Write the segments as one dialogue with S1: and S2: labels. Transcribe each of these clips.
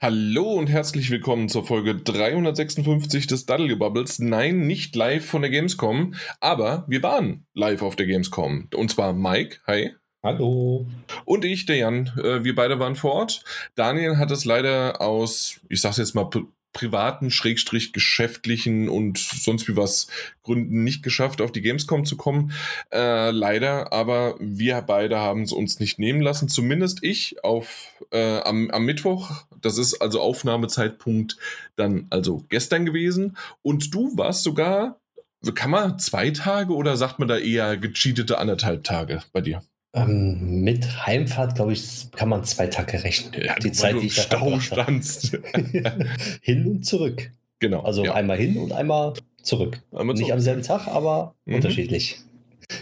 S1: Hallo und herzlich willkommen zur Folge 356 des Daddelgebubbles. Nein, nicht live von der Gamescom, aber wir waren live auf der Gamescom. Und zwar Mike, hi.
S2: Hallo.
S1: Und ich, der Jan. Äh, wir beide waren vor Ort. Daniel hat es leider aus, ich sag's jetzt mal privaten, schrägstrich geschäftlichen und sonst wie was Gründen nicht geschafft, auf die Gamescom zu kommen. Äh, leider, aber wir beide haben es uns nicht nehmen lassen. Zumindest ich auf äh, am, am Mittwoch. Das ist also Aufnahmezeitpunkt dann also gestern gewesen. Und du warst sogar, kann man zwei Tage oder sagt man da eher gecheatete anderthalb Tage bei dir?
S2: Ähm, mit Heimfahrt, glaube ich, kann man zwei Tage rechnen.
S1: Ja, die Zeit, die ich Stau standst.
S2: hin und zurück.
S1: Genau.
S2: Also ja. einmal hin und einmal zurück. Einmal Nicht zurück. am selben Tag, aber mhm. unterschiedlich.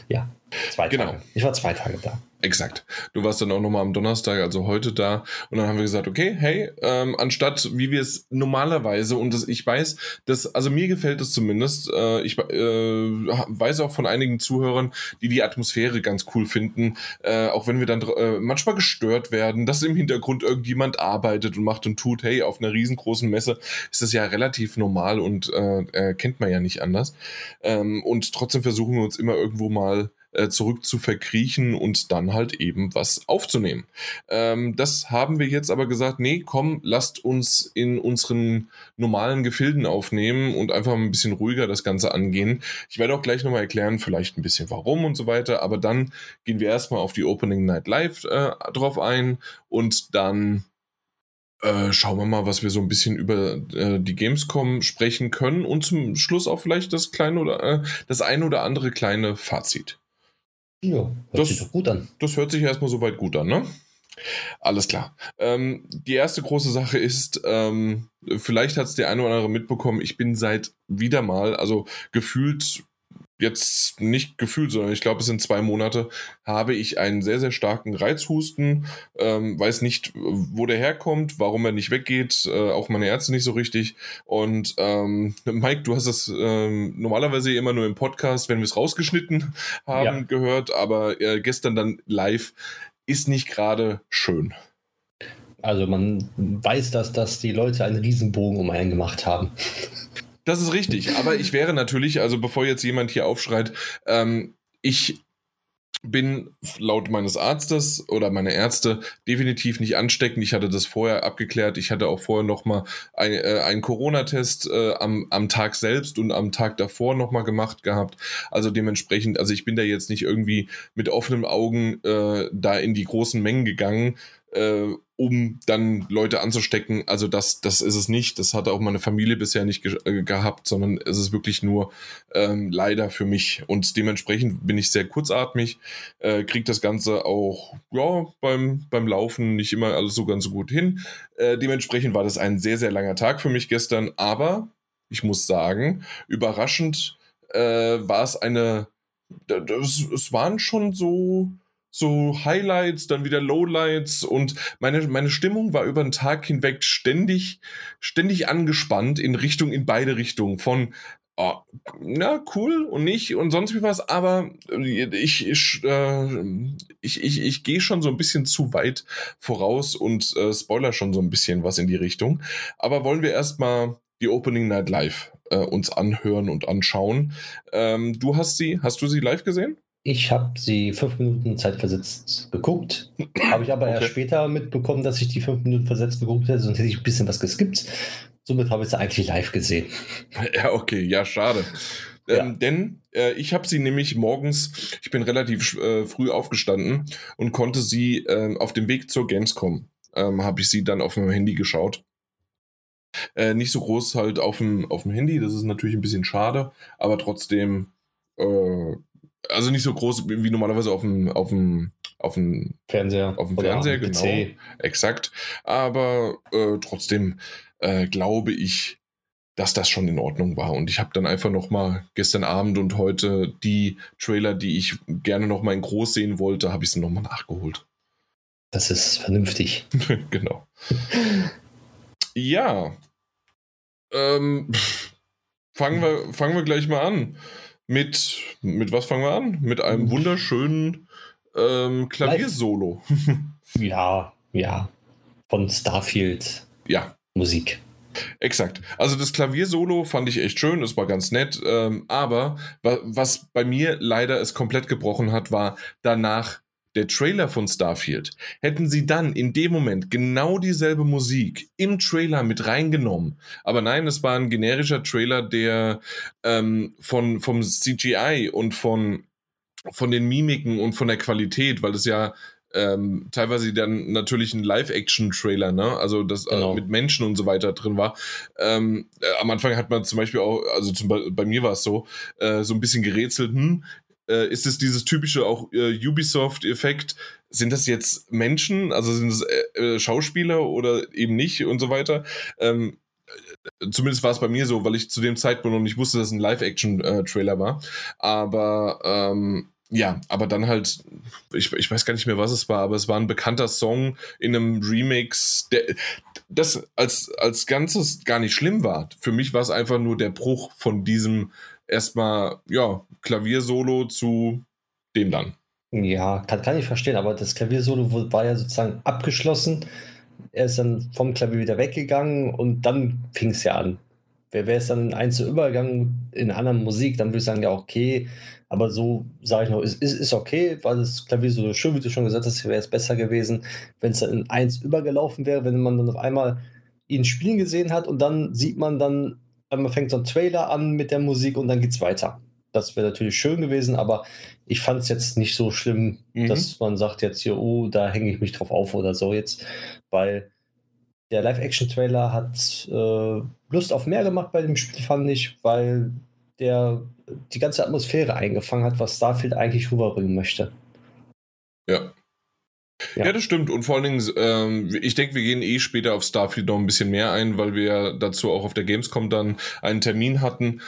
S2: Ja, zwei genau. Tage. Ich war zwei Tage da.
S1: Exakt. Du warst dann auch nochmal am Donnerstag, also heute da. Und dann haben wir gesagt, okay, hey, ähm, anstatt wie wir es normalerweise, und das, ich weiß, dass, also mir gefällt es zumindest, äh, ich äh, weiß auch von einigen Zuhörern, die die Atmosphäre ganz cool finden, äh, auch wenn wir dann äh, manchmal gestört werden, dass im Hintergrund irgendjemand arbeitet und macht und tut, hey, auf einer riesengroßen Messe ist das ja relativ normal und äh, kennt man ja nicht anders. Ähm, und trotzdem versuchen wir uns immer irgendwo mal äh, zurück zu verkriechen und dann halt eben was aufzunehmen. Ähm, das haben wir jetzt aber gesagt, nee, komm, lasst uns in unseren normalen Gefilden aufnehmen und einfach ein bisschen ruhiger das Ganze angehen. Ich werde auch gleich nochmal erklären, vielleicht ein bisschen warum und so weiter, aber dann gehen wir erstmal auf die Opening Night Live äh, drauf ein und dann äh, schauen wir mal, was wir so ein bisschen über äh, die Gamescom sprechen können und zum Schluss auch vielleicht das kleine oder äh, das ein oder andere kleine Fazit.
S2: Ja, hört das, sich doch gut an.
S1: Das hört sich erstmal soweit gut an, ne? Alles klar. Ähm, die erste große Sache ist, ähm, vielleicht hat es der eine oder andere mitbekommen, ich bin seit wieder mal, also gefühlt jetzt nicht gefühlt, sondern ich glaube, es sind zwei Monate, habe ich einen sehr, sehr starken Reizhusten. Ähm, weiß nicht, wo der herkommt, warum er nicht weggeht, äh, auch meine Ärzte nicht so richtig. Und ähm, Mike, du hast es ähm, normalerweise immer nur im Podcast, wenn wir es rausgeschnitten haben, ja. gehört, aber äh, gestern dann live ist nicht gerade schön.
S2: Also man weiß, dass, dass die Leute einen Riesenbogen um einen gemacht haben.
S1: Das ist richtig, aber ich wäre natürlich, also bevor jetzt jemand hier aufschreit, ähm, ich bin laut meines Arztes oder meiner Ärzte definitiv nicht ansteckend. Ich hatte das vorher abgeklärt. Ich hatte auch vorher nochmal ein, äh, einen Corona-Test äh, am, am Tag selbst und am Tag davor nochmal gemacht gehabt. Also dementsprechend, also ich bin da jetzt nicht irgendwie mit offenen Augen äh, da in die großen Mengen gegangen, äh, um dann Leute anzustecken. Also das, das ist es nicht. Das hatte auch meine Familie bisher nicht ge äh, gehabt, sondern es ist wirklich nur ähm, leider für mich. Und dementsprechend bin ich sehr kurzatmig, äh, kriege das Ganze auch ja, beim, beim Laufen nicht immer alles so ganz so gut hin. Äh, dementsprechend war das ein sehr, sehr langer Tag für mich gestern. Aber ich muss sagen, überraschend äh, war es eine, das, es waren schon so so Highlights, dann wieder Lowlights und meine, meine Stimmung war über den Tag hinweg ständig, ständig angespannt in Richtung, in beide Richtungen. Von, oh, na, cool und nicht und sonst wie was, aber ich, ich, äh, ich, ich, ich gehe schon so ein bisschen zu weit voraus und äh, spoiler schon so ein bisschen was in die Richtung. Aber wollen wir erstmal die Opening Night Live äh, uns anhören und anschauen. Ähm, du hast sie, hast du sie live gesehen?
S2: Ich habe sie fünf Minuten zeitversetzt geguckt, habe ich aber okay. erst später mitbekommen, dass ich die fünf Minuten versetzt geguckt hätte, sonst hätte ich ein bisschen was geskippt. Somit habe ich sie eigentlich live gesehen.
S1: Ja, okay, ja, schade. Ja. Ähm, denn äh, ich habe sie nämlich morgens, ich bin relativ äh, früh aufgestanden und konnte sie äh, auf dem Weg zur Gamescom, ähm, habe ich sie dann auf meinem Handy geschaut. Äh, nicht so groß halt auf dem, auf dem Handy, das ist natürlich ein bisschen schade, aber trotzdem äh, also nicht so groß wie normalerweise auf dem, auf dem, auf dem
S2: Fernseher.
S1: Auf dem Fernseher, genau. PC. Exakt. Aber äh, trotzdem äh, glaube ich, dass das schon in Ordnung war. Und ich habe dann einfach noch mal gestern Abend und heute die Trailer, die ich gerne noch mal in groß sehen wollte, habe ich sie noch mal nachgeholt.
S2: Das ist vernünftig.
S1: genau. ja. Ähm, fangen, wir, fangen wir gleich mal an mit, mit was fangen wir an? Mit einem wunderschönen ähm, Klaviersolo.
S2: ja, ja. Von Starfield.
S1: Ja.
S2: Musik.
S1: Exakt. Also das Klaviersolo fand ich echt schön, es war ganz nett, ähm, aber wa was bei mir leider es komplett gebrochen hat, war danach der Trailer von Starfield. Hätten sie dann in dem Moment genau dieselbe Musik im Trailer mit reingenommen, aber nein, es war ein generischer Trailer, der ähm, von, vom CGI und von, von den Mimiken und von der Qualität, weil es ja ähm, teilweise dann natürlich ein Live-Action-Trailer, ne? Also das äh, genau. äh, mit Menschen und so weiter drin war. Ähm, äh, am Anfang hat man zum Beispiel auch, also zum, bei mir war es so, äh, so ein bisschen gerätselt, hm, äh, ist es dieses typische auch äh, Ubisoft-Effekt? Sind das jetzt Menschen, also sind es Schauspieler oder eben nicht und so weiter? Ähm, zumindest war es bei mir so, weil ich zu dem Zeitpunkt noch nicht wusste, dass es ein Live-Action-Trailer war. Aber ähm, ja, aber dann halt, ich, ich weiß gar nicht mehr, was es war, aber es war ein bekannter Song in einem Remix, der das als, als Ganzes gar nicht schlimm war. Für mich war es einfach nur der Bruch von diesem erstmal, ja, Klaviersolo zu dem dann.
S2: Ja, kann, kann ich verstehen, aber das Klaviersolo war ja sozusagen abgeschlossen. Er ist dann vom Klavier wieder weggegangen und dann fing es ja an. Wäre es dann ein zu Übergang in einer Musik, dann würde ich sagen, ja, okay, aber so sage ich noch, ist, ist, ist okay, weil das Klavier so schön, wie du schon gesagt hast, wäre es besser gewesen, wenn es dann in eins übergelaufen wäre, wenn man dann auf einmal ihn spielen gesehen hat und dann sieht man dann, man fängt so ein Trailer an mit der Musik und dann geht es weiter. Das wäre natürlich schön gewesen, aber ich fand es jetzt nicht so schlimm, mhm. dass man sagt jetzt hier, oh, da hänge ich mich drauf auf oder so jetzt, weil der Live-Action-Trailer hat äh, Lust auf mehr gemacht bei dem Spiel, fand ich, weil der die ganze Atmosphäre eingefangen hat, was Starfield eigentlich rüberbringen möchte.
S1: Ja. Ja. ja, das stimmt. Und vor allen Dingen, ähm, ich denke, wir gehen eh später auf Starfield noch ein bisschen mehr ein, weil wir dazu auch auf der Gamescom dann einen Termin hatten.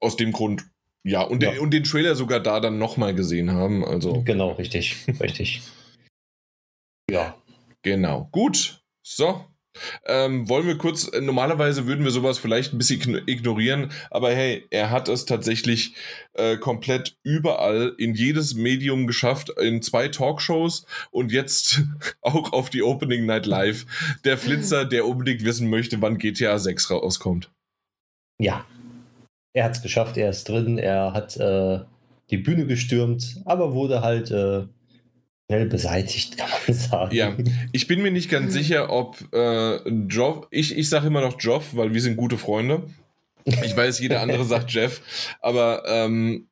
S1: Aus dem Grund, ja, und, ja. Den, und den Trailer sogar da dann nochmal gesehen haben. Also.
S2: Genau, richtig, richtig.
S1: Ja. Genau. Gut. So, ähm, wollen wir kurz, äh, normalerweise würden wir sowas vielleicht ein bisschen ignorieren, aber hey, er hat es tatsächlich äh, komplett überall in jedes Medium geschafft, in zwei Talkshows und jetzt auch auf die Opening Night Live. Der Flitzer, der unbedingt wissen möchte, wann GTA 6 rauskommt.
S2: Ja, er hat es geschafft, er ist drin, er hat äh, die Bühne gestürmt, aber wurde halt äh, schnell beseitigt, kann man sagen.
S1: Ja, ich bin mir nicht ganz sicher, ob äh, Joff, ich, ich sage immer noch Joff, weil wir sind gute Freunde. Ich weiß, jeder andere sagt Jeff, aber ähm,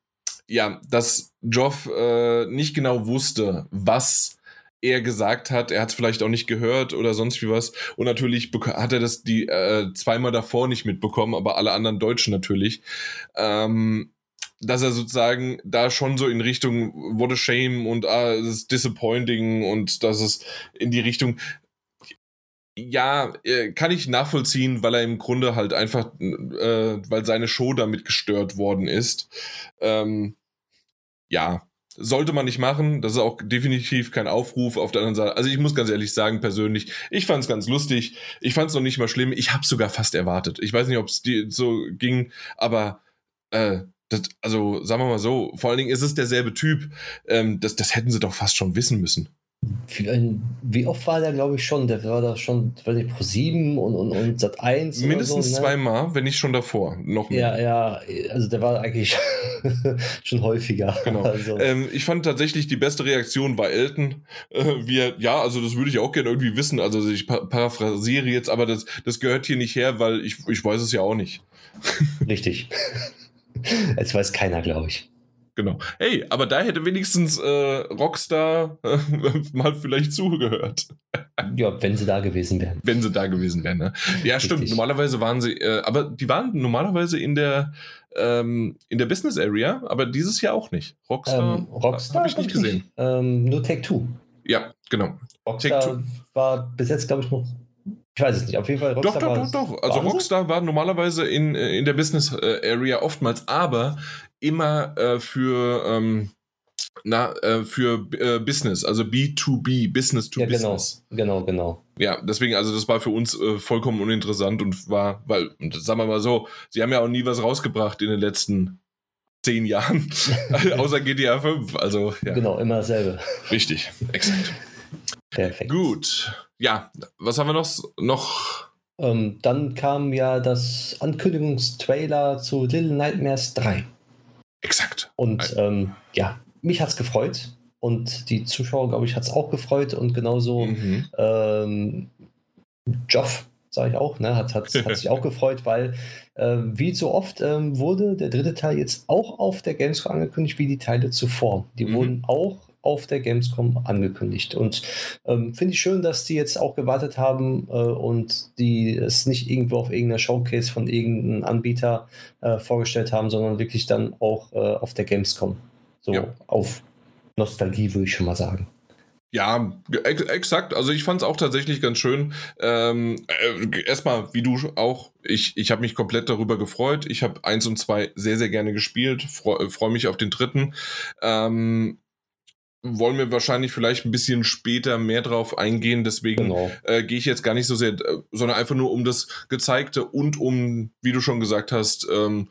S1: ja, dass Joff äh, nicht genau wusste, was er gesagt hat. Er hat es vielleicht auch nicht gehört oder sonst wie was. Und natürlich hat er das die äh, zweimal davor nicht mitbekommen, aber alle anderen Deutschen natürlich. Ähm, dass er sozusagen da schon so in Richtung what a shame und ah, es ist disappointing und dass es in die Richtung ja, äh, kann ich nachvollziehen, weil er im Grunde halt einfach, äh, weil seine Show damit gestört worden ist. Ähm, ja, sollte man nicht machen. Das ist auch definitiv kein Aufruf auf der anderen Seite. Also ich muss ganz ehrlich sagen, persönlich, ich fand es ganz lustig. Ich fand es noch nicht mal schlimm. Ich habe sogar fast erwartet. Ich weiß nicht, ob es so ging, aber äh, das, also sagen wir mal so, vor allen Dingen ist es derselbe Typ. Ähm, das, das hätten sie doch fast schon wissen müssen.
S2: Wie, oft war der, glaube ich, schon? Der war da schon, weiß nicht, Pro 7 und, und, und Sat 1.
S1: Mindestens so, ne? zweimal, wenn nicht schon davor. Noch
S2: mehr. Ja, ja, also der war eigentlich schon häufiger.
S1: Genau. Also. Ähm, ich fand tatsächlich die beste Reaktion war Elton. Äh, wie er, ja, also das würde ich auch gerne irgendwie wissen. Also ich paraphrasiere jetzt, aber das, das gehört hier nicht her, weil ich, ich weiß es ja auch nicht.
S2: Richtig. Es weiß keiner, glaube ich.
S1: Genau. Hey, aber da hätte wenigstens äh, Rockstar äh, mal vielleicht zugehört.
S2: ja, wenn sie da gewesen wären.
S1: Wenn sie da gewesen wären, ne? Ja, Richtig. stimmt. Normalerweise waren sie, äh, aber die waren normalerweise in der ähm, in der Business Area, aber dieses Jahr auch nicht.
S2: Rockstar, ähm, Rockstar habe ich nicht gesehen. Ähm, nur Take Two.
S1: Ja, genau.
S2: Rockstar war bis jetzt, glaube ich, noch ich weiß es nicht. Auf jeden Fall
S1: Rockstar. Doch, doch, doch, doch. Also Rockstar war normalerweise in, äh, in der Business äh, Area oftmals, aber immer äh, für, ähm, na, äh, für äh, Business, also B2B, Business to ja,
S2: genau.
S1: Business.
S2: Genau, genau, genau.
S1: Ja, deswegen, also das war für uns äh, vollkommen uninteressant und war, weil, sagen wir mal so, sie haben ja auch nie was rausgebracht in den letzten zehn Jahren, außer GTA 5. Also, ja.
S2: Genau, immer dasselbe.
S1: Richtig, exakt.
S2: Perfekt.
S1: Gut. Ja, was haben wir noch? noch?
S2: Ähm, dann kam ja das Ankündigungstrailer zu Little Nightmares 3.
S1: Exakt.
S2: Und ähm, ja, mich hat es gefreut. Und die Zuschauer, glaube ich, hat es auch gefreut. Und genauso mhm. ähm, Joff, sage ich auch, ne, hat, hat, hat sich auch gefreut, weil äh, wie so oft ähm, wurde der dritte Teil jetzt auch auf der Gamescom angekündigt, wie die Teile zuvor. Die mhm. wurden auch auf der Gamescom angekündigt. Und ähm, finde ich schön, dass die jetzt auch gewartet haben äh, und die es nicht irgendwo auf irgendeiner Showcase von irgendeinem Anbieter äh, vorgestellt haben, sondern wirklich dann auch äh, auf der Gamescom. So ja. auf Nostalgie, würde ich schon mal sagen.
S1: Ja, ex exakt. Also ich fand es auch tatsächlich ganz schön. Ähm, äh, erstmal, wie du auch, ich, ich habe mich komplett darüber gefreut. Ich habe eins und zwei sehr, sehr gerne gespielt. Freue freu mich auf den dritten. Ähm, wollen wir wahrscheinlich vielleicht ein bisschen später mehr drauf eingehen. Deswegen genau. äh, gehe ich jetzt gar nicht so sehr, äh, sondern einfach nur um das Gezeigte und um, wie du schon gesagt hast, ähm,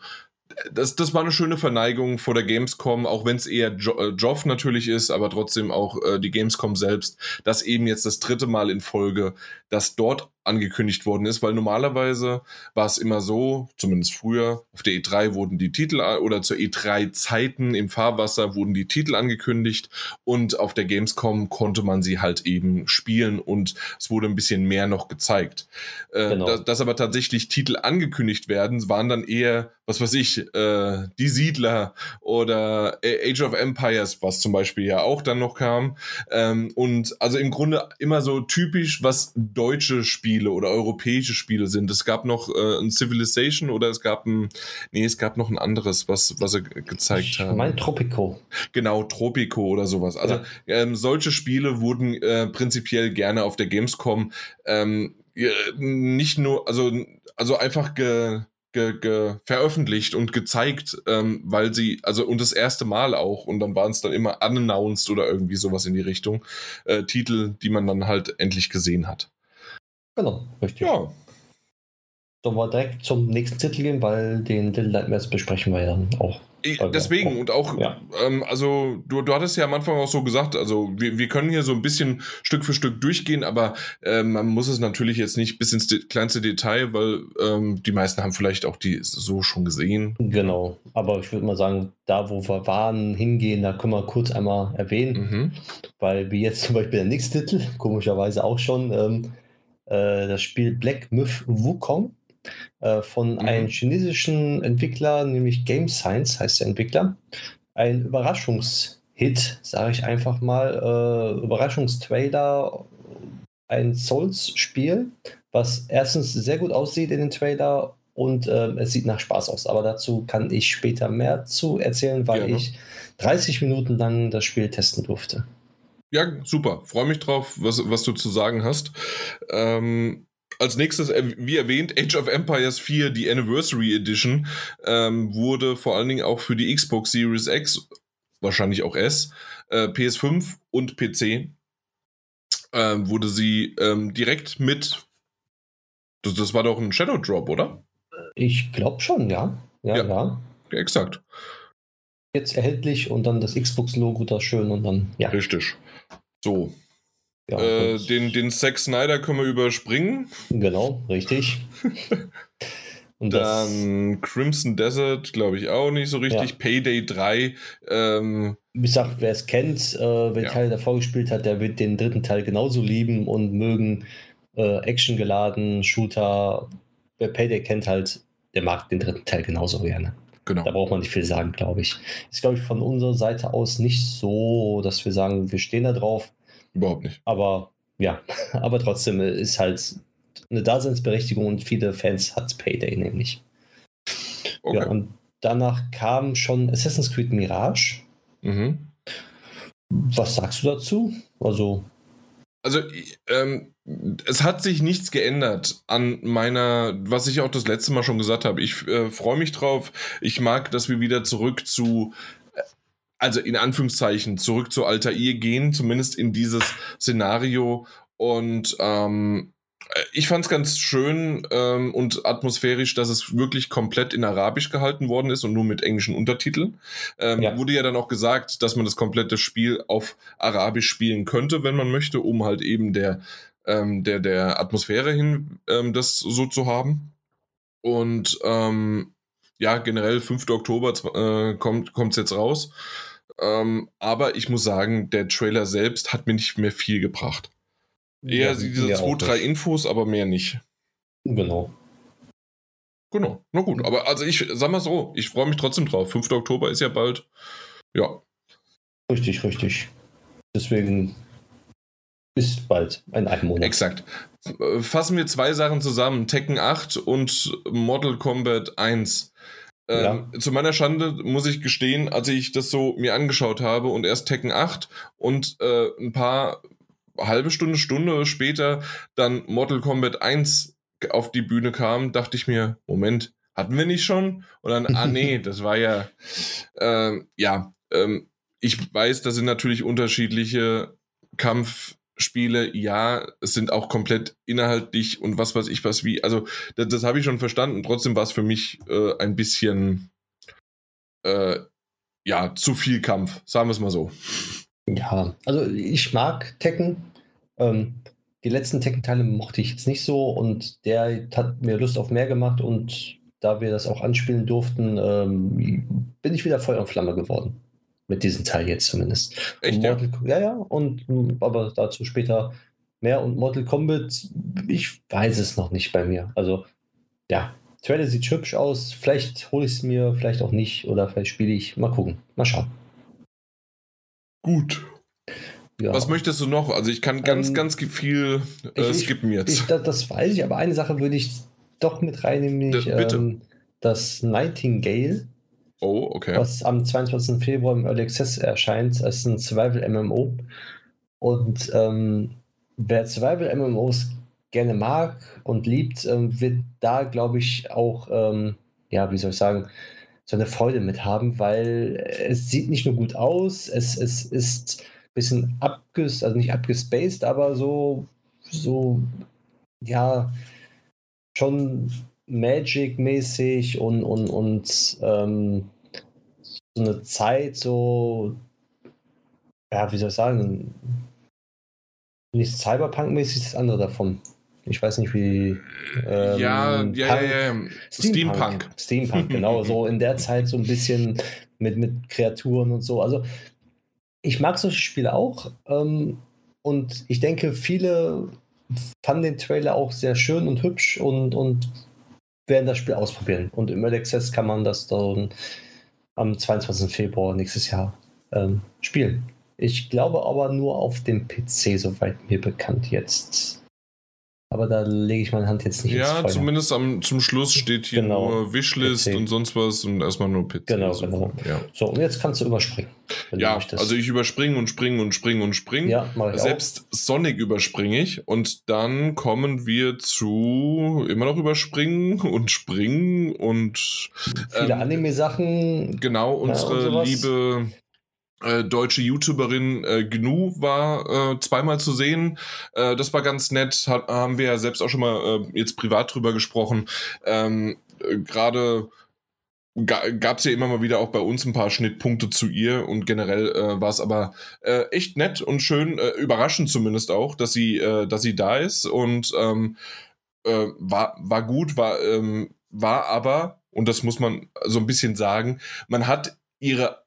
S1: das, das war eine schöne Verneigung vor der Gamescom, auch wenn es eher jo äh, Joff natürlich ist, aber trotzdem auch äh, die Gamescom selbst, dass eben jetzt das dritte Mal in Folge, dass dort angekündigt worden ist, weil normalerweise war es immer so, zumindest früher, auf der E3 wurden die Titel oder zur E3-Zeiten im Fahrwasser wurden die Titel angekündigt und auf der Gamescom konnte man sie halt eben spielen und es wurde ein bisschen mehr noch gezeigt. Äh, genau. dass, dass aber tatsächlich Titel angekündigt werden, waren dann eher was weiß ich, äh, Die Siedler oder Age of Empires, was zum Beispiel ja auch dann noch kam. Ähm, und also im Grunde immer so typisch, was deutsche Spiele oder europäische Spiele sind. Es gab noch äh, ein Civilization oder es gab ein, nee, es gab noch ein anderes, was, was sie gezeigt ich haben.
S2: Mein Tropico.
S1: Genau, Tropico oder sowas. Also ja. ähm, solche Spiele wurden äh, prinzipiell gerne auf der Gamescom ähm, nicht nur, also, also einfach ge, ge, ge, veröffentlicht und gezeigt, ähm, weil sie, also und das erste Mal auch, und dann waren es dann immer unannounced oder irgendwie sowas in die Richtung, äh, Titel, die man dann halt endlich gesehen hat.
S2: Genau, richtig. Ja. Sollen wir direkt zum nächsten Titel gehen, weil den Little Nightmares besprechen wir ja auch
S1: Deswegen und auch, ja. ähm, also du, du hattest ja am Anfang auch so gesagt, also wir, wir können hier so ein bisschen Stück für Stück durchgehen, aber ähm, man muss es natürlich jetzt nicht bis ins kleinste Detail, weil ähm, die meisten haben vielleicht auch die so schon gesehen.
S2: Genau, aber ich würde mal sagen, da wo wir waren, hingehen, da können wir kurz einmal erwähnen, mhm. weil wie jetzt zum Beispiel der nächste Titel, komischerweise auch schon, ähm, äh, das Spiel Black Myth Wukong äh, von mhm. einem chinesischen Entwickler, nämlich Game Science heißt der Entwickler. Ein Überraschungshit, sage ich einfach mal. Äh, Überraschungstrailer, ein Souls-Spiel, was erstens sehr gut aussieht in den Trailer und äh, es sieht nach Spaß aus. Aber dazu kann ich später mehr zu erzählen, weil ja, ich 30 Minuten lang das Spiel testen durfte.
S1: Ja, super. Freue mich drauf, was, was du zu sagen hast. Ähm, als nächstes, äh, wie erwähnt, Age of Empires 4, die Anniversary Edition, ähm, wurde vor allen Dingen auch für die Xbox Series X, wahrscheinlich auch S, äh, PS5 und PC, äh, wurde sie ähm, direkt mit. Das, das war doch ein Shadow Drop, oder?
S2: Ich glaube schon, ja. Ja, ja. ja.
S1: ja exakt.
S2: Jetzt erhältlich und dann das Xbox-Logo da schön und dann, ja.
S1: Richtig. So, ja, äh, den, den Zack Snyder können wir überspringen.
S2: Genau, richtig.
S1: Und dann Crimson Desert, glaube ich, auch nicht so richtig. Ja. Payday 3. Ähm,
S2: Wie gesagt, wer es kennt, äh, wer ja. Teil davor gespielt hat, der wird den dritten Teil genauso lieben und mögen. Äh, Action geladen, Shooter. Wer Payday kennt, halt, der mag den dritten Teil genauso gerne. Genau. Da braucht man nicht viel sagen, glaube ich. Ist, glaube ich, von unserer Seite aus nicht so, dass wir sagen, wir stehen da drauf.
S1: Überhaupt nicht.
S2: Aber ja, aber trotzdem ist halt eine Daseinsberechtigung und viele Fans hat Payday nämlich. Okay. Ja, und danach kam schon Assassin's Creed Mirage. Mhm. Was sagst du dazu? Also.
S1: Also, ähm, es hat sich nichts geändert an meiner, was ich auch das letzte Mal schon gesagt habe. Ich äh, freue mich drauf. Ich mag, dass wir wieder zurück zu also in Anführungszeichen zurück zu Altair gehen, zumindest in dieses Szenario. Und ähm, ich fand es ganz schön ähm, und atmosphärisch, dass es wirklich komplett in Arabisch gehalten worden ist und nur mit englischen Untertiteln. Ähm, ja. Wurde ja dann auch gesagt, dass man das komplette Spiel auf Arabisch spielen könnte, wenn man möchte, um halt eben der ähm, der, der Atmosphäre hin, ähm, das so zu haben. Und ähm, ja, generell 5. Oktober äh, kommt es jetzt raus. Ähm, aber ich muss sagen, der Trailer selbst hat mir nicht mehr viel gebracht. Eher ja, diese zwei, drei Infos, aber mehr nicht.
S2: Genau.
S1: Genau, na gut. Aber also ich sag mal so, ich freue mich trotzdem drauf. 5. Oktober ist ja bald. Ja.
S2: Richtig, richtig. Deswegen bis bald, in einem Monat.
S1: Exakt. Fassen wir zwei Sachen zusammen: Tekken 8 und Mortal Kombat 1. Ähm, ja. Zu meiner Schande muss ich gestehen, als ich das so mir angeschaut habe und erst Tekken 8 und äh, ein paar halbe Stunde, Stunde später dann Mortal Kombat 1 auf die Bühne kam, dachte ich mir, Moment, hatten wir nicht schon? Und dann, ah nee, das war ja, äh, ja, ähm, ich weiß, das sind natürlich unterschiedliche Kampfspiele. Ja, es sind auch komplett inhaltlich und was weiß ich was wie. Also, das, das habe ich schon verstanden. Trotzdem war es für mich äh, ein bisschen, äh, ja, zu viel Kampf, sagen wir es mal so.
S2: Ja, also ich mag Tekken. Ähm, die letzten Tekken-Teile mochte ich jetzt nicht so und der hat mir Lust auf mehr gemacht und da wir das auch anspielen durften, ähm, bin ich wieder Feuer und Flamme geworden. Mit diesem Teil jetzt zumindest.
S1: Echt?
S2: Mortal, ja? ja, ja, und aber dazu später mehr. Und Mortal Kombat, ich weiß es noch nicht bei mir. Also, ja, Trailer sieht hübsch aus. Vielleicht hole ich es mir, vielleicht auch nicht. Oder vielleicht spiele ich. Mal gucken. Mal schauen.
S1: Gut. Ja. Was möchtest du noch? Also ich kann ganz, ähm, ganz viel äh, ich, skippen jetzt.
S2: Ich, das, das, weiß ich, aber eine Sache würde ich doch mit reinnehmen, nämlich ähm, das Nightingale.
S1: Oh, okay.
S2: Was am 22. Februar im Early Access erscheint, als ein Survival-MMO. Und ähm, wer Survival-MMOs gerne mag und liebt, ähm, wird da, glaube ich, auch, ähm, ja, wie soll ich sagen, so eine Freude mit haben, weil es sieht nicht nur gut aus, es, es ist bisschen abges, also nicht abgespaced, aber so, so, ja, schon Magic-mäßig und, und, und ähm, so eine Zeit, so, ja, wie soll ich sagen, nicht Cyberpunk-mäßig, das andere davon. Ich weiß nicht, wie.
S1: Ähm, ja, ja, ja, ja,
S2: Steampunk. Steampunk, genau. so in der Zeit so ein bisschen mit, mit Kreaturen und so. Also, ich mag solche Spiele auch. Ähm, und ich denke, viele fanden den Trailer auch sehr schön und hübsch und, und werden das Spiel ausprobieren. Und im Early Access kann man das dann am 22. Februar nächstes Jahr ähm, spielen. Ich glaube aber nur auf dem PC, soweit mir bekannt jetzt. Aber da lege ich meine Hand jetzt nicht
S1: Ja, zumindest am, zum Schluss steht hier genau, nur Wishlist PC. und sonst was und erstmal nur PC.
S2: Genau, so. genau. Ja. So, und jetzt kannst du überspringen.
S1: ja, du also ich überspringe und springe und springe und springe.
S2: Ja,
S1: Selbst auch. Sonic überspringe ich und dann kommen wir zu immer noch überspringen und springen und
S2: viele ähm, Anime-Sachen.
S1: Genau, unsere ja, liebe äh, deutsche YouTuberin äh, Gnu war äh, zweimal zu sehen. Äh, das war ganz nett. Hat, haben wir ja selbst auch schon mal äh, jetzt privat drüber gesprochen. Ähm, äh, Gerade ga, gab es ja immer mal wieder auch bei uns ein paar Schnittpunkte zu ihr und generell äh, war es aber äh, echt nett und schön, äh, überraschend zumindest auch, dass sie, äh, dass sie da ist und ähm, äh, war, war gut, war, ähm, war aber, und das muss man so ein bisschen sagen, man hat ihre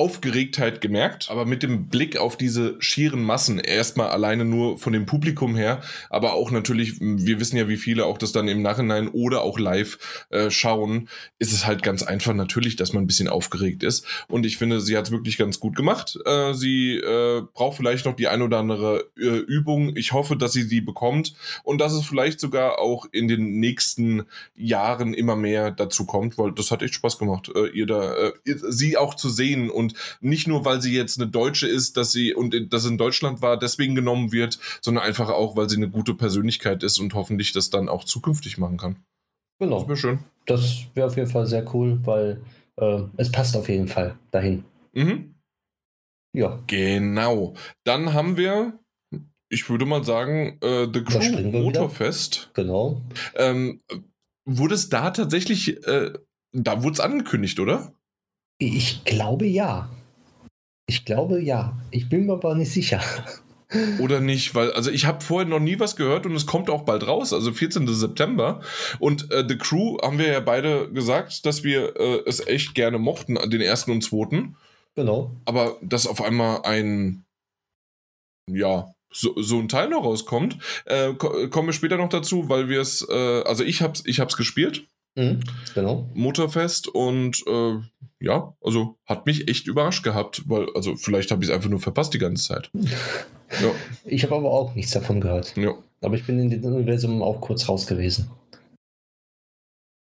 S1: Aufgeregtheit gemerkt, aber mit dem Blick auf diese schieren Massen, erstmal alleine nur von dem Publikum her, aber auch natürlich, wir wissen ja, wie viele auch das dann im Nachhinein oder auch live äh, schauen, ist es halt ganz einfach natürlich, dass man ein bisschen aufgeregt ist. Und ich finde, sie hat es wirklich ganz gut gemacht. Äh, sie äh, braucht vielleicht noch die ein oder andere äh, Übung. Ich hoffe, dass sie die bekommt und dass es vielleicht sogar auch in den nächsten Jahren immer mehr dazu kommt, weil das hat echt Spaß gemacht, äh, ihr da, äh, sie auch zu sehen und nicht nur, weil sie jetzt eine Deutsche ist, dass sie und das in Deutschland war, deswegen genommen wird, sondern einfach auch, weil sie eine gute Persönlichkeit ist und hoffentlich das dann auch zukünftig machen kann.
S2: Genau. Das wäre schön. Das wäre auf jeden Fall sehr cool, weil äh, es passt auf jeden Fall dahin.
S1: Mhm. Ja. Genau. Dann haben wir ich würde mal sagen, äh, The Crew Motorfest.
S2: Genau.
S1: Ähm, wurde es da tatsächlich, äh, da wurde es angekündigt, oder?
S2: Ich glaube ja. Ich glaube ja. Ich bin mir aber nicht sicher.
S1: Oder nicht, weil, also ich habe vorher noch nie was gehört und es kommt auch bald raus, also 14. September. Und äh, The Crew haben wir ja beide gesagt, dass wir äh, es echt gerne mochten, den ersten und zweiten.
S2: Genau.
S1: Aber dass auf einmal ein, ja, so, so ein Teil noch rauskommt, äh, kommen wir später noch dazu, weil wir es, äh, also ich hab's, ich hab's gespielt.
S2: Mhm, genau.
S1: Motorfest und äh, ja, also hat mich echt überrascht gehabt, weil, also vielleicht habe ich es einfach nur verpasst die ganze Zeit.
S2: ja. Ich habe aber auch nichts davon gehört.
S1: Ja.
S2: Aber ich bin in dem Universum auch kurz raus gewesen.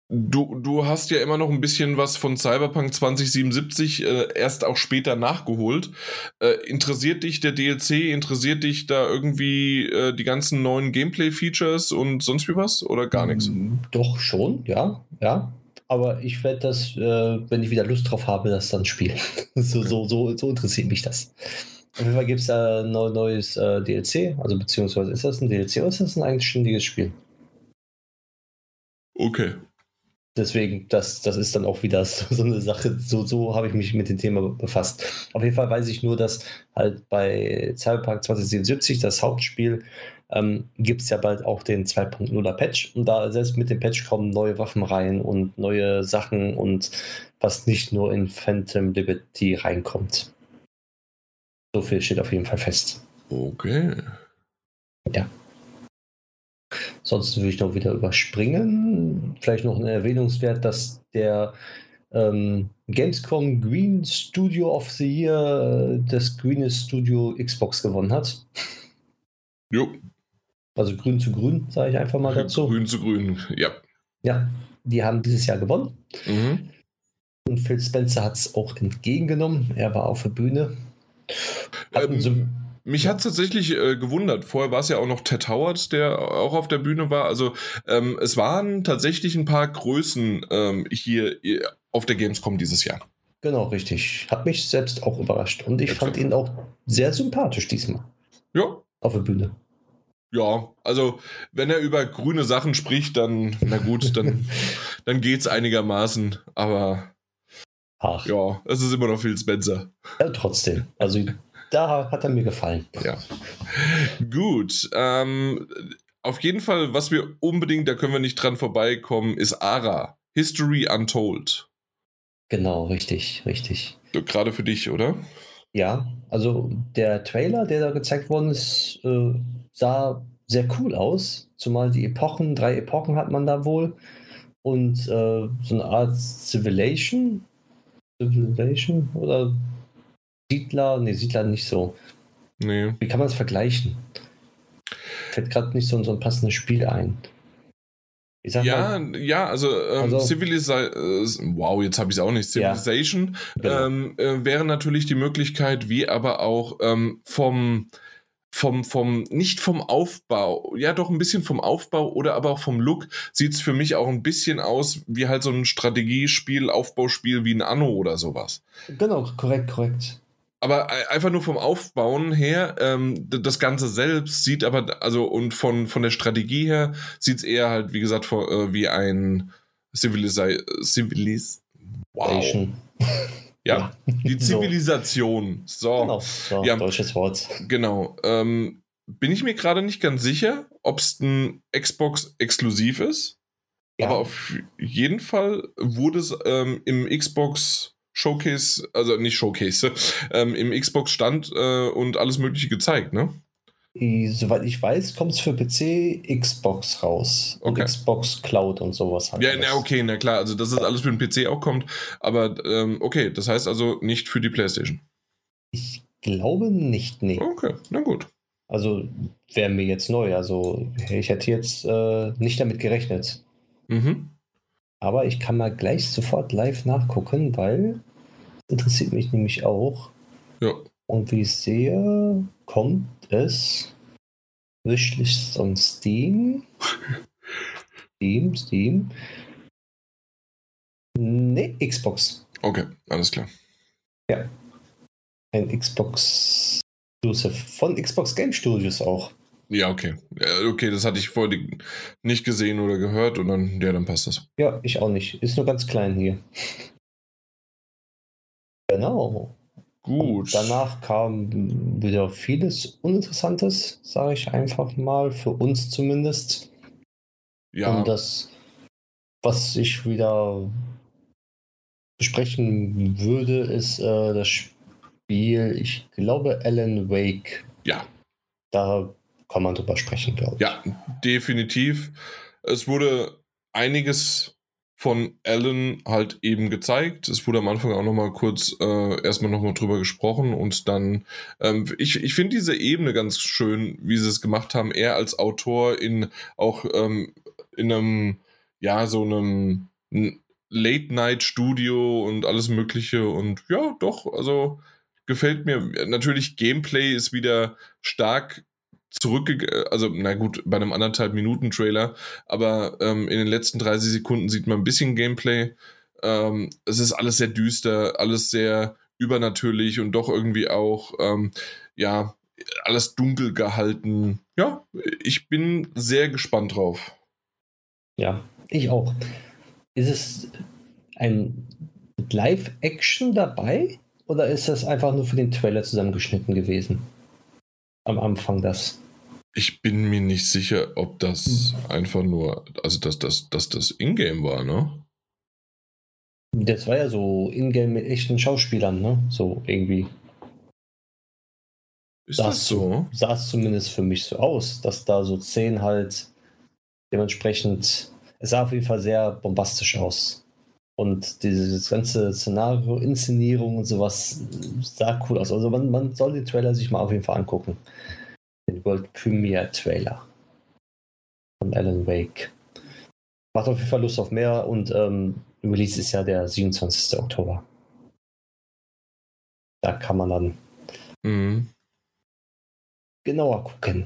S1: Du, du hast ja immer noch ein bisschen was von Cyberpunk 2077 äh, erst auch später nachgeholt. Äh, interessiert dich der DLC? Interessiert dich da irgendwie äh, die ganzen neuen Gameplay-Features und sonst wie was? Oder gar nichts?
S2: Mm, doch schon, ja, ja. Aber ich werde das, äh, wenn ich wieder Lust drauf habe, das dann spielen. so, so, so, so interessiert mich das. Auf jeden Fall gibt es da ein neues äh, DLC, also beziehungsweise ist das ein DLC oder ist das ein eigenständiges Spiel?
S1: Okay,
S2: Deswegen, das, das ist dann auch wieder so, eine Sache. So, so habe ich mich mit dem Thema befasst. Auf jeden Fall weiß ich nur, dass halt bei Cyberpunk 2077, das Hauptspiel, ähm, gibt es ja bald auch den 2.0er Patch. Und da selbst mit dem Patch kommen neue Waffen rein und neue Sachen und was nicht nur in Phantom Liberty reinkommt. So viel steht auf jeden Fall fest.
S1: Okay.
S2: Ja. Sonst würde ich noch wieder überspringen. Vielleicht noch ein Erwähnungswert, dass der ähm, Gamescom Green Studio of the Year das Green Studio Xbox gewonnen hat.
S1: Jo.
S2: Also grün zu grün, sage ich einfach mal dazu.
S1: Grün zu grün, ja.
S2: Ja, die haben dieses Jahr gewonnen. Mhm. Und Phil Spencer hat es auch entgegengenommen. Er war auf der Bühne.
S1: Ähm, mich hat es tatsächlich äh, gewundert. Vorher war es ja auch noch Ted Howard, der auch auf der Bühne war. Also ähm, es waren tatsächlich ein paar Größen ähm, hier auf der Gamescom dieses Jahr.
S2: Genau, richtig. Hat mich selbst auch überrascht. Und ich Exakt. fand ihn auch sehr sympathisch diesmal.
S1: Ja.
S2: Auf der Bühne.
S1: Ja, also wenn er über grüne Sachen spricht, dann, na gut, dann, dann geht es einigermaßen. Aber
S2: Ach.
S1: ja, es ist immer noch viel Spencer.
S2: Ja, trotzdem. Also da hat er mir gefallen.
S1: Ja. Gut. Ähm, auf jeden Fall, was wir unbedingt, da können wir nicht dran vorbeikommen, ist Ara. History Untold.
S2: Genau, richtig, richtig.
S1: Gerade für dich, oder?
S2: Ja, also der Trailer, der da gezeigt worden ist, äh, sah sehr cool aus. Zumal die Epochen, drei Epochen hat man da wohl. Und äh, so eine Art Civilization. Civilization oder Siedler, nee, Siedler nicht so.
S1: Nee.
S2: Wie kann man das vergleichen? Fällt gerade nicht so, so ein passendes Spiel ein.
S1: ja, mal, ja, also, ähm, also Civilization, äh, wow, jetzt habe ich es auch nicht. Civilization ja, genau. ähm, äh, wäre natürlich die Möglichkeit, wie aber auch ähm, vom, vom, vom, nicht vom Aufbau, ja doch ein bisschen vom Aufbau oder aber auch vom Look sieht es für mich auch ein bisschen aus wie halt so ein Strategiespiel, Aufbauspiel wie ein Anno oder sowas.
S2: Genau, korrekt, korrekt
S1: aber einfach nur vom Aufbauen her, ähm, das Ganze selbst sieht aber, also und von, von der Strategie her, sieht es eher halt, wie gesagt, vor, äh, wie ein Zivilisation. Zivilis wow. Ja, ja, die Zivilisation. So.
S2: Genau, so, ja, deutsches Wort.
S1: Genau. Ähm, bin ich mir gerade nicht ganz sicher, ob es ein Xbox-exklusiv ist. Ja. Aber auf jeden Fall wurde es ähm, im Xbox Showcase, also nicht Showcase, ähm, im Xbox stand äh, und alles Mögliche gezeigt, ne?
S2: Soweit ich weiß, kommt es für PC, Xbox raus. Okay. Und Xbox Cloud und sowas
S1: halt. Ja, na, okay, na klar, also dass es alles für den PC auch kommt. Aber ähm, okay, das heißt also nicht für die PlayStation.
S2: Ich glaube nicht, nee.
S1: Okay, na gut.
S2: Also wäre mir jetzt neu. Also ich hätte jetzt äh, nicht damit gerechnet.
S1: Mhm.
S2: Aber ich kann mal gleich sofort live nachgucken, weil interessiert mich nämlich auch.
S1: Ja.
S2: Und wie ich sehe, kommt es Wishlist on Steam. Steam, Steam. Ne, Xbox.
S1: Okay, alles klar.
S2: Ja. Ein Xbox Exclusive von Xbox Game Studios auch.
S1: Ja, okay. Okay, das hatte ich vorher nicht gesehen oder gehört und dann, ja, dann passt das.
S2: Ja, ich auch nicht. Ist nur ganz klein hier. Genau. Gut. Und danach kam wieder vieles Uninteressantes, sage ich einfach mal, für uns zumindest. Ja. Und das, was ich wieder besprechen würde, ist äh, das Spiel, ich glaube, Alan Wake.
S1: Ja.
S2: Da kann man drüber sprechen, glaube ich.
S1: Ja, definitiv. Es wurde einiges von Alan halt eben gezeigt. Es wurde am Anfang auch nochmal kurz äh, erstmal nochmal drüber gesprochen und dann, ähm, ich, ich finde diese Ebene ganz schön, wie sie es gemacht haben. Er als Autor in auch ähm, in einem, ja, so einem Late-Night-Studio und alles Mögliche und ja, doch, also gefällt mir. Natürlich, Gameplay ist wieder stark zurückgegangen, also na gut, bei einem anderthalb Minuten Trailer, aber ähm, in den letzten 30 Sekunden sieht man ein bisschen Gameplay. Ähm, es ist alles sehr düster, alles sehr übernatürlich und doch irgendwie auch, ähm, ja, alles dunkel gehalten. Ja, ich bin sehr gespannt drauf.
S2: Ja, ich auch. Ist es ein Live-Action dabei oder ist das einfach nur für den Trailer zusammengeschnitten gewesen? Am Anfang das.
S1: Ich bin mir nicht sicher, ob das hm. einfach nur, also dass das, dass das Ingame war, ne?
S2: Das war ja so Ingame mit echten Schauspielern, ne? So irgendwie.
S1: Ist sah das so?
S2: Sah es zumindest für mich so aus, dass da so Szenen halt dementsprechend, es sah auf jeden Fall sehr bombastisch aus. Und dieses ganze Szenario, Inszenierung und sowas sah cool aus. Also man, man soll den Trailer sich mal auf jeden Fall angucken den World Premiere Trailer von Alan Wake. Macht auf jeden Fall Lust auf mehr und ähm, Release ist ja der 27. Oktober. Da kann man dann mhm. genauer gucken.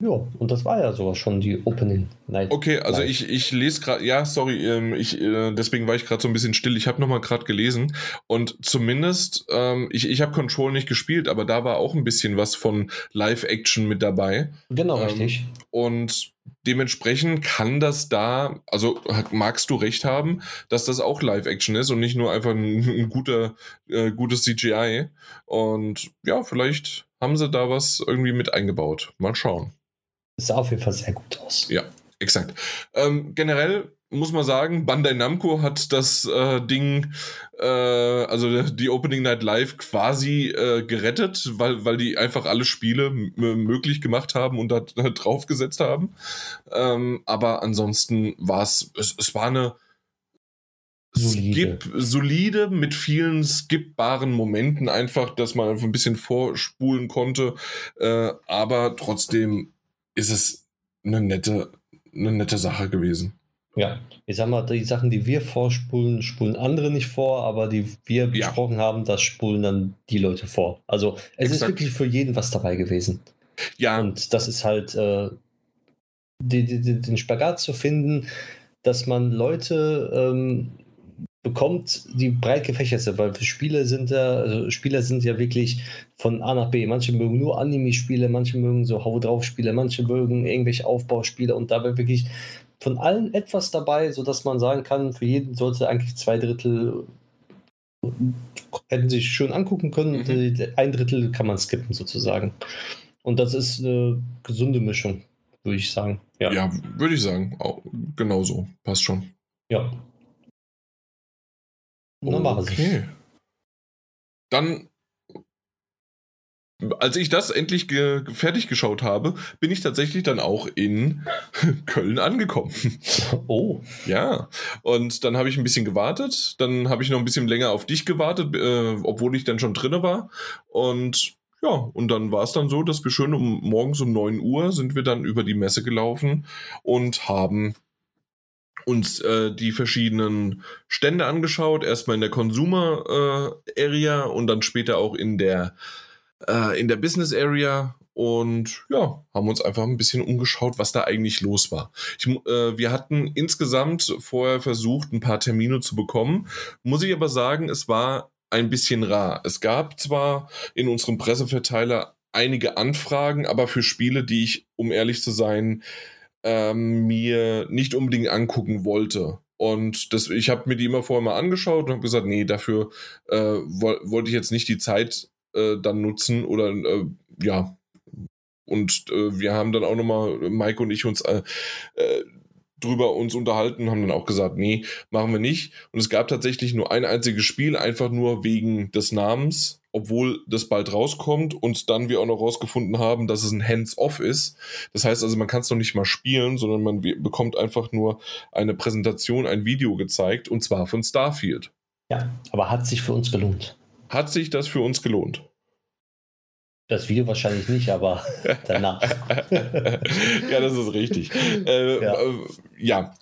S2: Ja, und das war ja sogar schon die Opening
S1: Night. Okay, also ich, ich lese gerade, ja, sorry, ähm, ich, äh, deswegen war ich gerade so ein bisschen still. Ich habe nochmal gerade gelesen und zumindest, ähm, ich, ich habe Control nicht gespielt, aber da war auch ein bisschen was von Live-Action mit dabei.
S2: Genau, ähm, richtig.
S1: Und dementsprechend kann das da, also magst du recht haben, dass das auch Live-Action ist und nicht nur einfach ein, ein guter, äh, gutes CGI. Und ja, vielleicht haben sie da was irgendwie mit eingebaut. Mal schauen.
S2: Es sah auf jeden Fall sehr gut aus.
S1: Ja, exakt. Ähm, generell muss man sagen, Bandai Namco hat das äh, Ding, äh, also die Opening Night Live quasi äh, gerettet, weil, weil die einfach alle Spiele möglich gemacht haben und da draufgesetzt haben. Ähm, aber ansonsten war es, es war eine solide. Skip, solide mit vielen skippbaren Momenten einfach, dass man einfach ein bisschen vorspulen konnte, äh, aber trotzdem ist es eine nette, eine nette Sache gewesen.
S2: Ja, ich sag mal, die Sachen, die wir vorspulen, spulen andere nicht vor, aber die wir ja. besprochen haben, das spulen dann die Leute vor. Also es Exakt. ist wirklich für jeden was dabei gewesen. Ja. Und das ist halt äh, die, die, den Spagat zu finden, dass man Leute ähm, bekommt, die breit gefächert sind, weil Spiele sind ja, also Spieler sind ja wirklich von A nach B. Manche mögen nur Anime-Spiele, manche mögen so Hau drauf Spiele, manche mögen irgendwelche Aufbauspiele und dabei wirklich von allen etwas dabei, sodass man sagen kann, für jeden sollte eigentlich zwei Drittel hätten sich schön angucken können, mhm. ein Drittel kann man skippen sozusagen. Und das ist eine gesunde Mischung, würde ich sagen.
S1: Ja, ja würde ich sagen. Auch genauso. Passt schon.
S2: Ja.
S1: Dann okay. Dann, als ich das endlich ge fertig geschaut habe, bin ich tatsächlich dann auch in Köln angekommen.
S2: Oh.
S1: Ja. Und dann habe ich ein bisschen gewartet. Dann habe ich noch ein bisschen länger auf dich gewartet, äh, obwohl ich dann schon drinne war. Und ja, und dann war es dann so, dass wir schön um morgens um 9 Uhr sind wir dann über die Messe gelaufen und haben uns äh, die verschiedenen Stände angeschaut. Erstmal in der Consumer äh, Area und dann später auch in der, äh, in der Business Area. Und ja, haben uns einfach ein bisschen umgeschaut, was da eigentlich los war. Ich, äh, wir hatten insgesamt vorher versucht, ein paar Termine zu bekommen. Muss ich aber sagen, es war ein bisschen rar. Es gab zwar in unserem Presseverteiler einige Anfragen, aber für Spiele, die ich, um ehrlich zu sein, ähm, mir nicht unbedingt angucken wollte. Und das, ich habe mir die immer vorher mal angeschaut und habe gesagt, nee, dafür äh, wollte ich jetzt nicht die Zeit äh, dann nutzen oder äh, ja. Und äh, wir haben dann auch nochmal, Mike und ich, uns äh, äh, drüber uns unterhalten, haben dann auch gesagt, nee, machen wir nicht. Und es gab tatsächlich nur ein einziges Spiel, einfach nur wegen des Namens, obwohl das bald rauskommt und dann wir auch noch rausgefunden haben, dass es ein Hands-off ist. Das heißt also, man kann es noch nicht mal spielen, sondern man bekommt einfach nur eine Präsentation, ein Video gezeigt und zwar von Starfield.
S2: Ja, aber hat sich für uns gelohnt.
S1: Hat sich das für uns gelohnt?
S2: Das Video wahrscheinlich nicht, aber danach.
S1: ja, das ist richtig. Äh, ja. Äh, ja.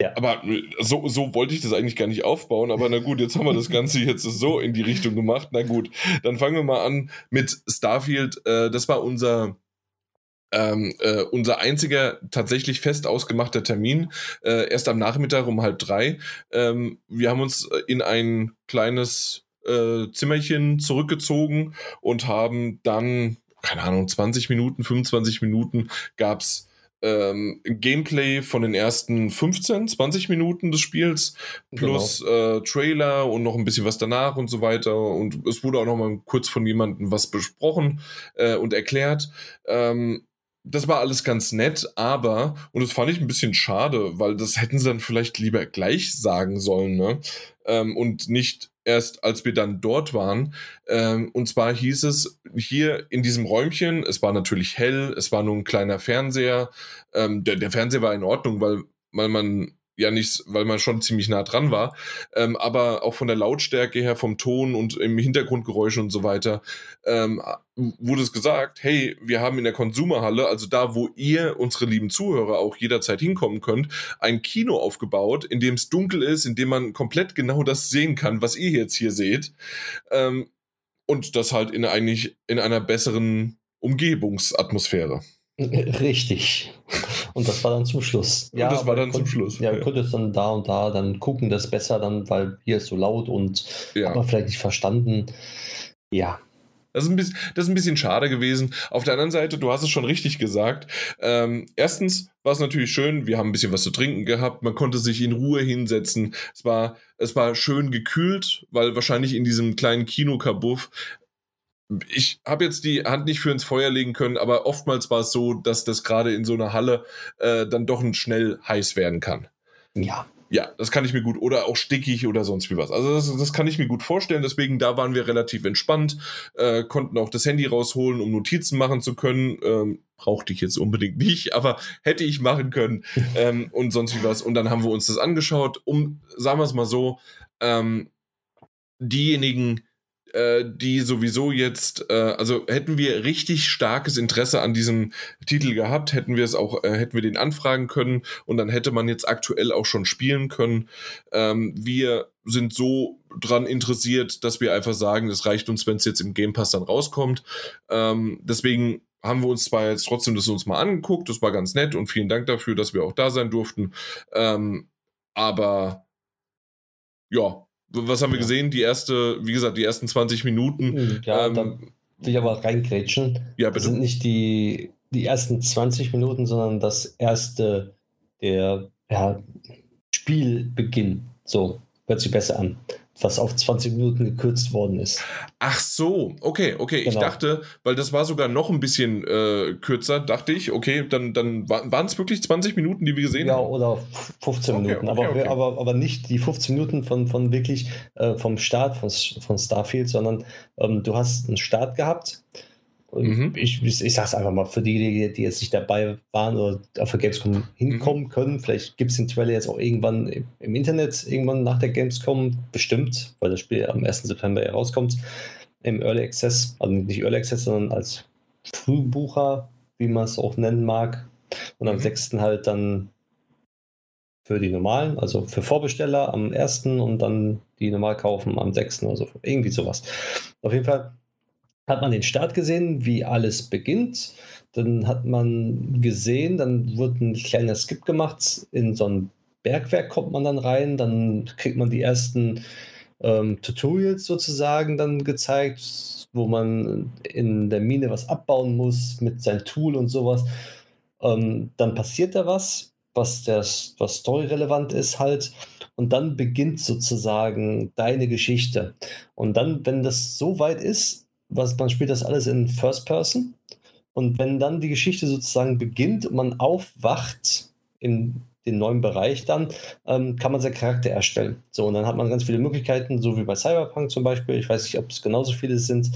S1: ja. aber so, so wollte ich das eigentlich gar nicht aufbauen. Aber na gut, jetzt haben wir das Ganze jetzt so in die Richtung gemacht. Na gut, dann fangen wir mal an mit Starfield. Äh, das war unser ähm, äh, unser einziger tatsächlich fest ausgemachter Termin, äh, erst am Nachmittag um halb drei. Ähm, wir haben uns in ein kleines äh, Zimmerchen zurückgezogen und haben dann, keine Ahnung, 20 Minuten, 25 Minuten gab es ähm, Gameplay von den ersten 15, 20 Minuten des Spiels plus genau. äh, Trailer und noch ein bisschen was danach und so weiter. Und es wurde auch noch mal kurz von jemandem was besprochen äh, und erklärt. Ähm, das war alles ganz nett, aber, und das fand ich ein bisschen schade, weil das hätten sie dann vielleicht lieber gleich sagen sollen, ne? Ähm, und nicht erst als wir dann dort waren. Ähm, und zwar hieß es hier in diesem Räumchen, es war natürlich hell, es war nur ein kleiner Fernseher. Ähm, der, der Fernseher war in Ordnung, weil, weil man ja nicht, weil man schon ziemlich nah dran war, ähm, aber auch von der Lautstärke her, vom Ton und im Hintergrundgeräusche und so weiter, ähm, wurde es gesagt, hey, wir haben in der Konsumerhalle, also da, wo ihr, unsere lieben Zuhörer, auch jederzeit hinkommen könnt, ein Kino aufgebaut, in dem es dunkel ist, in dem man komplett genau das sehen kann, was ihr jetzt hier seht. Ähm, und das halt in eigentlich in einer besseren Umgebungsatmosphäre.
S2: Richtig. Und das war dann zum Schluss.
S1: Ja, und das war dann zum Schluss.
S2: Ja, ja. konntest dann da und da dann gucken, das besser dann, weil hier ist so laut und ja. hat man vielleicht nicht verstanden. Ja.
S1: Das ist, ein bisschen, das ist ein bisschen schade gewesen. Auf der anderen Seite, du hast es schon richtig gesagt. Ähm, erstens war es natürlich schön, wir haben ein bisschen was zu trinken gehabt, man konnte sich in Ruhe hinsetzen. Es war, es war schön gekühlt, weil wahrscheinlich in diesem kleinen Kinokabuff ich habe jetzt die Hand nicht für ins Feuer legen können, aber oftmals war es so, dass das gerade in so einer Halle äh, dann doch schnell heiß werden kann.
S2: Ja.
S1: Ja, das kann ich mir gut. Oder auch stickig oder sonst wie was. Also das, das kann ich mir gut vorstellen. Deswegen, da waren wir relativ entspannt, äh, konnten auch das Handy rausholen, um Notizen machen zu können. Ähm, brauchte ich jetzt unbedingt nicht, aber hätte ich machen können ähm, und sonst wie was. Und dann haben wir uns das angeschaut, um, sagen wir es mal so, ähm, diejenigen, äh, die sowieso jetzt, äh, also hätten wir richtig starkes Interesse an diesem Titel gehabt, hätten wir es auch, äh, hätten wir den anfragen können und dann hätte man jetzt aktuell auch schon spielen können. Ähm, wir sind so dran interessiert, dass wir einfach sagen, es reicht uns, wenn es jetzt im Game Pass dann rauskommt. Ähm, deswegen haben wir uns zwar jetzt trotzdem das uns mal angeguckt, das war ganz nett und vielen Dank dafür, dass wir auch da sein durften. Ähm, aber ja, was haben wir gesehen? Die erste, wie gesagt, die ersten 20 Minuten.
S2: Hm, ja, ähm, da will ich aber reingrätschen. Ja, bitte. Das sind nicht die, die ersten 20 Minuten, sondern das erste, der ja, Spielbeginn. So, hört sich besser an was auf 20 Minuten gekürzt worden ist.
S1: Ach so, okay, okay. Genau. Ich dachte, weil das war sogar noch ein bisschen äh, kürzer, dachte ich, okay, dann, dann waren es wirklich 20 Minuten, die wir gesehen
S2: ja,
S1: haben.
S2: Ja, oder 15 okay, Minuten, okay, aber, okay. Aber, aber nicht die 15 Minuten von, von wirklich äh, vom Start von, von Starfield, sondern ähm, du hast einen Start gehabt Mhm. Ich, ich sage es einfach mal für diejenigen, die jetzt nicht dabei waren oder auf der Gamescom hinkommen mhm. können. Vielleicht gibt es den Trailer jetzt auch irgendwann im Internet, irgendwann nach der Gamescom, bestimmt, weil das Spiel am 1. September rauskommt, im Early Access. Also nicht Early Access, sondern als Frühbucher, wie man es auch nennen mag. Und am mhm. 6. halt dann für die normalen, also für Vorbesteller am 1. und dann die normal kaufen am 6. Also irgendwie sowas. Auf jeden Fall hat man den Start gesehen, wie alles beginnt. Dann hat man gesehen, dann wird ein kleiner Skip gemacht. In so ein Bergwerk kommt man dann rein. Dann kriegt man die ersten ähm, Tutorials sozusagen dann gezeigt, wo man in der Mine was abbauen muss mit seinem Tool und sowas. Ähm, dann passiert da was, was, das, was storyrelevant ist halt. und dann beginnt sozusagen deine Geschichte. Und dann, wenn das so weit ist, was, man spielt das alles in First Person. Und wenn dann die Geschichte sozusagen beginnt und man aufwacht in den neuen Bereich dann, ähm, kann man seinen Charakter erstellen. So, und dann hat man ganz viele Möglichkeiten, so wie bei Cyberpunk zum Beispiel. Ich weiß nicht, ob es genauso viele sind,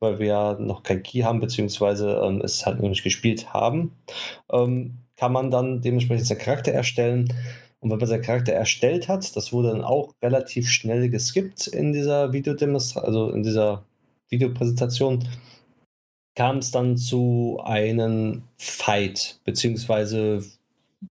S2: weil wir ja noch kein Key haben, beziehungsweise ähm, es halt noch nicht gespielt haben. Ähm, kann man dann dementsprechend seinen Charakter erstellen. Und wenn man seinen Charakter erstellt hat, das wurde dann auch relativ schnell geskippt in dieser Videodemonstration, also in dieser Videopräsentation, kam es dann zu einem Fight, beziehungsweise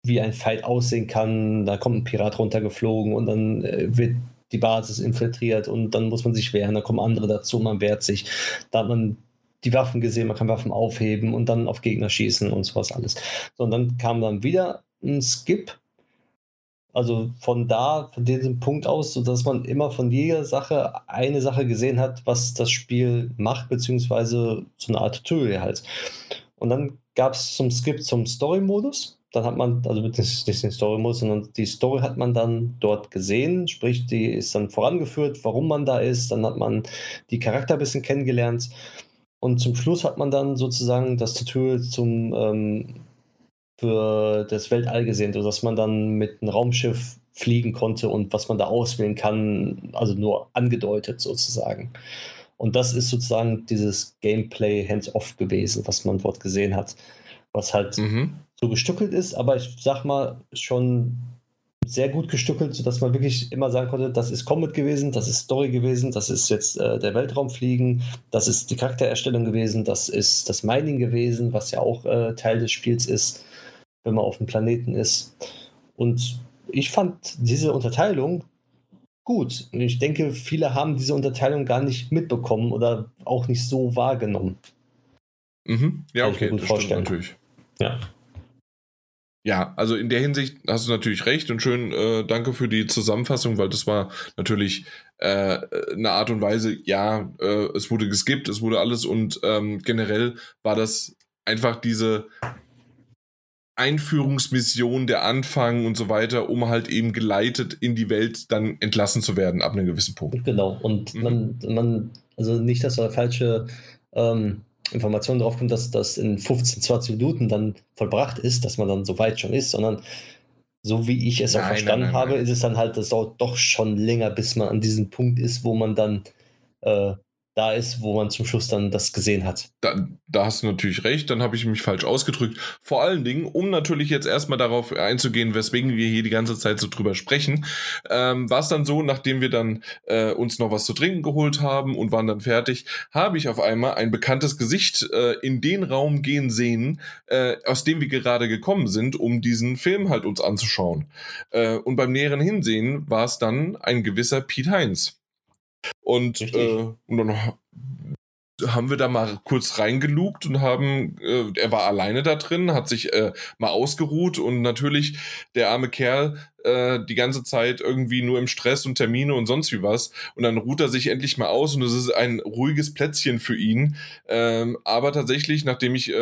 S2: wie ein Fight aussehen kann. Da kommt ein Pirat runtergeflogen und dann äh, wird die Basis infiltriert und dann muss man sich wehren, da kommen andere dazu, man wehrt sich. Da hat man die Waffen gesehen, man kann Waffen aufheben und dann auf Gegner schießen und sowas alles. So, und dann kam dann wieder ein Skip. Also von da, von diesem Punkt aus, sodass man immer von jeder Sache eine Sache gesehen hat, was das Spiel macht, beziehungsweise so eine Art Tutorial halt. Und dann gab es zum Skip zum Story-Modus. Dann hat man, also nicht den Story-Modus, sondern die Story hat man dann dort gesehen, sprich, die ist dann vorangeführt, warum man da ist, dann hat man die Charakter ein bisschen kennengelernt. Und zum Schluss hat man dann sozusagen das Tutorial zum ähm, für das Weltall gesehen, sodass man dann mit einem Raumschiff fliegen konnte und was man da auswählen kann, also nur angedeutet sozusagen. Und das ist sozusagen dieses Gameplay hands-off gewesen, was man dort gesehen hat was halt mhm. so gestückelt ist, aber ich sag mal schon sehr gut gestückelt, sodass man wirklich immer sagen konnte, das ist Combat gewesen, das ist Story gewesen, das ist jetzt äh, der Weltraumfliegen, das ist die Charaktererstellung gewesen, das ist das Mining gewesen, was ja auch äh, Teil des Spiels ist, wenn man auf dem Planeten ist. Und ich fand diese Unterteilung gut. Und ich denke, viele haben diese Unterteilung gar nicht mitbekommen oder auch nicht so wahrgenommen.
S1: Mhm. Ja, Kann okay, ich mir gut vorstellen. natürlich.
S2: Ja.
S1: Ja, also in der Hinsicht hast du natürlich recht und schön, äh, danke für die Zusammenfassung, weil das war natürlich äh, eine Art und Weise, ja, äh, es wurde geskippt, es wurde alles und ähm, generell war das einfach diese Einführungsmission, der Anfang und so weiter, um halt eben geleitet in die Welt dann entlassen zu werden ab einem gewissen Punkt.
S2: Genau, und mhm. man, man, also nicht, dass da falsche ähm, Information drauf kommt, dass das in 15, 20 Minuten dann vollbracht ist, dass man dann so weit schon ist, sondern so wie ich es nein, auch verstanden nein, nein, habe, ist es dann halt, das dauert doch schon länger, bis man an diesem Punkt ist, wo man dann äh, da ist, wo man zum Schluss dann das gesehen hat.
S1: Da, da hast du natürlich recht, dann habe ich mich falsch ausgedrückt. Vor allen Dingen, um natürlich jetzt erstmal darauf einzugehen, weswegen wir hier die ganze Zeit so drüber sprechen, ähm, war es dann so, nachdem wir dann äh, uns noch was zu trinken geholt haben und waren dann fertig, habe ich auf einmal ein bekanntes Gesicht äh, in den Raum gehen sehen, äh, aus dem wir gerade gekommen sind, um diesen Film halt uns anzuschauen. Äh, und beim näheren Hinsehen war es dann ein gewisser Pete Heinz. Und, äh, und dann haben wir da mal kurz reingelugt und haben, äh, er war alleine da drin, hat sich äh, mal ausgeruht und natürlich der arme Kerl äh, die ganze Zeit irgendwie nur im Stress und Termine und sonst wie was. Und dann ruht er sich endlich mal aus und es ist ein ruhiges Plätzchen für ihn. Ähm, aber tatsächlich, nachdem ich äh,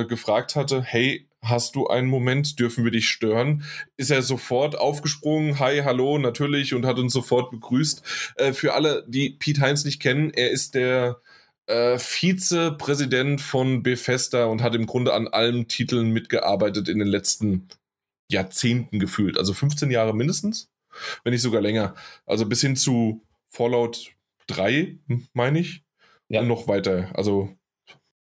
S1: äh, gefragt hatte, hey, hast du einen Moment, dürfen wir dich stören? Ist er sofort aufgesprungen, hi, hallo, natürlich, und hat uns sofort begrüßt. Äh, für alle, die Pete Heinz nicht kennen, er ist der äh, Vizepräsident von Bethesda und hat im Grunde an allen Titeln mitgearbeitet in den letzten Jahrzehnten gefühlt. Also 15 Jahre mindestens, wenn nicht sogar länger. Also bis hin zu Fallout 3, meine ich. Ja. Und noch weiter. Also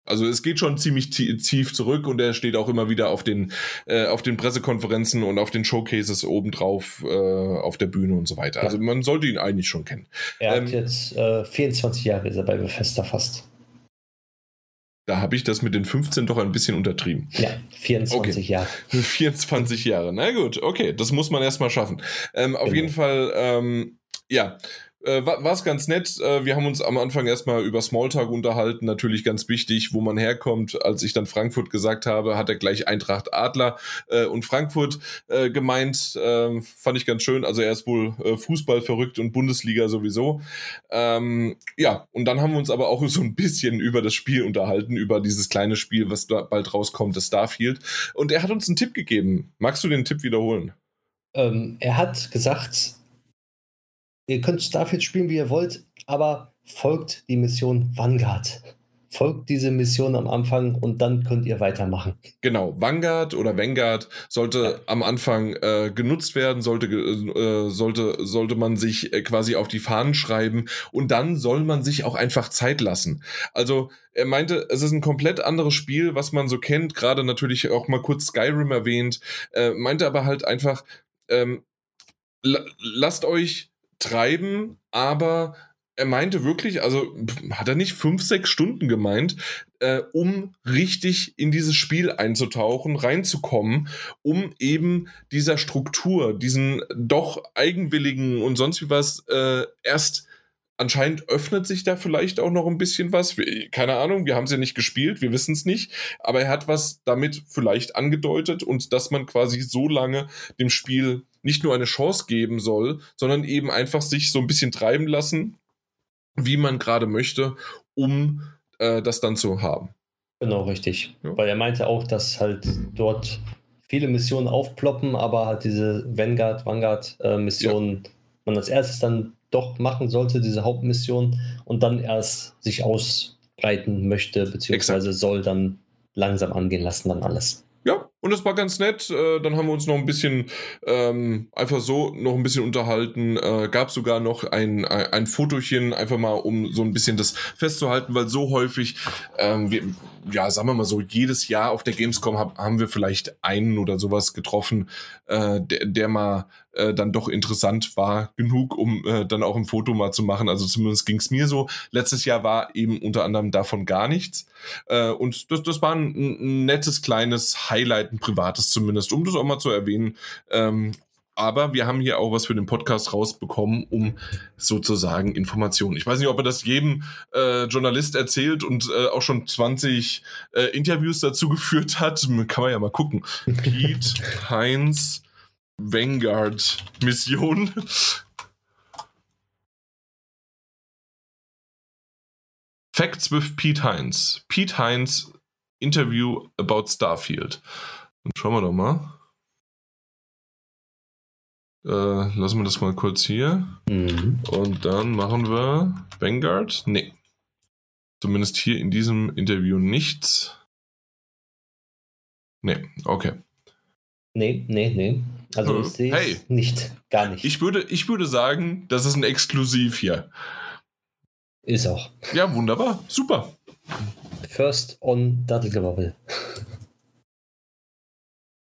S1: also es geht schon ziemlich tief zurück und er steht auch immer wieder auf den, äh, auf den Pressekonferenzen und auf den Showcases obendrauf äh, auf der Bühne und so weiter. Ja. Also man sollte ihn eigentlich schon kennen.
S2: Er ähm, hat jetzt äh, 24 Jahre ist er bei Bethesda fast.
S1: Da habe ich das mit den 15 doch ein bisschen untertrieben.
S2: Ja, 24 okay. Jahre.
S1: 24 Jahre, na gut, okay, das muss man erstmal schaffen. Ähm, auf genau. jeden Fall, ähm, ja, äh, war es ganz nett. Äh, wir haben uns am Anfang erstmal über Smalltalk unterhalten, natürlich ganz wichtig, wo man herkommt. Als ich dann Frankfurt gesagt habe, hat er gleich Eintracht Adler äh, und Frankfurt äh, gemeint. Ähm, fand ich ganz schön. Also er ist wohl äh, Fußball verrückt und Bundesliga sowieso. Ähm, ja, und dann haben wir uns aber auch so ein bisschen über das Spiel unterhalten, über dieses kleine Spiel, was da bald rauskommt, das Starfield. Und er hat uns einen Tipp gegeben. Magst du den Tipp wiederholen?
S2: Ähm, er hat gesagt, ihr könnt Starfield spielen, wie ihr wollt, aber folgt die Mission Vanguard folgt diese Mission am Anfang und dann könnt ihr weitermachen.
S1: Genau, Vanguard oder Vanguard sollte ja. am Anfang äh, genutzt werden, sollte, äh, sollte, sollte man sich äh, quasi auf die Fahnen schreiben und dann soll man sich auch einfach Zeit lassen. Also er meinte, es ist ein komplett anderes Spiel, was man so kennt, gerade natürlich auch mal kurz Skyrim erwähnt, äh, meinte aber halt einfach, ähm, lasst euch treiben, aber er meinte wirklich, also hat er nicht fünf, sechs Stunden gemeint, äh, um richtig in dieses Spiel einzutauchen, reinzukommen, um eben dieser Struktur, diesen doch eigenwilligen und sonst wie was äh, erst anscheinend öffnet sich da vielleicht auch noch ein bisschen was. Keine Ahnung, wir haben es ja nicht gespielt, wir wissen es nicht, aber er hat was damit vielleicht angedeutet und dass man quasi so lange dem Spiel nicht nur eine Chance geben soll, sondern eben einfach sich so ein bisschen treiben lassen wie man gerade möchte, um äh, das dann zu haben.
S2: Genau, richtig. Ja. Weil er meinte auch, dass halt dort viele Missionen aufploppen, aber halt diese Vanguard, Vanguard-Missionen äh, ja. man als erstes dann doch machen sollte, diese Hauptmission, und dann erst sich ausbreiten möchte, beziehungsweise Exakt. soll dann langsam angehen lassen, dann alles.
S1: Ja, und das war ganz nett. Äh, dann haben wir uns noch ein bisschen ähm, einfach so noch ein bisschen unterhalten. Äh, gab sogar noch ein, ein Fotochen, einfach mal, um so ein bisschen das festzuhalten, weil so häufig, ähm, wir, ja, sagen wir mal so, jedes Jahr auf der Gamescom hab, haben wir vielleicht einen oder sowas getroffen, äh, der, der mal äh, dann doch interessant war genug, um äh, dann auch ein Foto mal zu machen. Also zumindest ging es mir so. Letztes Jahr war eben unter anderem davon gar nichts. Äh, und das, das war ein, ein nettes kleines Highlight ein privates zumindest, um das auch mal zu erwähnen. Ähm, aber wir haben hier auch was für den Podcast rausbekommen, um sozusagen Informationen. Ich weiß nicht, ob er das jedem äh, Journalist erzählt und äh, auch schon 20 äh, Interviews dazu geführt hat. Kann man ja mal gucken. Pete Heinz Vanguard Mission. Facts with Pete Heinz. Pete Heinz Interview about Starfield. Dann schauen wir doch mal. Äh, lassen wir das mal kurz hier. Mhm. Und dann machen wir Vanguard. Nee. Zumindest hier in diesem Interview nichts. Nee, okay.
S2: Nee, nee, nee. Also ich sehe hey, nicht, gar nicht.
S1: Ich würde, ich würde sagen, das ist ein Exklusiv hier.
S2: Ist auch.
S1: Ja, wunderbar. Super.
S2: First on Dattelgewabbel.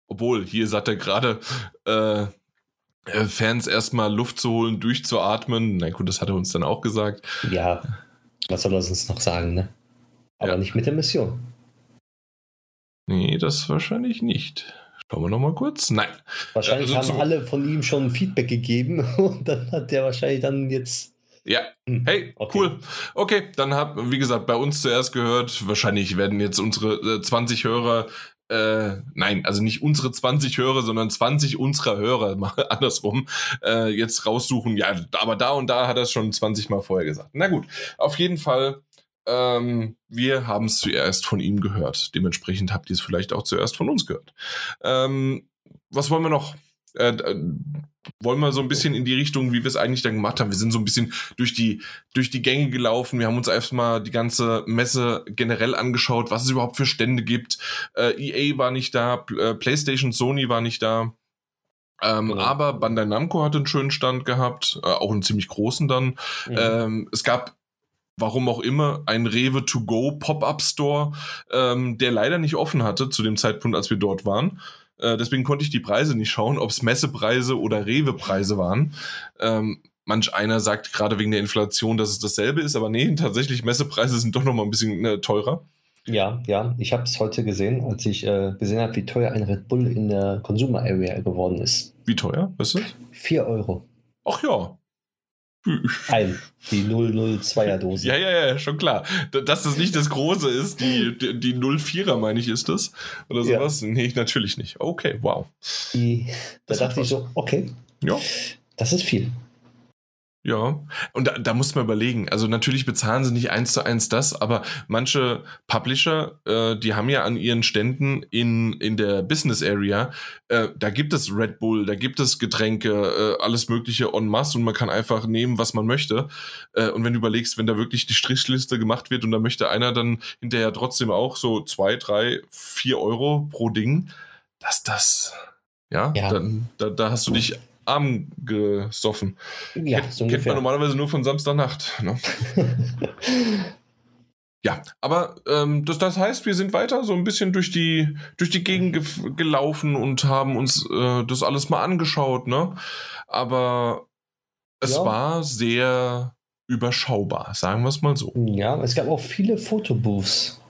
S1: Obwohl, hier sagt er gerade, äh, äh, Fans erstmal Luft zu holen, durchzuatmen. Na gut, das hat er uns dann auch gesagt.
S2: Ja, was soll er uns noch sagen, ne? Aber ja. nicht mit der Mission.
S1: Nee, das wahrscheinlich nicht. Schauen wir nochmal kurz. Nein.
S2: Wahrscheinlich also haben alle von ihm schon Feedback gegeben und dann hat der wahrscheinlich dann jetzt
S1: ja, hm. hey, okay. cool. Okay, dann hab, wie gesagt, bei uns zuerst gehört, wahrscheinlich werden jetzt unsere äh, 20 Hörer, äh, nein, also nicht unsere 20 Hörer, sondern 20 unserer Hörer, mal andersrum, äh, jetzt raussuchen. Ja, aber da und da hat er es schon 20 Mal vorher gesagt. Na gut, auf jeden Fall, ähm, wir haben es zuerst von ihm gehört. Dementsprechend habt ihr es vielleicht auch zuerst von uns gehört. Ähm, was wollen wir noch? Äh, äh, wollen wir so ein bisschen in die Richtung, wie wir es eigentlich dann gemacht haben. Wir sind so ein bisschen durch die, durch die Gänge gelaufen. Wir haben uns erstmal die ganze Messe generell angeschaut, was es überhaupt für Stände gibt. Äh, EA war nicht da, äh, PlayStation, Sony war nicht da. Ähm, genau. Aber Bandai Namco hatte einen schönen Stand gehabt, äh, auch einen ziemlich großen dann. Mhm. Ähm, es gab warum auch immer, ein Rewe to go Pop-up Store, ähm, der leider nicht offen hatte zu dem Zeitpunkt, als wir dort waren. Äh, deswegen konnte ich die Preise nicht schauen, ob es Messepreise oder Rewe-Preise waren. Ähm, manch einer sagt gerade wegen der Inflation, dass es dasselbe ist, aber nee, tatsächlich Messepreise sind doch noch mal ein bisschen äh, teurer.
S2: Ja, ja, ich habe es heute gesehen, als ich äh, gesehen habe, wie teuer ein Red Bull in der Consumer Area geworden ist.
S1: Wie teuer? Ist das?
S2: 4 Euro.
S1: Ach ja,
S2: ein, die 002er Dose.
S1: Ja, ja, ja, schon klar. Dass das nicht das große ist, die, die, die 04er, meine ich, ist das? Oder sowas? Ja. Nee, natürlich nicht. Okay, wow.
S2: Die, da das dachte ich so, okay.
S1: Ja.
S2: Das ist viel.
S1: Ja, und da, da muss man überlegen. Also natürlich bezahlen sie nicht eins zu eins das, aber manche Publisher, äh, die haben ja an ihren Ständen in, in der Business Area, äh, da gibt es Red Bull, da gibt es Getränke, äh, alles Mögliche en masse und man kann einfach nehmen, was man möchte. Äh, und wenn du überlegst, wenn da wirklich die Strichliste gemacht wird und da möchte einer dann hinterher trotzdem auch so zwei, drei, vier Euro pro Ding, dass das, ja, ja. dann da, da hast du dich arm gesoffen. Ja, so Kennt man normalerweise nur von Samstagnacht. Ne? ja, aber ähm, das, das heißt, wir sind weiter so ein bisschen durch die, durch die Gegend ge gelaufen und haben uns äh, das alles mal angeschaut. Ne? Aber es ja. war sehr überschaubar, sagen wir es mal so.
S2: Ja, es gab auch viele Fotobooths,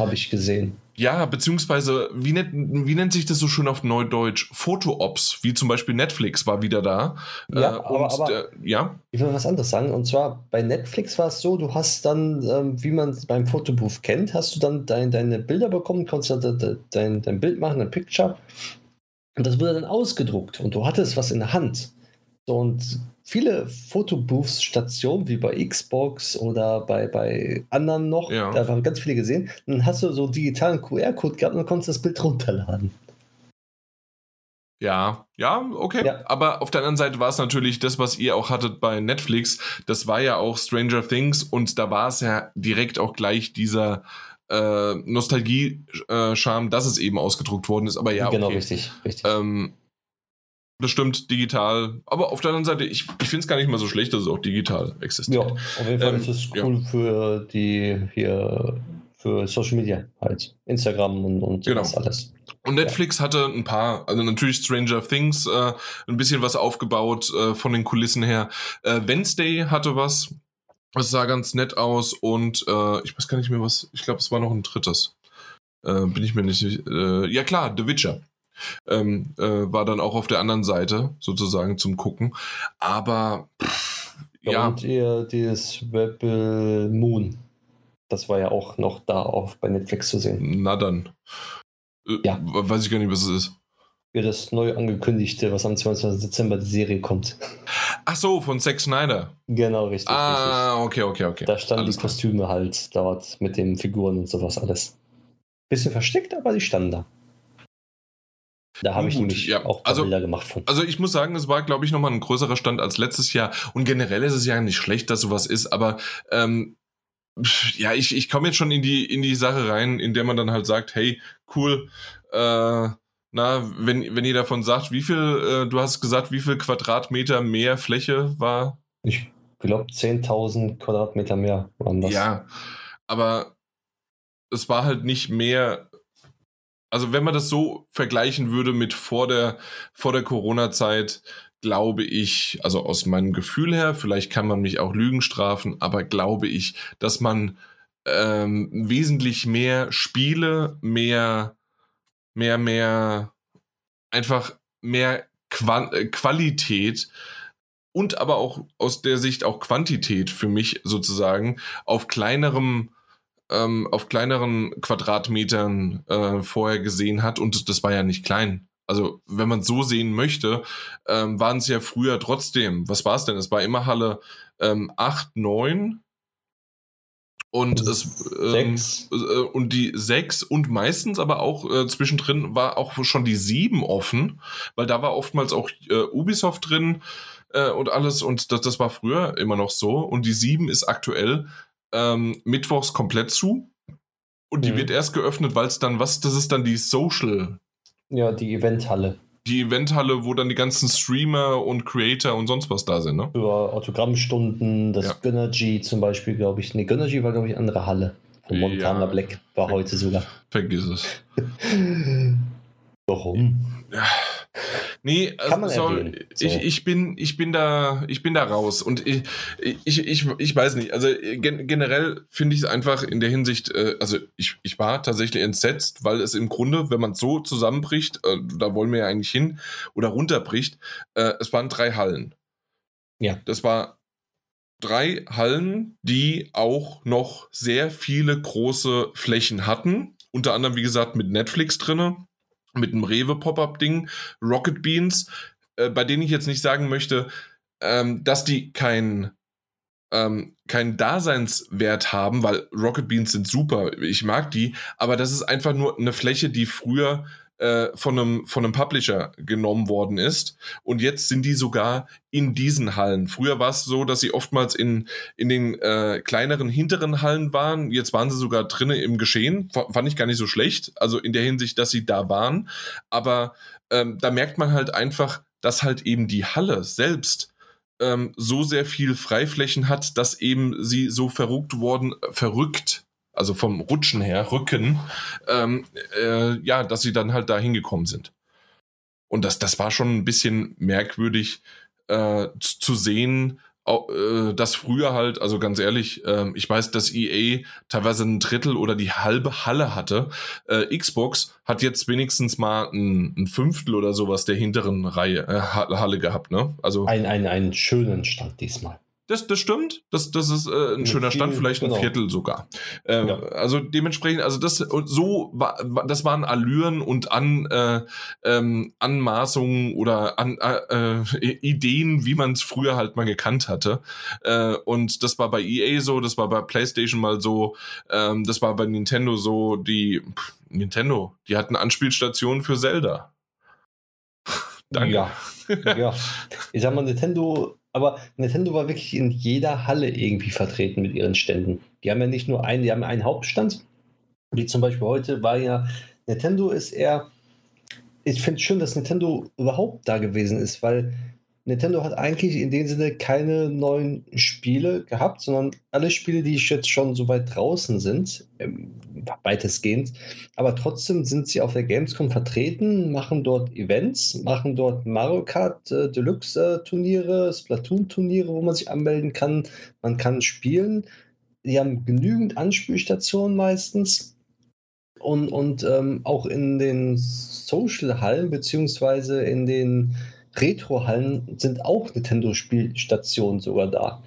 S2: habe ich gesehen.
S1: Ja, beziehungsweise, wie, nennt, wie nennt sich das so schön auf Neudeutsch? Foto-Ops, wie zum Beispiel Netflix war wieder da.
S2: Ja, äh, aber, aber äh, ja. ich will was anderes sagen. Und zwar bei Netflix war es so, du hast dann, ähm, wie man es beim Fotobooth kennt, hast du dann dein, deine Bilder bekommen, konntest dann dein, dein Bild machen, ein Picture. Und das wurde dann ausgedruckt und du hattest was in der Hand. So, und viele Fotobooths, Stationen wie bei Xbox oder bei, bei anderen noch, ja. da haben ganz viele gesehen. Dann hast du so einen digitalen QR-Code gehabt und dann konntest du das Bild runterladen.
S1: Ja, ja, okay. Ja. Aber auf der anderen Seite war es natürlich das, was ihr auch hattet bei Netflix. Das war ja auch Stranger Things und da war es ja direkt auch gleich dieser äh, Nostalgie-Charme, dass es eben ausgedruckt worden ist. Aber ja,
S2: genau, okay. richtig, richtig.
S1: Ähm, das stimmt, digital. Aber auf der anderen Seite, ich, ich finde es gar nicht mal so schlecht, dass es auch digital existiert.
S2: Ja, auf jeden Fall ähm, ist es cool ja. für die hier für Social Media halt. Instagram und, und
S1: genau. alles. Und Netflix ja. hatte ein paar, also natürlich Stranger Things, äh, ein bisschen was aufgebaut äh, von den Kulissen her. Äh, Wednesday hatte was. Das sah ganz nett aus und äh, ich weiß gar nicht mehr was, ich glaube, es war noch ein drittes. Äh, bin ich mir nicht. Äh, ja klar, The Witcher ähm, äh, war dann auch auf der anderen Seite sozusagen zum Gucken. Aber pff, ja.
S2: Und ihr dieses Rebel Moon, das war ja auch noch da auf bei Netflix zu sehen.
S1: Na dann. Äh, ja. Weiß ich gar nicht, was es ist.
S2: Ja, das neu angekündigte, was am 22. Dezember die Serie kommt.
S1: Ach so, von Zack Snyder.
S2: Genau, richtig.
S1: Ah, richtig. okay, okay, okay.
S2: Da standen alles die Kostüme klar. halt dort mit den Figuren und sowas alles. Bisschen versteckt, aber die standen da. Da habe ich nämlich ja. auch
S1: also,
S2: Bilder gemacht von.
S1: Also ich muss sagen, es war, glaube ich, nochmal ein größerer Stand als letztes Jahr. Und generell ist es ja nicht schlecht, dass sowas ist, aber ähm, ja, ich, ich komme jetzt schon in die, in die Sache rein, in der man dann halt sagt, hey, cool, äh, na, wenn, wenn ihr davon sagt, wie viel, äh, du hast gesagt, wie viel Quadratmeter mehr Fläche war?
S2: Ich glaube 10.000 Quadratmeter mehr
S1: waren das. Ja, aber es war halt nicht mehr also wenn man das so vergleichen würde mit vor der, vor der Corona-Zeit, glaube ich, also aus meinem Gefühl her, vielleicht kann man mich auch Lügen strafen, aber glaube ich, dass man ähm, wesentlich mehr Spiele, mehr, mehr, mehr, einfach mehr Qua äh, Qualität und aber auch aus der Sicht auch Quantität für mich sozusagen auf kleinerem ähm, auf kleineren Quadratmetern äh, vorher gesehen hat. Und das war ja nicht klein. Also wenn man es so sehen möchte, ähm, waren es ja früher trotzdem, was war es denn? Es war immer Halle ähm, 8, 9 und es ähm, äh, und die 6 und meistens aber auch äh, zwischendrin war auch schon die 7 offen, weil da war oftmals auch äh, Ubisoft drin äh, und alles. Und das, das war früher immer noch so. Und die 7 ist aktuell ähm, mittwochs komplett zu. Und die mhm. wird erst geöffnet, weil es dann, was, das ist dann die Social.
S2: Ja, die Eventhalle.
S1: Die Eventhalle, wo dann die ganzen Streamer und Creator und sonst was da sind, ne?
S2: Über Autogrammstunden, das ja. Gönnergy zum Beispiel, glaube ich. Ne, Gönnergy war, glaube ich, andere Halle. Von Montana ja. Black war heute sogar.
S1: Vergiss es.
S2: Warum?
S1: Ja. Nee, also so. ich, ich, bin, ich, bin da, ich bin da raus. Und ich, ich, ich, ich weiß nicht. Also gen generell finde ich es einfach in der Hinsicht, äh, also ich, ich war tatsächlich entsetzt, weil es im Grunde, wenn man es so zusammenbricht, äh, da wollen wir ja eigentlich hin, oder runterbricht, äh, es waren drei Hallen.
S2: Ja.
S1: Das war drei Hallen, die auch noch sehr viele große Flächen hatten. Unter anderem, wie gesagt, mit Netflix drinne mit einem Rewe-Pop-Up-Ding, Rocket Beans, äh, bei denen ich jetzt nicht sagen möchte, ähm, dass die kein ähm, keinen Daseinswert haben, weil Rocket Beans sind super, ich mag die, aber das ist einfach nur eine Fläche, die früher äh, von, einem, von einem Publisher genommen worden ist. Und jetzt sind die sogar in diesen Hallen. Früher war es so, dass sie oftmals in, in den äh, kleineren hinteren Hallen waren. Jetzt waren sie sogar drinnen im Geschehen. F fand ich gar nicht so schlecht. Also in der Hinsicht, dass sie da waren. Aber ähm, da merkt man halt einfach, dass halt eben die Halle selbst ähm, so sehr viel Freiflächen hat, dass eben sie so verrückt worden, verrückt, also vom Rutschen her, Rücken, ähm, äh, ja, dass sie dann halt da hingekommen sind. Und das, das war schon ein bisschen merkwürdig äh, zu sehen, äh, das früher halt, also ganz ehrlich, äh, ich weiß, dass EA teilweise ein Drittel oder die halbe Halle hatte. Äh, Xbox hat jetzt wenigstens mal ein, ein, Fünftel oder sowas der hinteren Reihe äh, Halle gehabt, ne?
S2: Also ein, ein, einen schönen Stand diesmal.
S1: Das, das stimmt. Das, das ist äh, ein schöner Stand, vielleicht ein genau. Viertel sogar. Ähm, ja. Also dementsprechend, also das so war, das waren Allüren und an äh, ähm, Anmaßungen oder an äh, äh Ideen, wie man es früher halt mal gekannt hatte. Äh, und das war bei EA so, das war bei PlayStation mal so, ähm, das war bei Nintendo so. Die pff, Nintendo, die hatten Anspielstationen für Zelda.
S2: Danke. Ja. ja. Ich sag mal, Nintendo aber Nintendo war wirklich in jeder Halle irgendwie vertreten mit ihren Ständen. Die haben ja nicht nur einen, die haben einen Hauptstand. Wie zum Beispiel heute war ja, Nintendo ist eher, ich finde es schön, dass Nintendo überhaupt da gewesen ist, weil Nintendo hat eigentlich in dem Sinne keine neuen Spiele gehabt, sondern alle Spiele, die jetzt schon so weit draußen sind, ähm, weitestgehend. Aber trotzdem sind sie auf der Gamescom vertreten, machen dort Events, machen dort Mario Kart äh, Deluxe äh, Turniere, Splatoon Turniere, wo man sich anmelden kann. Man kann spielen. Die haben genügend Anspielstationen meistens. Und, und ähm, auch in den Social-Hallen, beziehungsweise in den Retro-Hallen sind auch Nintendo-Spielstationen sogar da.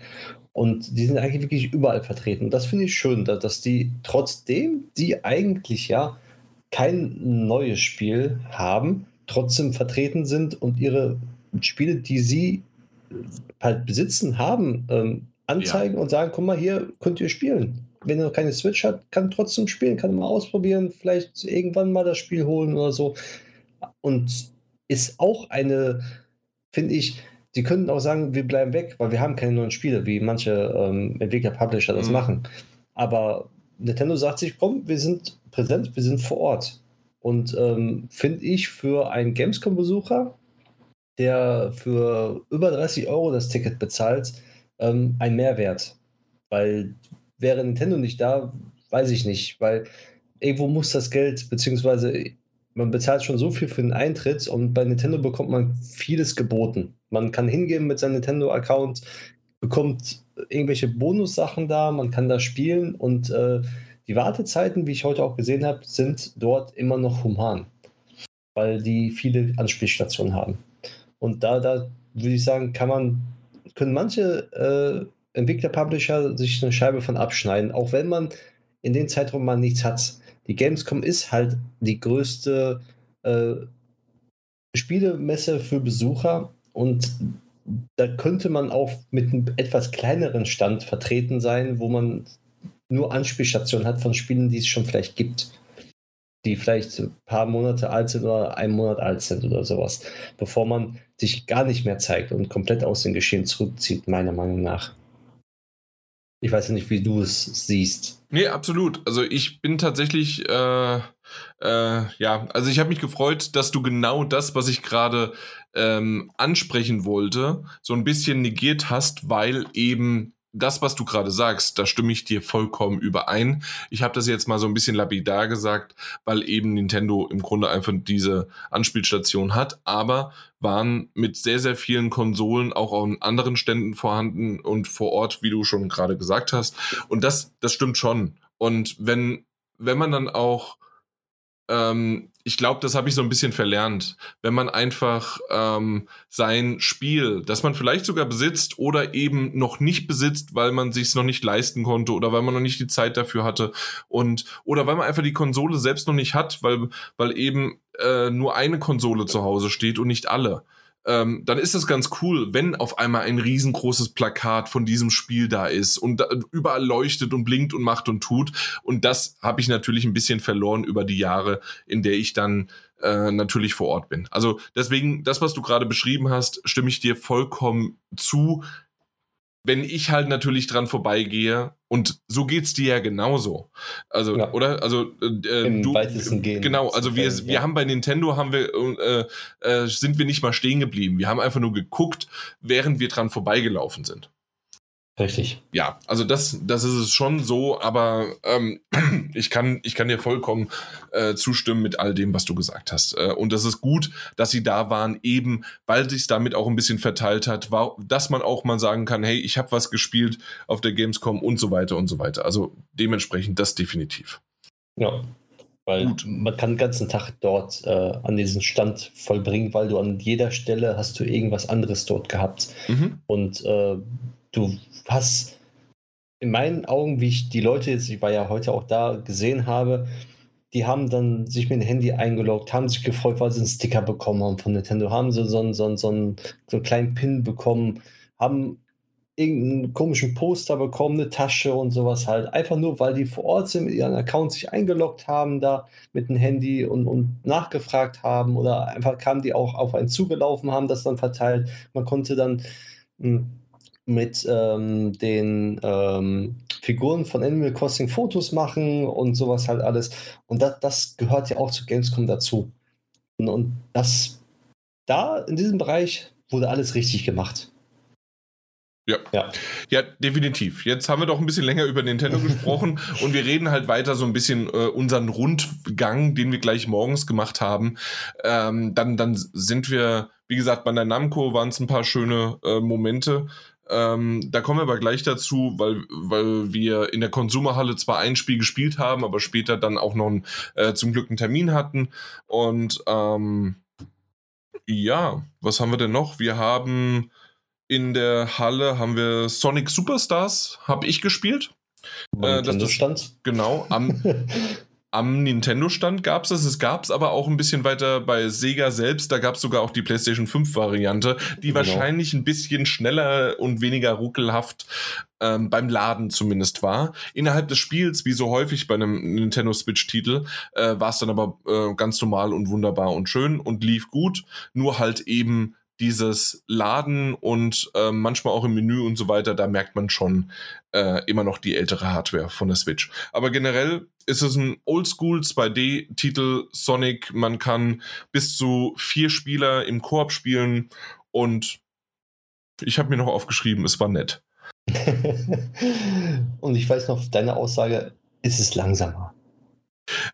S2: Und die sind eigentlich wirklich überall vertreten. Das finde ich schön, dass die trotzdem, die eigentlich ja kein neues Spiel haben, trotzdem vertreten sind und ihre Spiele, die sie halt besitzen, haben, ähm, anzeigen ja. und sagen, guck mal, hier könnt ihr spielen. Wenn er noch keine Switch hat, kann trotzdem spielen, kann mal ausprobieren, vielleicht irgendwann mal das Spiel holen oder so. Und ist auch eine, finde ich, sie könnten auch sagen, wir bleiben weg, weil wir haben keine neuen Spiele, wie manche ähm, Entwickler, Publisher das mhm. machen. Aber Nintendo sagt sich, komm, wir sind präsent, wir sind vor Ort. Und ähm, finde ich für einen Gamescom-Besucher, der für über 30 Euro das Ticket bezahlt, ähm, ein Mehrwert. Weil wäre Nintendo nicht da, weiß ich nicht, weil irgendwo muss das Geld, beziehungsweise man bezahlt schon so viel für den Eintritt und bei Nintendo bekommt man vieles geboten. Man kann hingehen mit seinem Nintendo-Account, bekommt irgendwelche Bonussachen da, man kann da spielen und äh, die Wartezeiten, wie ich heute auch gesehen habe, sind dort immer noch human, weil die viele Anspielstationen haben. Und da, da würde ich sagen, kann man, können manche äh, Entwickler-Publisher sich eine Scheibe von abschneiden, auch wenn man in dem Zeitraum mal nichts hat die Gamescom ist halt die größte äh, Spielemesse für Besucher und da könnte man auch mit einem etwas kleineren Stand vertreten sein, wo man nur Anspielstationen hat von Spielen, die es schon vielleicht gibt, die vielleicht ein paar Monate alt sind oder einen Monat alt sind oder sowas, bevor man sich gar nicht mehr zeigt und komplett aus dem Geschehen zurückzieht, meiner Meinung nach. Ich weiß nicht, wie du es siehst.
S1: Nee, absolut. Also ich bin tatsächlich, äh, äh, ja, also ich habe mich gefreut, dass du genau das, was ich gerade ähm, ansprechen wollte, so ein bisschen negiert hast, weil eben das, was du gerade sagst, da stimme ich dir vollkommen überein. Ich habe das jetzt mal so ein bisschen lapidar gesagt, weil eben Nintendo im Grunde einfach diese Anspielstation hat, aber waren mit sehr, sehr vielen Konsolen auch an anderen Ständen vorhanden und vor Ort, wie du schon gerade gesagt hast. Und das, das stimmt schon. Und wenn, wenn man dann auch ähm, ich glaube, das habe ich so ein bisschen verlernt. Wenn man einfach ähm, sein Spiel, das man vielleicht sogar besitzt oder eben noch nicht besitzt, weil man sich es noch nicht leisten konnte oder weil man noch nicht die Zeit dafür hatte und oder weil man einfach die Konsole selbst noch nicht hat, weil weil eben äh, nur eine Konsole zu Hause steht und nicht alle ähm, dann ist das ganz cool, wenn auf einmal ein riesengroßes Plakat von diesem Spiel da ist und da überall leuchtet und blinkt und macht und tut. Und das habe ich natürlich ein bisschen verloren über die Jahre, in der ich dann äh, natürlich vor Ort bin. Also deswegen, das, was du gerade beschrieben hast, stimme ich dir vollkommen zu wenn ich halt natürlich dran vorbeigehe und so geht's dir ja genauso. Also, ja. oder? Also,
S2: äh, Im du, weitesten gehen.
S1: Genau, also wir, wir ja. haben bei Nintendo haben wir, äh, äh, sind wir nicht mal stehen geblieben. Wir haben einfach nur geguckt, während wir dran vorbeigelaufen sind.
S2: Richtig.
S1: Ja, also das, das ist es schon so, aber ähm, ich, kann, ich kann dir vollkommen äh, zustimmen mit all dem, was du gesagt hast. Äh, und das ist gut, dass sie da waren, eben weil sich damit auch ein bisschen verteilt hat, war, dass man auch mal sagen kann, hey, ich habe was gespielt auf der Gamescom und so weiter und so weiter. Also dementsprechend das definitiv.
S2: Ja, weil Gut. man kann den ganzen Tag dort äh, an diesen Stand vollbringen, weil du an jeder Stelle hast du irgendwas anderes dort gehabt. Mhm. Und äh, du hast in meinen Augen, wie ich die Leute jetzt, ich war ja heute auch da, gesehen habe, die haben dann sich mit dem Handy eingeloggt, haben sich gefreut, weil sie einen Sticker bekommen haben von Nintendo, haben so, so, so, so, einen, so einen kleinen Pin bekommen, haben irgendeinen komischen Poster bekommen, eine Tasche und sowas halt. Einfach nur, weil die vor Ort sind, mit ihren Account sich eingeloggt haben da mit dem Handy und, und nachgefragt haben oder einfach kamen die auch auf einen zugelaufen, haben das dann verteilt. Man konnte dann hm, mit ähm, den ähm, Figuren von Animal Crossing Fotos machen und sowas halt alles. Und das, das gehört ja auch zu Gamescom dazu. Und, und das, da in diesem Bereich wurde alles richtig gemacht.
S1: Ja. ja. Ja, definitiv. Jetzt haben wir doch ein bisschen länger über Nintendo gesprochen und wir reden halt weiter so ein bisschen äh, unseren Rundgang, den wir gleich morgens gemacht haben. Ähm, dann, dann sind wir, wie gesagt, bei der Namco waren es ein paar schöne äh, Momente. Ähm, da kommen wir aber gleich dazu, weil, weil wir in der Konsumerhalle zwar ein Spiel gespielt haben, aber später dann auch noch ein, äh, zum Glück einen Termin hatten. Und ähm, ja, was haben wir denn noch? Wir haben in der Halle haben wir Sonic Superstars, habe ich gespielt.
S2: Äh, das, das stand.
S1: Genau, am, am Nintendo-Stand gab es das. Es gab es aber auch ein bisschen weiter bei Sega selbst. Da gab es sogar auch die PlayStation 5-Variante, die genau. wahrscheinlich ein bisschen schneller und weniger ruckelhaft ähm, beim Laden zumindest war. Innerhalb des Spiels, wie so häufig bei einem Nintendo Switch-Titel, äh, war es dann aber äh, ganz normal und wunderbar und schön und lief gut. Nur halt eben dieses Laden und äh, manchmal auch im Menü und so weiter, da merkt man schon äh, immer noch die ältere Hardware von der Switch. Aber generell ist es ein Oldschool 2D-Titel Sonic. Man kann bis zu vier Spieler im Koop spielen und ich habe mir noch aufgeschrieben, es war nett.
S2: und ich weiß noch, deine Aussage, ist es langsamer.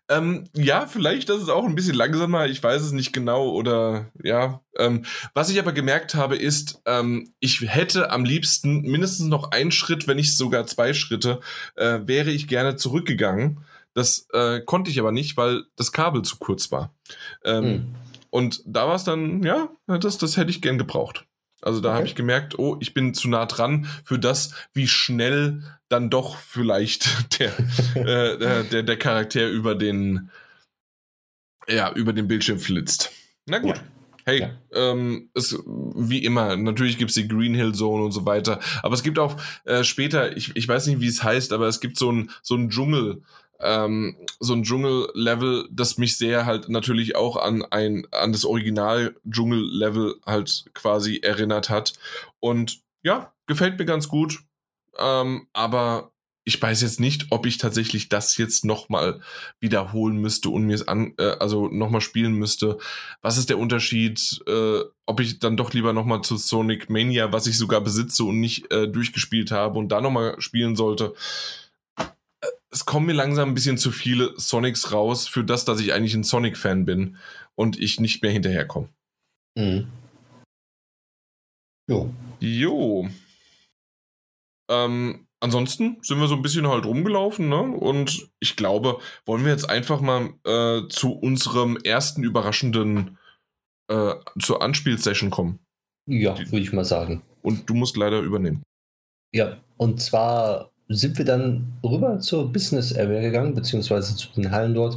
S1: Ähm, ja, vielleicht das ist auch ein bisschen langsamer, ich weiß es nicht genau oder ja. Ähm, was ich aber gemerkt habe, ist, ähm, ich hätte am liebsten mindestens noch einen Schritt, wenn nicht sogar zwei Schritte, äh, wäre ich gerne zurückgegangen. Das äh, konnte ich aber nicht, weil das Kabel zu kurz war. Mhm. Und da war es dann, ja, das, das hätte ich gern gebraucht. Also da okay. habe ich gemerkt, oh, ich bin zu nah dran für das, wie schnell dann doch vielleicht der, äh, der, der Charakter über den, ja, über den Bildschirm flitzt. Na gut. Ja. Hey, ja. ähm, es, wie immer, natürlich gibt es die Green Hill Zone und so weiter, aber es gibt auch äh, später, ich, ich weiß nicht, wie es heißt, aber es gibt so ein, so ein Dschungel, ähm, so ein Dschungel-Level, das mich sehr halt natürlich auch an ein, an das Original-Dschungel-Level halt quasi erinnert hat. Und ja, gefällt mir ganz gut. Ähm, aber ich weiß jetzt nicht, ob ich tatsächlich das jetzt nochmal wiederholen müsste und mir es an, äh, also nochmal spielen müsste. Was ist der Unterschied? Äh, ob ich dann doch lieber nochmal zu Sonic Mania, was ich sogar besitze und nicht äh, durchgespielt habe und da nochmal spielen sollte. Es kommen mir langsam ein bisschen zu viele Sonics raus für das, dass ich eigentlich ein Sonic-Fan bin und ich nicht mehr hinterherkomme. Mhm. Jo. Jo. Ähm, ansonsten sind wir so ein bisschen halt rumgelaufen, ne? Und ich glaube, wollen wir jetzt einfach mal äh, zu unserem ersten überraschenden äh, zur Anspielsession kommen.
S2: Ja, würde ich mal sagen.
S1: Und du musst leider übernehmen.
S2: Ja, und zwar sind wir dann rüber zur Business Area gegangen, beziehungsweise zu den Hallen dort.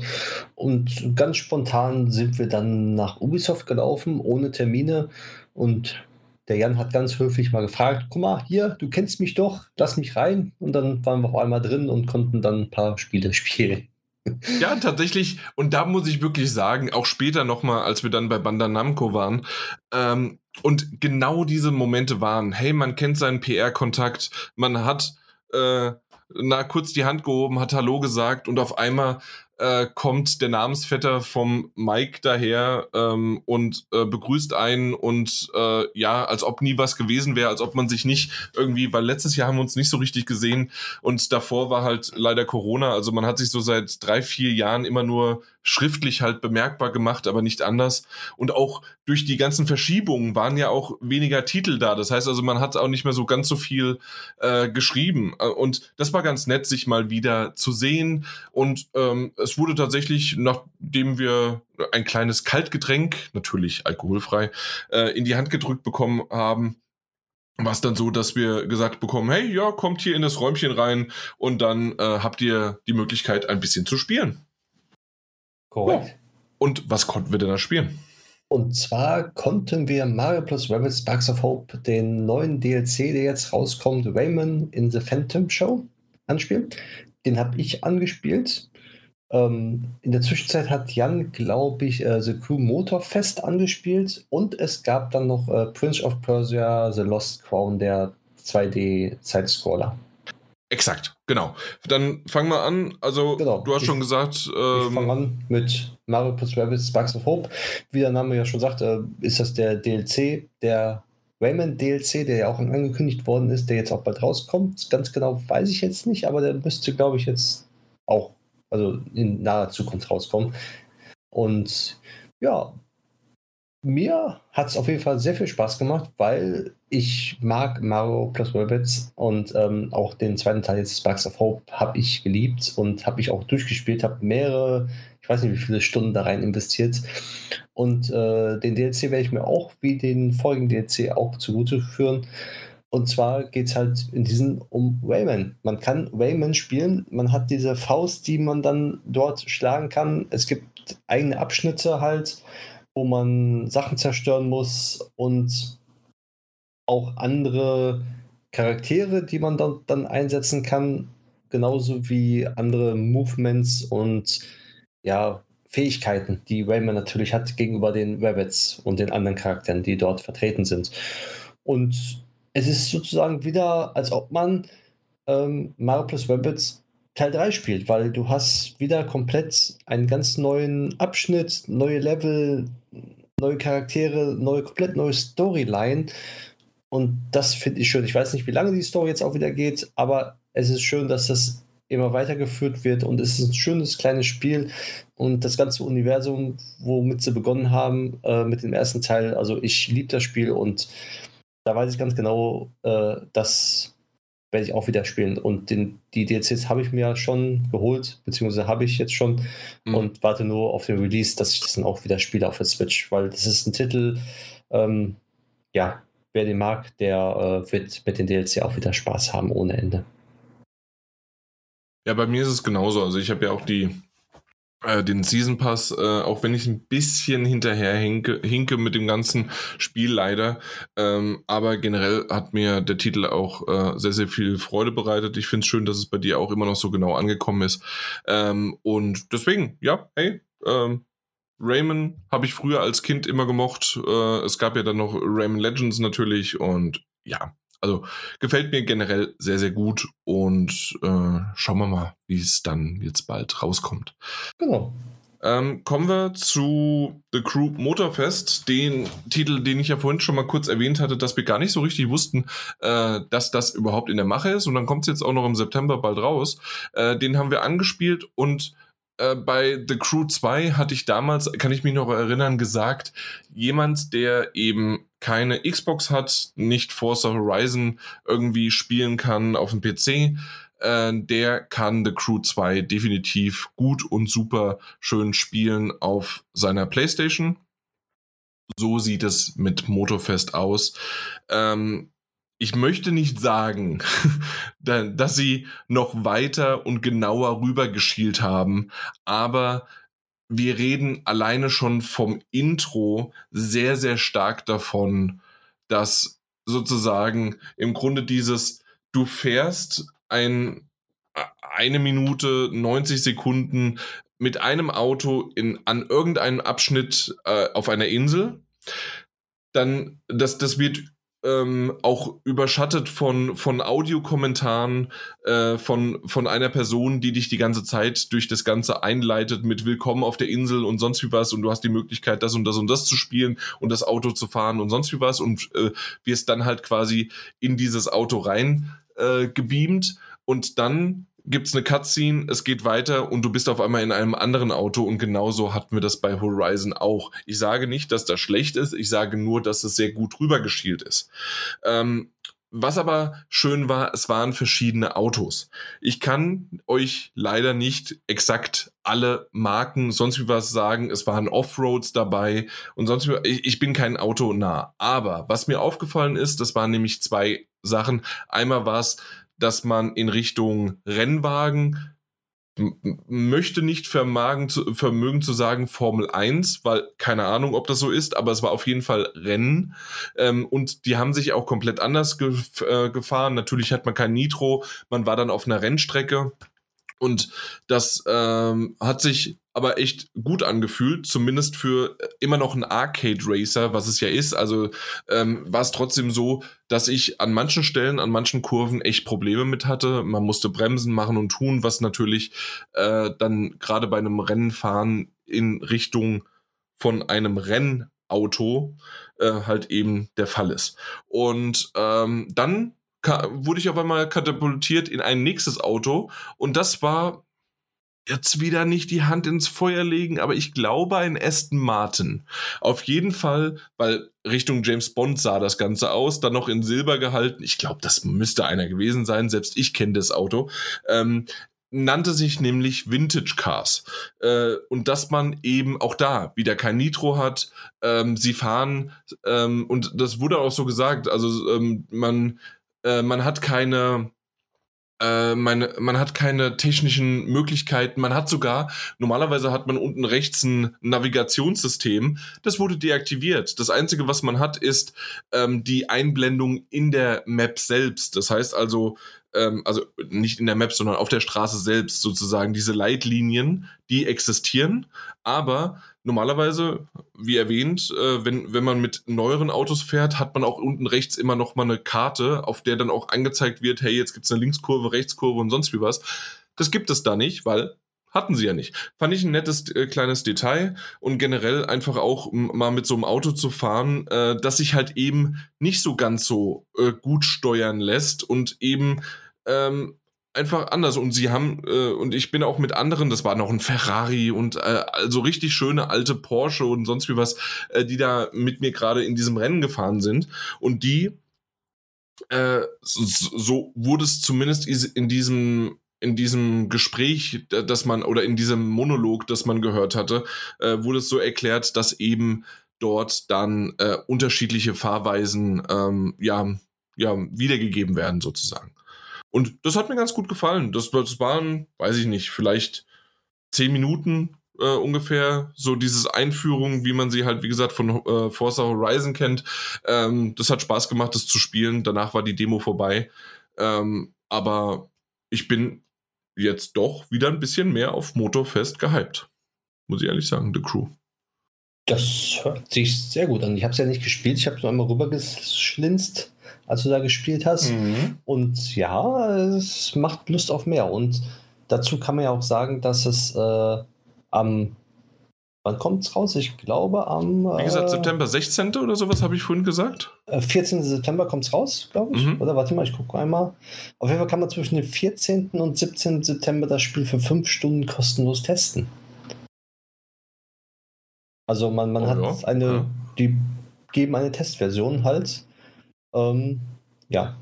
S2: Und ganz spontan sind wir dann nach Ubisoft gelaufen, ohne Termine und der Jan hat ganz höflich mal gefragt, guck mal, hier, du kennst mich doch, lass mich rein. Und dann waren wir auf einmal drin und konnten dann ein paar Spiele spielen.
S1: Ja, tatsächlich. Und da muss ich wirklich sagen, auch später nochmal, als wir dann bei Bandai Namco waren, ähm, und genau diese Momente waren, hey, man kennt seinen PR-Kontakt, man hat äh, na, kurz die Hand gehoben, hat Hallo gesagt und auf einmal äh, kommt der Namensvetter vom Mike daher ähm, und äh, begrüßt einen und äh, ja, als ob nie was gewesen wäre, als ob man sich nicht irgendwie, weil letztes Jahr haben wir uns nicht so richtig gesehen und davor war halt leider Corona, also man hat sich so seit drei, vier Jahren immer nur schriftlich halt bemerkbar gemacht, aber nicht anders. Und auch durch die ganzen Verschiebungen waren ja auch weniger Titel da. Das heißt also, man hat auch nicht mehr so ganz so viel äh, geschrieben. Äh, und das war ganz nett, sich mal wieder zu sehen. Und ähm, es wurde tatsächlich, nachdem wir ein kleines Kaltgetränk, natürlich alkoholfrei, äh, in die Hand gedrückt bekommen haben, war es dann so, dass wir gesagt bekommen, hey, ja, kommt hier in das Räumchen rein und dann äh, habt ihr die Möglichkeit, ein bisschen zu spielen. Korrekt. Ja. Und was konnten wir denn da spielen?
S2: Und zwar konnten wir Mario Plus Rabbids Sparks of Hope, den neuen DLC, der jetzt rauskommt, Rayman in the Phantom Show, anspielen. Den habe ich angespielt. Ähm, in der Zwischenzeit hat Jan, glaube ich, äh, The Crew Motorfest angespielt und es gab dann noch äh, Prince of Persia The Lost Crown, der 2D-Sidescroller.
S1: Exakt, genau. Dann fangen wir an. Also, genau. du hast ich, schon gesagt.
S2: Ähm, ich fange an mit Mario Plus Rabbids Sparks of Hope. Wie der Name ja schon sagt, äh, ist das der DLC, der Rayman DLC, der ja auch angekündigt worden ist, der jetzt auch bald rauskommt. Ganz genau weiß ich jetzt nicht, aber der müsste, glaube ich, jetzt auch also in naher Zukunft rauskommen. Und ja, mir hat es auf jeden Fall sehr viel Spaß gemacht, weil ich mag Mario plus Rabbids und ähm, auch den zweiten Teil jetzt Sparks of Hope habe ich geliebt und habe ich auch durchgespielt, habe mehrere, ich weiß nicht wie viele Stunden da rein investiert und äh, den DLC werde ich mir auch wie den folgenden DLC auch zugute führen. Und zwar geht es halt in diesem um Rayman. Man kann Rayman spielen, man hat diese Faust, die man dann dort schlagen kann. Es gibt eigene Abschnitte halt wo man Sachen zerstören muss und auch andere Charaktere, die man dann, dann einsetzen kann, genauso wie andere Movements und ja, Fähigkeiten, die Rayman natürlich hat gegenüber den Rabbits und den anderen Charakteren, die dort vertreten sind. Und es ist sozusagen wieder, als ob man ähm, Mario plus Rabbits Teil 3 spielt, weil du hast wieder komplett einen ganz neuen Abschnitt, neue Level, neue Charaktere, neue, komplett neue Storyline. Und das finde ich schön. Ich weiß nicht, wie lange die Story jetzt auch wieder geht, aber es ist schön, dass das immer weitergeführt wird und es ist ein schönes kleines Spiel und das ganze Universum, womit sie begonnen haben äh, mit dem ersten Teil. Also ich liebe das Spiel und da weiß ich ganz genau, äh, dass werde ich auch wieder spielen. Und den, die DLCs habe ich mir schon geholt, beziehungsweise habe ich jetzt schon mhm. und warte nur auf den Release, dass ich das dann auch wieder spiele auf der Switch, weil das ist ein Titel, ähm, ja, wer den mag, der äh, wird mit den DLC auch wieder Spaß haben ohne Ende.
S1: Ja, bei mir ist es genauso. Also ich habe ja auch die äh, den Season Pass, äh, auch wenn ich ein bisschen hinterher hinke, hinke mit dem ganzen Spiel leider. Ähm, aber generell hat mir der Titel auch äh, sehr, sehr viel Freude bereitet. Ich finde es schön, dass es bei dir auch immer noch so genau angekommen ist. Ähm, und deswegen, ja, hey, ähm, Rayman habe ich früher als Kind immer gemocht. Äh, es gab ja dann noch Rayman Legends natürlich und ja, also gefällt mir generell sehr, sehr gut und äh, schauen wir mal, wie es dann jetzt bald rauskommt. Genau. Ähm, kommen wir zu The Crew Motorfest, den Titel, den ich ja vorhin schon mal kurz erwähnt hatte, dass wir gar nicht so richtig wussten, äh, dass das überhaupt in der Mache ist. Und dann kommt es jetzt auch noch im September bald raus. Äh, den haben wir angespielt und äh, bei The Crew 2 hatte ich damals, kann ich mich noch erinnern, gesagt, jemand, der eben keine Xbox hat, nicht Forza Horizon irgendwie spielen kann auf dem PC, äh, der kann The Crew 2 definitiv gut und super schön spielen auf seiner PlayStation. So sieht es mit Motorfest aus. Ähm, ich möchte nicht sagen, dass sie noch weiter und genauer rübergeschielt haben, aber wir reden alleine schon vom Intro sehr, sehr stark davon, dass sozusagen im Grunde dieses, du fährst ein, eine Minute, 90 Sekunden mit einem Auto in, an irgendeinem Abschnitt äh, auf einer Insel, dann, das, das wird ähm, auch überschattet von, von Audiokommentaren äh, von, von einer Person, die dich die ganze Zeit durch das Ganze einleitet mit Willkommen auf der Insel und sonst wie was und du hast die Möglichkeit, das und das und das zu spielen und das Auto zu fahren und sonst wie was und äh, wirst dann halt quasi in dieses Auto rein äh, gebeamt und dann gibt es eine Cutscene, es geht weiter und du bist auf einmal in einem anderen Auto und genauso hatten wir das bei Horizon auch. Ich sage nicht, dass das schlecht ist, ich sage nur, dass es sehr gut rübergeschielt ist. Ähm, was aber schön war, es waren verschiedene Autos. Ich kann euch leider nicht exakt alle Marken, sonst wie was sagen. Es waren Offroads dabei und sonst wie, ich, ich bin kein Auto nah. Aber was mir aufgefallen ist, das waren nämlich zwei Sachen. Einmal war es dass man in Richtung Rennwagen möchte nicht vermagen zu, vermögen zu sagen Formel 1, weil keine Ahnung, ob das so ist, aber es war auf jeden Fall Rennen. Ähm, und die haben sich auch komplett anders ge äh, gefahren. Natürlich hat man kein Nitro, man war dann auf einer Rennstrecke und das ähm, hat sich aber echt gut angefühlt, zumindest für äh, immer noch ein Arcade Racer, was es ja ist. Also ähm, war es trotzdem so, dass ich an manchen Stellen, an manchen Kurven echt Probleme mit hatte. Man musste bremsen, machen und tun, was natürlich äh, dann gerade bei einem Rennenfahren in Richtung von einem Rennauto äh, halt eben der Fall ist. Und ähm, dann wurde ich auf einmal katapultiert in ein nächstes Auto und das war jetzt wieder nicht die Hand ins Feuer legen, aber ich glaube ein Aston Martin. Auf jeden Fall, weil Richtung James Bond sah das Ganze aus, dann noch in Silber gehalten. Ich glaube, das müsste einer gewesen sein. Selbst ich kenne das Auto. Ähm, nannte sich nämlich Vintage Cars. Äh, und dass man eben auch da wieder kein Nitro hat. Ähm, sie fahren, ähm, und das wurde auch so gesagt, also ähm, man, äh, man hat keine äh, man hat keine technischen Möglichkeiten. Man hat sogar, normalerweise hat man unten rechts ein Navigationssystem. Das wurde deaktiviert. Das Einzige, was man hat, ist ähm, die Einblendung in der Map selbst. Das heißt also, ähm, also nicht in der Map, sondern auf der Straße selbst sozusagen diese Leitlinien, die existieren, aber normalerweise, wie erwähnt, äh, wenn, wenn man mit neueren Autos fährt, hat man auch unten rechts immer noch mal eine Karte, auf der dann auch angezeigt wird, hey, jetzt gibt es eine Linkskurve, Rechtskurve und sonst wie was. Das gibt es da nicht, weil hatten sie ja nicht. Fand ich ein nettes äh, kleines Detail und generell einfach auch mal mit so einem Auto zu fahren, äh, das sich halt eben nicht so ganz so äh, gut steuern lässt und eben ähm, einfach anders. Und sie haben, äh, und ich bin auch mit anderen, das war noch ein Ferrari und äh, also richtig schöne alte Porsche und sonst wie was, äh, die da mit mir gerade in diesem Rennen gefahren sind. Und die, äh, so, so wurde es zumindest in diesem in diesem Gespräch, dass man oder in diesem Monolog, das man gehört hatte, äh, wurde es so erklärt, dass eben dort dann äh, unterschiedliche Fahrweisen ähm, ja, ja, wiedergegeben werden sozusagen. Und das hat mir ganz gut gefallen. Das, das waren, weiß ich nicht, vielleicht zehn Minuten äh, ungefähr, so dieses Einführung, wie man sie halt, wie gesagt, von äh, Forza Horizon kennt. Ähm, das hat Spaß gemacht, das zu spielen. Danach war die Demo vorbei. Ähm, aber ich bin jetzt doch wieder ein bisschen mehr auf Motorfest gehypt. Muss ich ehrlich sagen, The Crew.
S2: Das hört sich sehr gut an. Ich habe es ja nicht gespielt, ich habe es nur einmal rübergeschlinzt als du da gespielt hast. Mhm. Und ja, es macht Lust auf mehr. Und dazu kann man ja auch sagen, dass es äh, am Wann kommt es raus? Ich glaube am.
S1: Wie gesagt, äh, September 16. oder sowas habe ich vorhin gesagt.
S2: 14. Äh, September kommt es raus, glaube ich. Mhm. Oder warte mal, ich gucke einmal. Auf jeden Fall kann man zwischen dem 14. und 17. September das Spiel für fünf Stunden kostenlos testen. Also man, man oh, hat ja. eine, ja. die geben eine Testversion halt ähm, ja.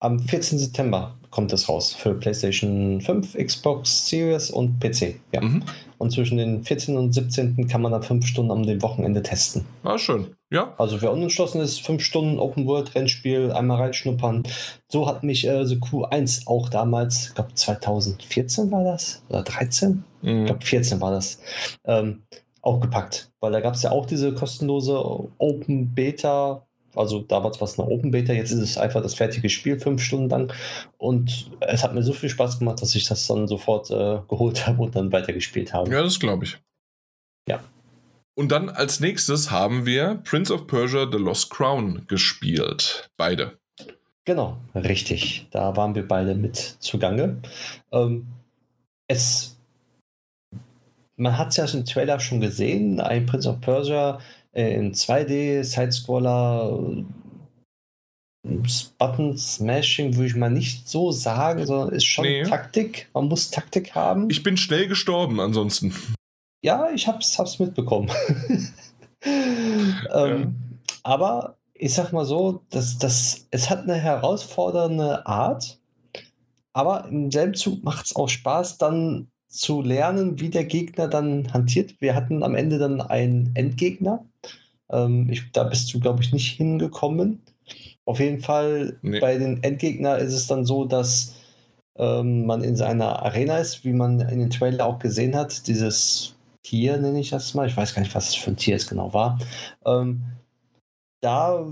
S2: Am 14. September kommt es raus für PlayStation 5, Xbox Series und PC. Ja. Mhm. Und zwischen den 14. und 17. kann man dann fünf Stunden am dem Wochenende testen.
S1: Ah, schön. Ja.
S2: Also wer unentschlossen ist, fünf Stunden Open World Rennspiel, einmal reinschnuppern. So hat mich äh, The Q1 auch damals, ich glaube 2014 war das, oder 13? Mhm. Ich glaube 14 war das. Ähm, auch gepackt, weil da gab es ja auch diese kostenlose Open Beta. Also damals war es eine Open Beta, jetzt ist es einfach das fertige Spiel, fünf Stunden lang. Und es hat mir so viel Spaß gemacht, dass ich das dann sofort äh, geholt habe und dann weitergespielt habe.
S1: Ja, das glaube ich.
S2: Ja.
S1: Und dann als nächstes haben wir Prince of Persia The Lost Crown gespielt. Beide.
S2: Genau, richtig. Da waren wir beide mit zugange. Ähm, es man hat es ja im Trailer schon gesehen, ein Prince of Persia in 2D, Sidescroller, Button Smashing würde ich mal nicht so sagen, sondern ist schon nee. Taktik. Man muss Taktik haben.
S1: Ich bin schnell gestorben ansonsten.
S2: Ja, ich hab's, hab's mitbekommen. ähm, ja. Aber ich sag mal so, dass das, es hat eine herausfordernde Art, aber im selben Zug macht es auch Spaß, dann zu lernen, wie der Gegner dann hantiert. Wir hatten am Ende dann einen Endgegner. Ähm, ich, da bist du, glaube ich, nicht hingekommen. Auf jeden Fall nee. bei den Endgegner ist es dann so, dass ähm, man in seiner Arena ist, wie man in den Trailer auch gesehen hat. Dieses Tier nenne ich das mal. Ich weiß gar nicht, was es für ein Tier es genau war. Ähm, da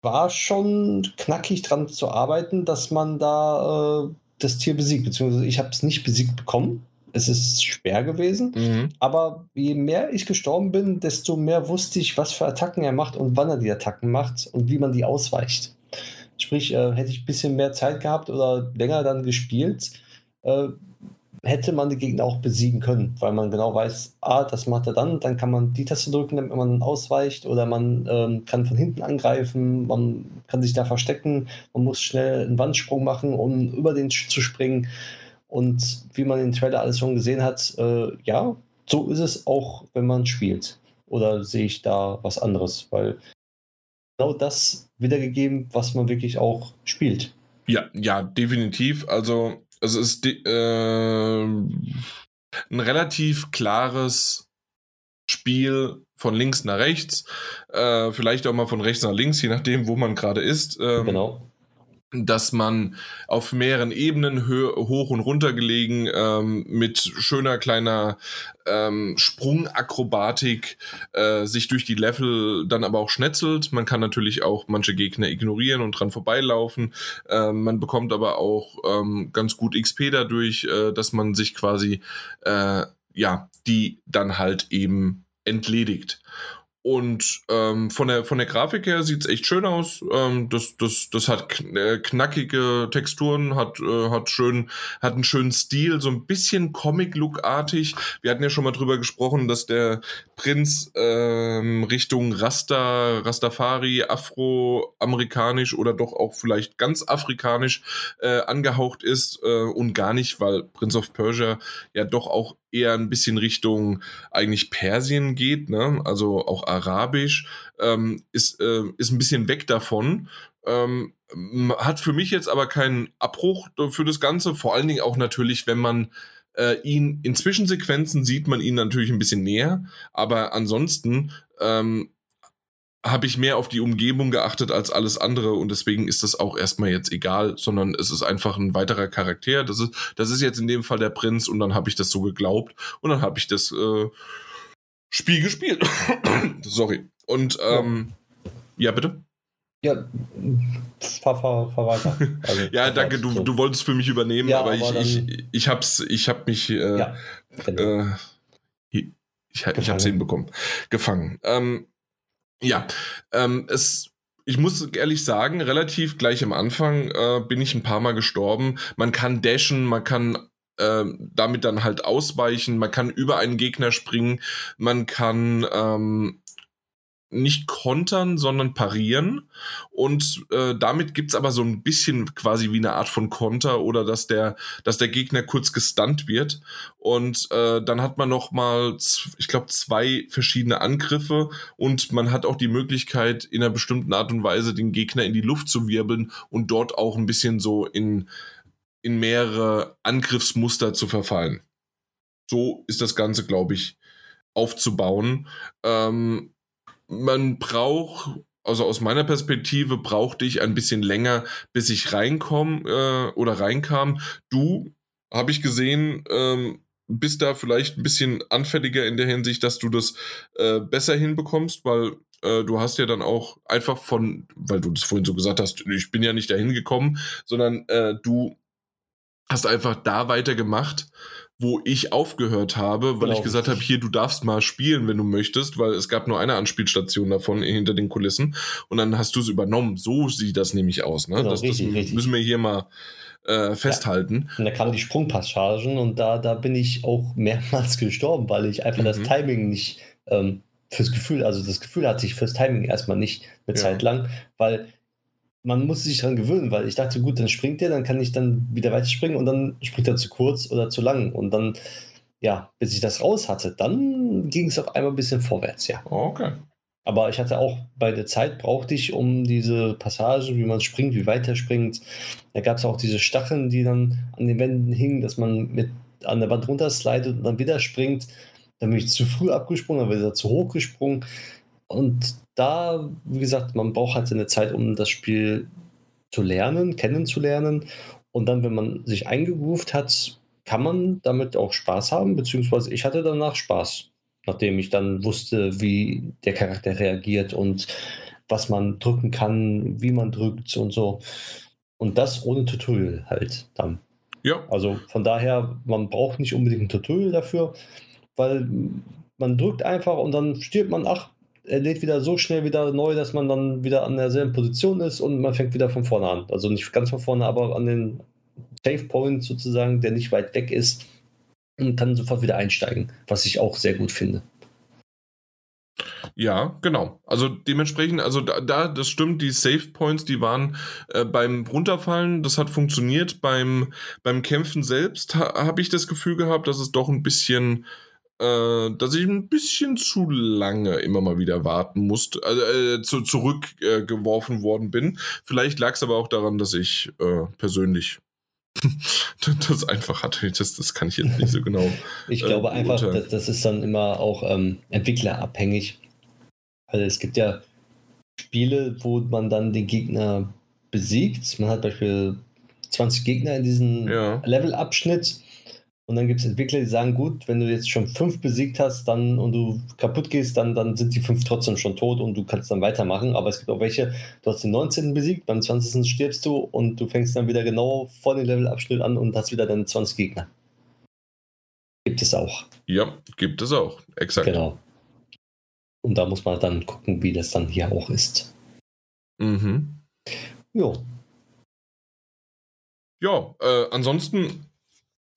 S2: war schon knackig dran zu arbeiten, dass man da äh, das Tier besiegt, beziehungsweise ich habe es nicht besiegt bekommen. Es ist schwer gewesen, mhm. aber je mehr ich gestorben bin, desto mehr wusste ich, was für Attacken er macht und wann er die Attacken macht und wie man die ausweicht. Sprich, äh, hätte ich ein bisschen mehr Zeit gehabt oder länger dann gespielt, äh, hätte man die Gegner auch besiegen können, weil man genau weiß, ah, das macht er dann, dann kann man die Taste drücken, damit man ausweicht oder man ähm, kann von hinten angreifen, man kann sich da verstecken, man muss schnell einen Wandsprung machen, um über den zu springen und wie man den Trailer alles schon gesehen hat, äh, ja, so ist es auch, wenn man spielt. Oder sehe ich da was anderes, weil genau das wiedergegeben, was man wirklich auch spielt.
S1: Ja, ja, definitiv. Also es ist äh, ein relativ klares Spiel von links nach rechts, äh, vielleicht auch mal von rechts nach links, je nachdem, wo man gerade ist.
S2: Ähm, genau
S1: dass man auf mehreren Ebenen hoch und runter gelegen ähm, mit schöner kleiner ähm, Sprungakrobatik äh, sich durch die Level dann aber auch schnetzelt. Man kann natürlich auch manche Gegner ignorieren und dran vorbeilaufen. Ähm, man bekommt aber auch ähm, ganz gut XP dadurch, äh, dass man sich quasi äh, ja die dann halt eben entledigt. Und ähm, von, der, von der Grafik her sieht es echt schön aus. Ähm, das, das, das hat äh, knackige Texturen, hat, äh, hat, schön, hat einen schönen Stil, so ein bisschen Comic-Look-artig. Wir hatten ja schon mal drüber gesprochen, dass der Prinz ähm, Richtung Rasta, Rastafari, afroamerikanisch oder doch auch vielleicht ganz afrikanisch äh, angehaucht ist äh, und gar nicht, weil Prince of Persia ja doch auch eher ein bisschen Richtung eigentlich Persien geht, ne? also auch Arabisch, ähm, ist, äh, ist ein bisschen weg davon. Ähm, hat für mich jetzt aber keinen Abbruch für das Ganze, vor allen Dingen auch natürlich, wenn man äh, ihn in Zwischensequenzen sieht man ihn natürlich ein bisschen näher, aber ansonsten ähm, habe ich mehr auf die Umgebung geachtet als alles andere und deswegen ist das auch erstmal jetzt egal, sondern es ist einfach ein weiterer Charakter. Das ist, das ist jetzt in dem Fall der Prinz und dann habe ich das so geglaubt und dann habe ich das äh, Spiel gespielt. Sorry. Und ähm, ja. ja, bitte?
S2: Ja, fahr, fahr, fahr weiter.
S1: Also, ja, danke, du, so. du wolltest für mich übernehmen, ja, aber, aber ich, ich, ich hab's, ich hab mich, äh, ja, genau. äh, ich, ich, ich hab's hinbekommen. Gefangen. Ähm, ja, ähm, es, ich muss ehrlich sagen, relativ gleich am Anfang äh, bin ich ein paar Mal gestorben. Man kann dashen, man kann äh, damit dann halt ausweichen, man kann über einen Gegner springen, man kann ähm, nicht kontern, sondern parieren. Und äh, damit gibt's aber so ein bisschen quasi wie eine Art von Konter oder dass der, dass der Gegner kurz gestunt wird. Und äh, dann hat man noch mal, ich glaube, zwei verschiedene Angriffe und man hat auch die Möglichkeit, in einer bestimmten Art und Weise den Gegner in die Luft zu wirbeln und dort auch ein bisschen so in, in mehrere Angriffsmuster zu verfallen. So ist das Ganze, glaube ich, aufzubauen. Ähm, man braucht, also aus meiner Perspektive brauchte ich ein bisschen länger, bis ich reinkomme äh, oder reinkam. Du, habe ich gesehen, ähm, bist da vielleicht ein bisschen anfälliger in der Hinsicht, dass du das äh, besser hinbekommst, weil äh, du hast ja dann auch einfach von, weil du das vorhin so gesagt hast, ich bin ja nicht dahin gekommen, sondern äh, du hast einfach da weitergemacht, wo ich aufgehört habe, weil genau, ich gesagt habe, hier, du darfst mal spielen, wenn du möchtest, weil es gab nur eine Anspielstation davon hinter den Kulissen und dann hast du es übernommen. So sieht das nämlich aus. Ne? Genau, das, richtig, das richtig. müssen wir hier mal äh, festhalten.
S2: Ja. Und da kamen die Sprungpassagen und da, da bin ich auch mehrmals gestorben, weil ich einfach mhm. das Timing nicht ähm, fürs Gefühl, also das Gefühl hatte ich fürs Timing erstmal nicht eine ja. Zeit lang, weil man muss sich daran gewöhnen, weil ich dachte, gut, dann springt der, dann kann ich dann wieder weiterspringen und dann springt er zu kurz oder zu lang. Und dann, ja, bis ich das raus hatte, dann ging es auf einmal ein bisschen vorwärts, ja.
S1: Okay.
S2: Aber ich hatte auch bei der Zeit brauchte ich, um diese Passage, wie man springt, wie weiter springt. Da gab es auch diese Stacheln, die dann an den Wänden hingen, dass man mit an der Wand runterslidet und dann wieder springt. Dann bin ich zu früh abgesprungen, dann wieder zu hoch gesprungen. Und da, wie gesagt, man braucht halt seine Zeit, um das Spiel zu lernen, kennenzulernen. Und dann, wenn man sich eingegroovt hat, kann man damit auch Spaß haben, beziehungsweise ich hatte danach Spaß, nachdem ich dann wusste, wie der Charakter reagiert und was man drücken kann, wie man drückt und so. Und das ohne Tutorial halt dann.
S1: Ja.
S2: Also von daher, man braucht nicht unbedingt ein Tutorial dafür, weil man drückt einfach und dann stirbt man, ach, er lädt wieder so schnell wieder neu, dass man dann wieder an derselben Position ist und man fängt wieder von vorne an. Also nicht ganz von vorne, aber an den Save Point sozusagen, der nicht weit weg ist und kann sofort wieder einsteigen, was ich auch sehr gut finde.
S1: Ja, genau. Also dementsprechend, also da, da das stimmt, die Save Points, die waren äh, beim Runterfallen, das hat funktioniert. Beim, beim Kämpfen selbst ha, habe ich das Gefühl gehabt, dass es doch ein bisschen äh, dass ich ein bisschen zu lange immer mal wieder warten musste, äh, äh, zu, zurückgeworfen äh, worden bin. Vielleicht lag es aber auch daran, dass ich äh, persönlich das einfach hatte. Das, das kann ich jetzt nicht so genau.
S2: ich glaube äh, einfach, das, das, ist dann immer auch ähm, entwicklerabhängig. Also es gibt ja Spiele, wo man dann den Gegner besiegt. Man hat beispielsweise 20 Gegner in diesem ja. Levelabschnitt und dann gibt es Entwickler, die sagen, gut, wenn du jetzt schon fünf besiegt hast dann und du kaputt gehst, dann, dann sind die fünf trotzdem schon tot und du kannst dann weitermachen. Aber es gibt auch welche, du hast den 19. besiegt, beim 20. stirbst du und du fängst dann wieder genau vor dem Levelabschnitt an und hast wieder deine 20 Gegner. Gibt es auch.
S1: Ja, gibt es auch. Exakt.
S2: Genau. Und da muss man dann gucken, wie das dann hier auch ist.
S1: Mhm.
S2: Jo.
S1: Ja, äh, ansonsten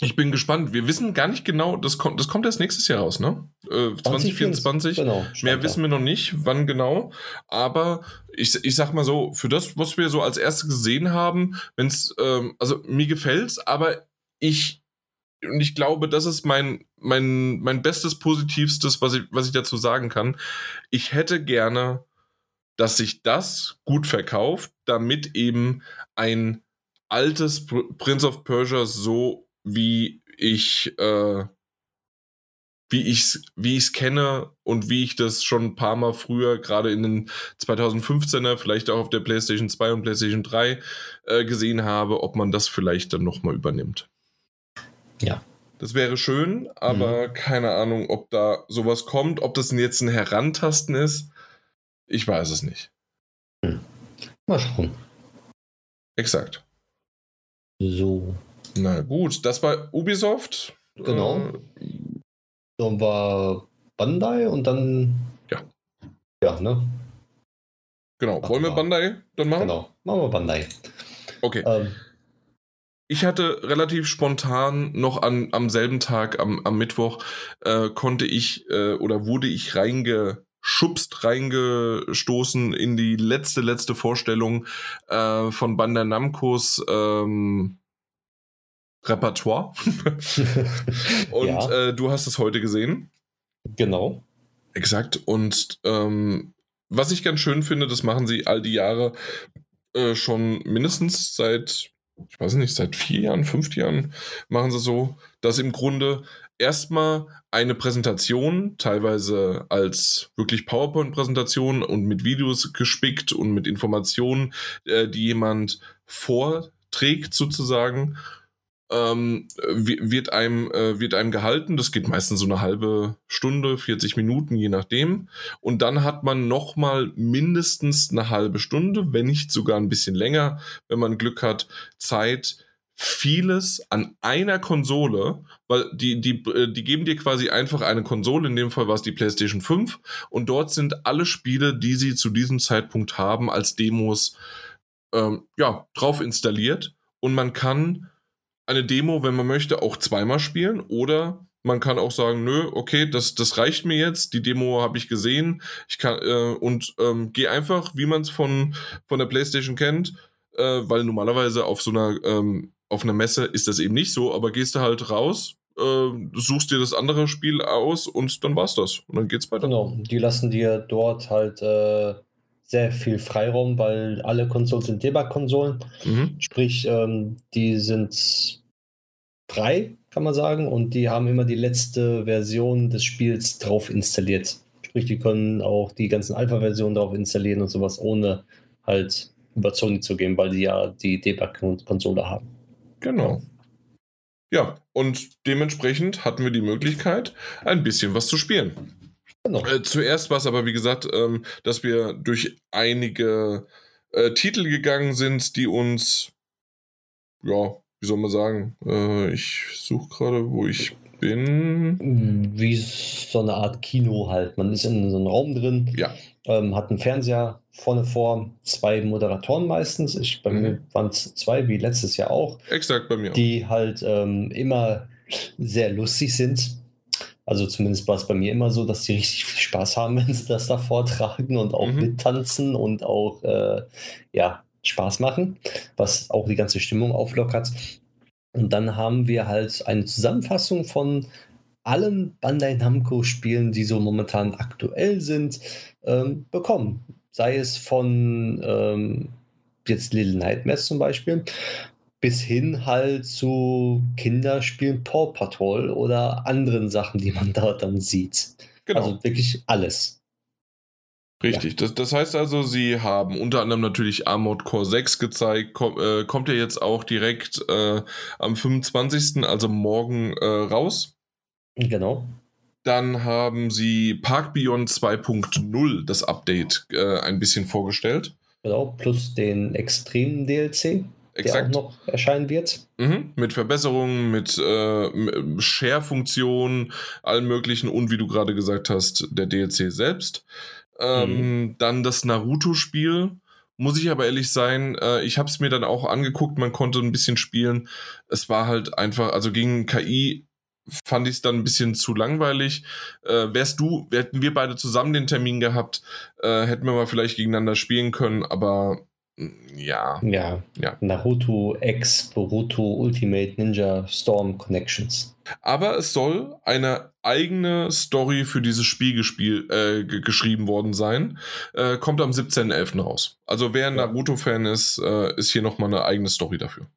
S1: ich bin gespannt. Wir wissen gar nicht genau, das kommt, das kommt erst nächstes Jahr raus, ne? Äh, 2024. Genau, Mehr wissen wir noch nicht, wann genau. Aber ich, ich sag mal so, für das, was wir so als erstes gesehen haben, wenn es, ähm, also mir gefällt's, aber ich, und ich glaube, das ist mein, mein, mein bestes, positivstes, was ich, was ich dazu sagen kann. Ich hätte gerne, dass sich das gut verkauft, damit eben ein altes Prince of Persia so wie ich äh, wie ich's wie ich's kenne und wie ich das schon ein paar Mal früher gerade in den 2015er vielleicht auch auf der PlayStation 2 und PlayStation 3 äh, gesehen habe, ob man das vielleicht dann noch mal übernimmt.
S2: Ja.
S1: Das wäre schön, aber mhm. keine Ahnung, ob da sowas kommt, ob das jetzt ein Herantasten ist. Ich weiß es nicht.
S2: Hm. Mal schauen.
S1: Exakt.
S2: So.
S1: Na gut, das war Ubisoft.
S2: Genau. Äh, dann war Bandai und dann.
S1: Ja.
S2: Ja, ne?
S1: Genau. Wollen wir Bandai dann machen?
S2: Genau. Machen wir Bandai.
S1: Okay. Ähm. Ich hatte relativ spontan noch an, am selben Tag, am, am Mittwoch, äh, konnte ich äh, oder wurde ich reingeschubst, reingestoßen in die letzte, letzte Vorstellung äh, von Bandai Namcos ähm, Repertoire. und ja. äh, du hast es heute gesehen.
S2: Genau.
S1: Exakt. Und ähm, was ich ganz schön finde, das machen sie all die Jahre äh, schon mindestens seit, ich weiß nicht, seit vier Jahren, fünf Jahren machen sie so, dass im Grunde erstmal eine Präsentation, teilweise als wirklich PowerPoint-Präsentation und mit Videos gespickt und mit Informationen, äh, die jemand vorträgt sozusagen ähm, wird, einem, äh, wird einem gehalten. Das geht meistens so eine halbe Stunde, 40 Minuten, je nachdem. Und dann hat man nochmal mindestens eine halbe Stunde, wenn nicht sogar ein bisschen länger, wenn man Glück hat, Zeit, vieles an einer Konsole, weil die, die, äh, die geben dir quasi einfach eine Konsole, in dem Fall war es die PlayStation 5, und dort sind alle Spiele, die sie zu diesem Zeitpunkt haben, als Demos ähm, ja, drauf installiert. Und man kann eine Demo, wenn man möchte, auch zweimal spielen oder man kann auch sagen, nö, okay, das, das reicht mir jetzt. Die Demo habe ich gesehen. Ich kann äh, und ähm, gehe einfach, wie man es von, von der PlayStation kennt, äh, weil normalerweise auf so einer ähm, auf einer Messe ist das eben nicht so, aber gehst du halt raus, äh, suchst dir das andere Spiel aus und dann war's das. Und dann geht's weiter.
S2: Genau, die lassen dir dort halt äh, sehr viel Freiraum, weil alle Konsolen sind Debug-Konsolen. Mhm. Sprich, ähm, die sind frei, kann man sagen, und die haben immer die letzte Version des Spiels drauf installiert. Sprich, die können auch die ganzen Alpha-Versionen drauf installieren und sowas, ohne halt über Sony zu gehen, weil die ja die Debug-Konsole haben.
S1: Genau. Ja, und dementsprechend hatten wir die Möglichkeit, ein bisschen was zu spielen. Genau. Äh, zuerst war es aber, wie gesagt, ähm, dass wir durch einige äh, Titel gegangen sind, die uns, ja, wie soll man sagen, äh, ich suche gerade, wo ich bin.
S2: Wie so eine Art Kino halt. Man ist in so einem Raum drin,
S1: ja.
S2: ähm, hat einen Fernseher vorne vor, zwei Moderatoren meistens. Ich, bei mhm. mir waren es zwei, wie letztes Jahr auch.
S1: Exakt bei mir.
S2: Die halt ähm, immer sehr lustig sind. Also zumindest war es bei mir immer so, dass die richtig viel Spaß haben, wenn sie das da vortragen und auch mhm. mittanzen und auch äh, ja, Spaß machen, was auch die ganze Stimmung auflockert. Und dann haben wir halt eine Zusammenfassung von allen Bandai Namco-Spielen, die so momentan aktuell sind, ähm, bekommen. Sei es von ähm, jetzt Little Nightmares zum Beispiel, bis hin halt zu Kinderspielen Paw Patrol oder anderen Sachen, die man da dann sieht. Genau. Also wirklich alles.
S1: Richtig, ja. das, das heißt also, sie haben unter anderem natürlich Armored Core 6 gezeigt, Komm, äh, kommt ja jetzt auch direkt äh, am 25., also morgen äh, raus.
S2: Genau.
S1: Dann haben sie Park Beyond 2.0, das Update, äh, ein bisschen vorgestellt.
S2: Genau, plus den extremen DLC. Exakt. der auch noch erscheinen wird.
S1: Mhm, mit Verbesserungen, mit äh, Share-Funktionen, allen möglichen und wie du gerade gesagt hast, der DLC selbst. Ähm, mhm. Dann das Naruto-Spiel. Muss ich aber ehrlich sein, äh, ich habe es mir dann auch angeguckt, man konnte ein bisschen spielen. Es war halt einfach, also gegen KI fand ich es dann ein bisschen zu langweilig. Äh, wärst du, hätten wir beide zusammen den Termin gehabt, äh, hätten wir mal vielleicht gegeneinander spielen können, aber ja.
S2: Ja. ja. Naruto X, Boruto Ultimate Ninja Storm Connections.
S1: Aber es soll eine eigene Story für dieses Spiel gespiel, äh, geschrieben worden sein. Äh, kommt am 17.11. raus. Also wer ein. Naruto-Fan ist, äh, ist hier nochmal eine eigene Story dafür.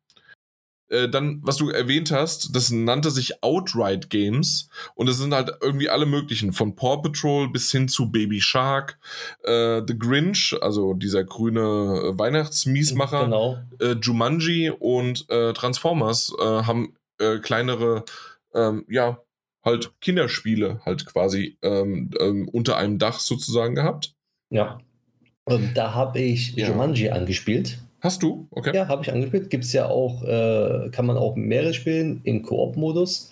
S1: Äh, dann, was du erwähnt hast, das nannte sich Outright Games und es sind halt irgendwie alle möglichen, von Paw Patrol bis hin zu Baby Shark, äh, The Grinch, also dieser grüne Weihnachtsmiesmacher,
S2: genau.
S1: äh, Jumanji und äh, Transformers äh, haben äh, kleinere, ähm, ja, halt Kinderspiele halt quasi ähm, ähm, unter einem Dach sozusagen gehabt.
S2: Ja. Und da habe ich ja. Jumanji angespielt.
S1: Hast du?
S2: Okay. Ja, habe ich angespielt. Gibt es ja auch, äh, kann man auch mehrere spielen im Koop-Modus.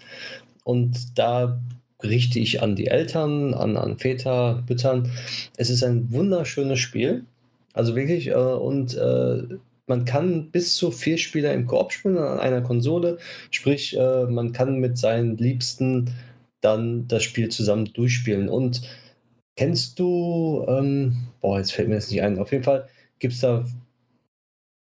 S2: Und da richte ich an die Eltern, an, an Väter, Müttern. Es ist ein wunderschönes Spiel. Also wirklich, äh, und äh, man kann bis zu vier Spieler im Koop spielen an einer Konsole. Sprich, äh, man kann mit seinen Liebsten dann das Spiel zusammen durchspielen. Und kennst du, ähm, boah, jetzt fällt mir das nicht ein. Auf jeden Fall gibt es da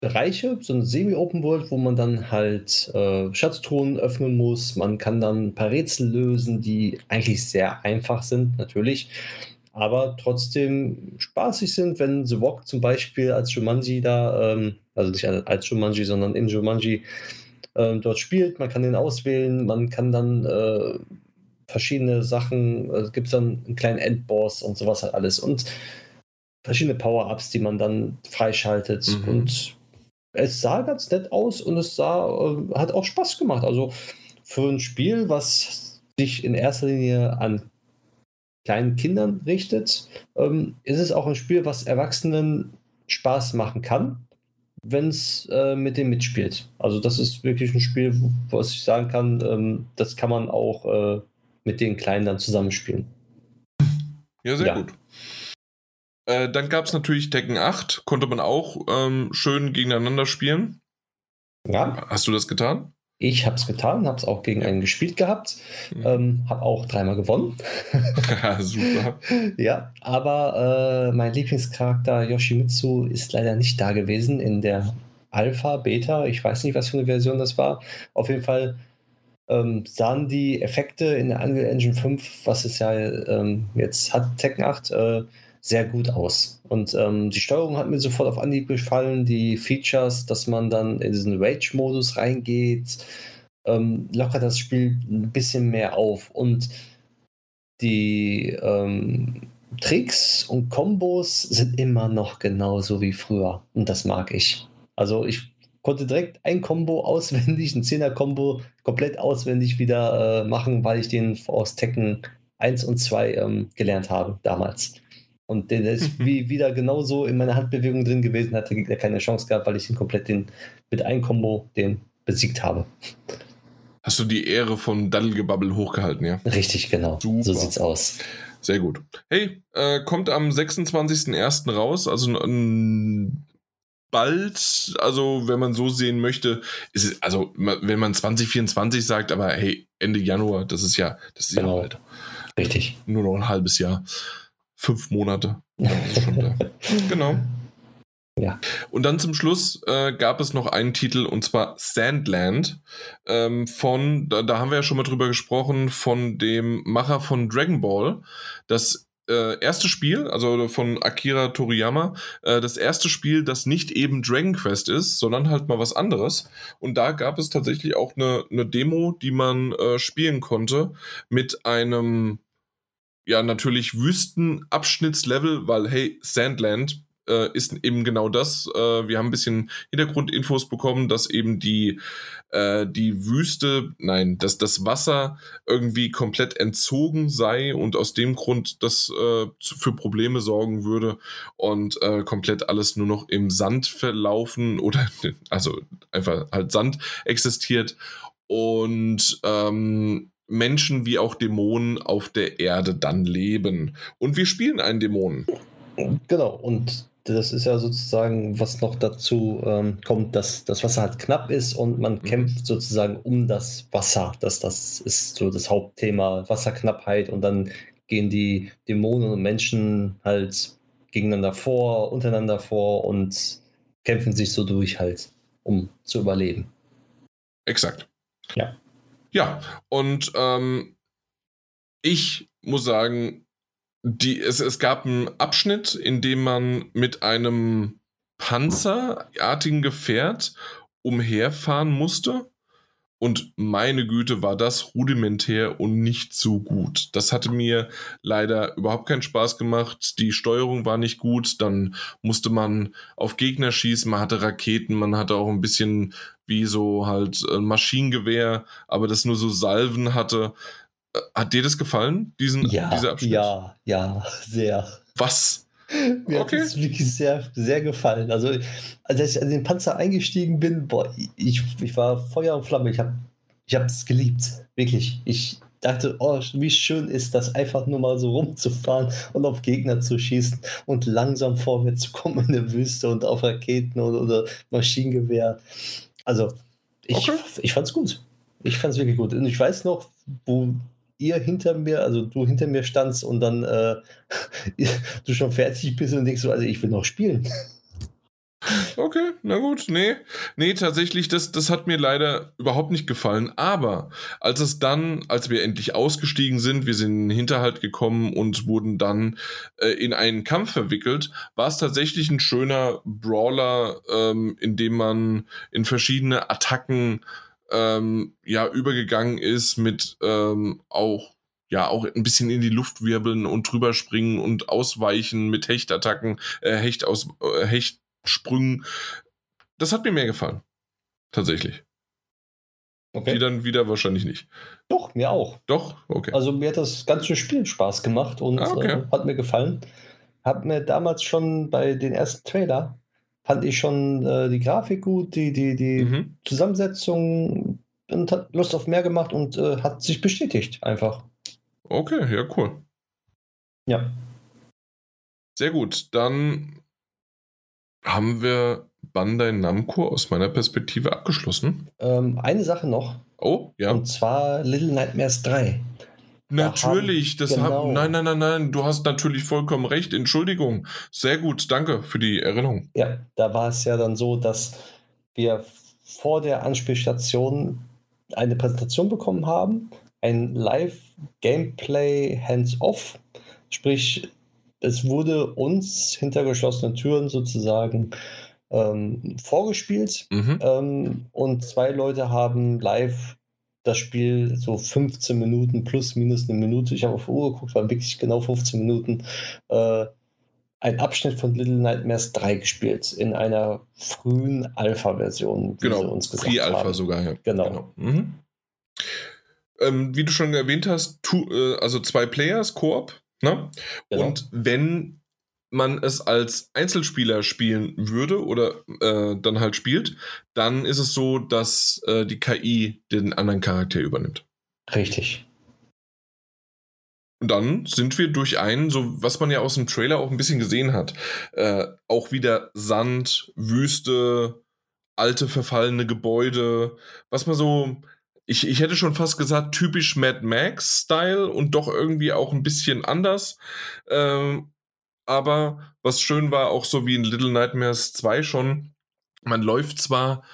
S2: Bereiche, so eine Semi-Open World, wo man dann halt äh, Schatztruhen öffnen muss. Man kann dann ein paar Rätsel lösen, die eigentlich sehr einfach sind, natürlich, aber trotzdem spaßig sind, wenn The Walk zum Beispiel als Jumanji da, ähm, also nicht als Jumanji, sondern in Jumanji äh, dort spielt. Man kann den auswählen, man kann dann äh, verschiedene Sachen, es äh, gibt dann einen kleinen Endboss und sowas halt alles und verschiedene Power-Ups, die man dann freischaltet mhm. und es sah ganz nett aus und es sah, äh, hat auch Spaß gemacht. Also für ein Spiel, was sich in erster Linie an kleinen Kindern richtet, ähm, ist es auch ein Spiel, was Erwachsenen Spaß machen kann, wenn es äh, mit dem mitspielt. Also das ist wirklich ein Spiel, wo ich sagen kann, ähm, das kann man auch äh, mit den Kleinen dann zusammenspielen.
S1: Ja, sehr ja. gut. Äh, dann gab es natürlich Tekken 8, konnte man auch ähm, schön gegeneinander spielen. Ja. Hast du das getan?
S2: Ich habe es getan, habe es auch gegen einen gespielt gehabt, mhm. ähm, habe auch dreimal gewonnen. Super. ja, aber äh, mein Lieblingscharakter Yoshimitsu ist leider nicht da gewesen in der Alpha, Beta. Ich weiß nicht, was für eine Version das war. Auf jeden Fall ähm, sahen die Effekte in der Unreal Engine 5, was es ja ähm, jetzt hat, Tekken 8, äh, sehr gut aus. Und ähm, die Steuerung hat mir sofort auf Anhieb gefallen. Die Features, dass man dann in diesen Rage-Modus reingeht, ähm, lockert das Spiel ein bisschen mehr auf. Und die ähm, Tricks und Kombos sind immer noch genauso wie früher. Und das mag ich. Also ich konnte direkt ein Combo auswendig, ein 10er-Combo komplett auswendig wieder äh, machen, weil ich den aus Tekken 1 und 2 ähm, gelernt habe damals. Und der ist wie, wieder genauso in meiner Handbewegung drin gewesen, hatte er keine Chance gehabt, weil ich ihn komplett den, mit einem Combo den besiegt habe.
S1: Hast du die Ehre von Daddelgebabbel hochgehalten, ja?
S2: Richtig, genau. Super. So sieht's aus.
S1: Sehr gut. Hey, äh, kommt am 26.01. raus, also ein bald, also wenn man so sehen möchte, ist es, also wenn man 2024 sagt, aber hey, Ende Januar, das ist ja, das ist genau. ja bald.
S2: Richtig.
S1: Nur noch ein halbes Jahr fünf Monate. genau. Ja. Und dann zum Schluss äh, gab es noch einen Titel und zwar Sandland ähm, von, da, da, haben wir ja schon mal drüber gesprochen, von dem Macher von Dragon Ball. Das äh, erste Spiel, also von Akira Toriyama, äh, das erste Spiel, das nicht eben Dragon Quest ist, sondern halt mal was anderes. Und da gab es tatsächlich auch eine, eine Demo, die man äh, spielen konnte mit einem ja natürlich Wüstenabschnittslevel, weil hey, Sandland äh, ist eben genau das. Äh, wir haben ein bisschen Hintergrundinfos bekommen, dass eben die, äh, die Wüste, nein, dass das Wasser irgendwie komplett entzogen sei und aus dem Grund das äh, für Probleme sorgen würde und äh, komplett alles nur noch im Sand verlaufen oder also einfach halt Sand existiert. Und ähm, Menschen wie auch Dämonen auf der Erde dann leben. Und wir spielen einen Dämonen.
S2: Genau, und das ist ja sozusagen, was noch dazu ähm, kommt, dass das Wasser halt knapp ist und man mhm. kämpft sozusagen um das Wasser. Das, das ist so das Hauptthema, Wasserknappheit und dann gehen die Dämonen und Menschen halt gegeneinander vor, untereinander vor und kämpfen sich so durch halt, um zu überleben.
S1: Exakt.
S2: Ja.
S1: Ja, und ähm, ich muss sagen, die, es, es gab einen Abschnitt, in dem man mit einem panzerartigen Gefährt umherfahren musste. Und meine Güte, war das rudimentär und nicht so gut. Das hatte mir leider überhaupt keinen Spaß gemacht. Die Steuerung war nicht gut. Dann musste man auf Gegner schießen. Man hatte Raketen. Man hatte auch ein bisschen wie so halt ein Maschinengewehr, aber das nur so Salven hatte. Äh, hat dir das gefallen, diesen,
S2: ja,
S1: dieser
S2: Abschnitt? Ja, ja, sehr.
S1: Was?
S2: Mir okay. hat es wirklich sehr, sehr gefallen. Also, als ich an den Panzer eingestiegen bin, boah, ich, ich war Feuer und Flamme. Ich habe es ich geliebt. Wirklich. Ich dachte, oh, wie schön ist das, einfach nur mal so rumzufahren und auf Gegner zu schießen und langsam vorwärts zu kommen in der Wüste und auf Raketen oder, oder Maschinengewehr. Also, ich, okay. ich fand's gut. Ich fand's wirklich gut. Und ich weiß noch, wo ihr hinter mir, also du hinter mir standst und dann äh, du schon fertig bist und denkst so, also ich will noch spielen.
S1: Okay, na gut, nee. Nee, tatsächlich, das, das hat mir leider überhaupt nicht gefallen. Aber als es dann, als wir endlich ausgestiegen sind, wir sind in den Hinterhalt gekommen und wurden dann äh, in einen Kampf verwickelt, war es tatsächlich ein schöner Brawler, ähm, in dem man in verschiedene Attacken ähm, ja übergegangen ist mit ähm, auch ja auch ein bisschen in die Luft wirbeln und drüber springen und ausweichen mit Hechtattacken, äh, Hecht aus äh, Hecht Sprüngen. das hat mir mehr gefallen. Tatsächlich.
S2: Okay.
S1: Die dann wieder wahrscheinlich nicht.
S2: Doch, mir auch.
S1: Doch? Okay.
S2: Also mir hat das ganze Spiel Spaß gemacht und
S1: Ah, okay.
S2: äh, hat mir gefallen. Hat mir damals schon bei den ersten Trailer, fand ich schon äh, die Grafik gut, die, die, die
S1: Mhm.
S2: Zusammensetzung und hat Lust auf mehr gemacht und äh, hat sich bestätigt einfach.
S1: Okay, ja, cool.
S2: Ja.
S1: Sehr gut. Dann haben wir Bandai Namco aus meiner Perspektive abgeschlossen.
S2: Ähm, eine Sache noch,
S1: Oh, ja.
S2: und zwar Little Nightmares 3.
S1: Natürlich, das
S2: genau.
S1: haben. Nein, nein, nein, nein, du hast natürlich vollkommen recht. Entschuldigung. Sehr gut, danke für die Erinnerung.
S2: Ja, da war es ja dann so, dass wir vor der Anspielstation eine Präsentation bekommen haben, ein Live-Gameplay Hands-Off, sprich, es wurde uns hinter geschlossenen Türen sozusagen ähm, vorgespielt
S1: Mhm.
S2: ähm, und zwei Leute haben live das Spiel so 15 Minuten plus minus eine Minute, ich habe auf die Uhr geguckt, waren wirklich genau 15 Minuten, äh, ein Abschnitt von Little Nightmares 3 gespielt, in einer frühen Alpha-Version, wie sie
S1: Genau,
S2: uns gesagt
S1: Pre-Alpha
S2: haben.
S1: sogar, ja.
S2: Genau.
S1: Mhm. Ähm, wie du schon erwähnt hast, tu, äh, also zwei Players, Koop, ne?
S2: Genau.
S1: Und wenn man es als Einzelspieler spielen würde oder äh, dann halt spielt, dann ist es so, dass äh, die KI den anderen Charakter übernimmt.
S2: Richtig.
S1: Und dann sind wir durch einen, so was man ja aus dem Trailer auch ein bisschen gesehen hat, äh, auch wieder Sand, Wüste, alte verfallene Gebäude, was man so, ich, ich hätte schon fast gesagt, typisch Mad Max-Style und doch irgendwie auch ein bisschen anders. Ähm, aber was schön war, auch so wie in Little Nightmares 2 schon, man läuft zwar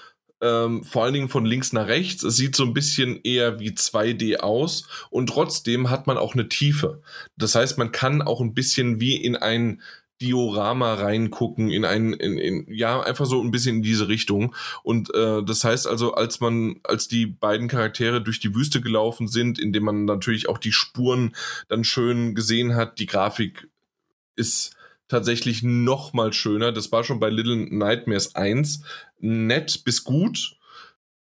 S1: ähm, vor allen Dingen von links nach rechts, es sieht so ein bisschen eher wie 2D aus und trotzdem hat man auch eine Tiefe. Das heißt, man kann auch ein bisschen wie in ein Diorama reingucken, in ein, in, in, ja, einfach so ein bisschen in diese Richtung. Und äh, das heißt also, als man, als die beiden Charaktere durch die Wüste gelaufen sind, indem man natürlich auch die Spuren dann schön gesehen hat, die Grafik ist tatsächlich noch mal schöner. Das war schon bei Little Nightmares 1 nett bis gut.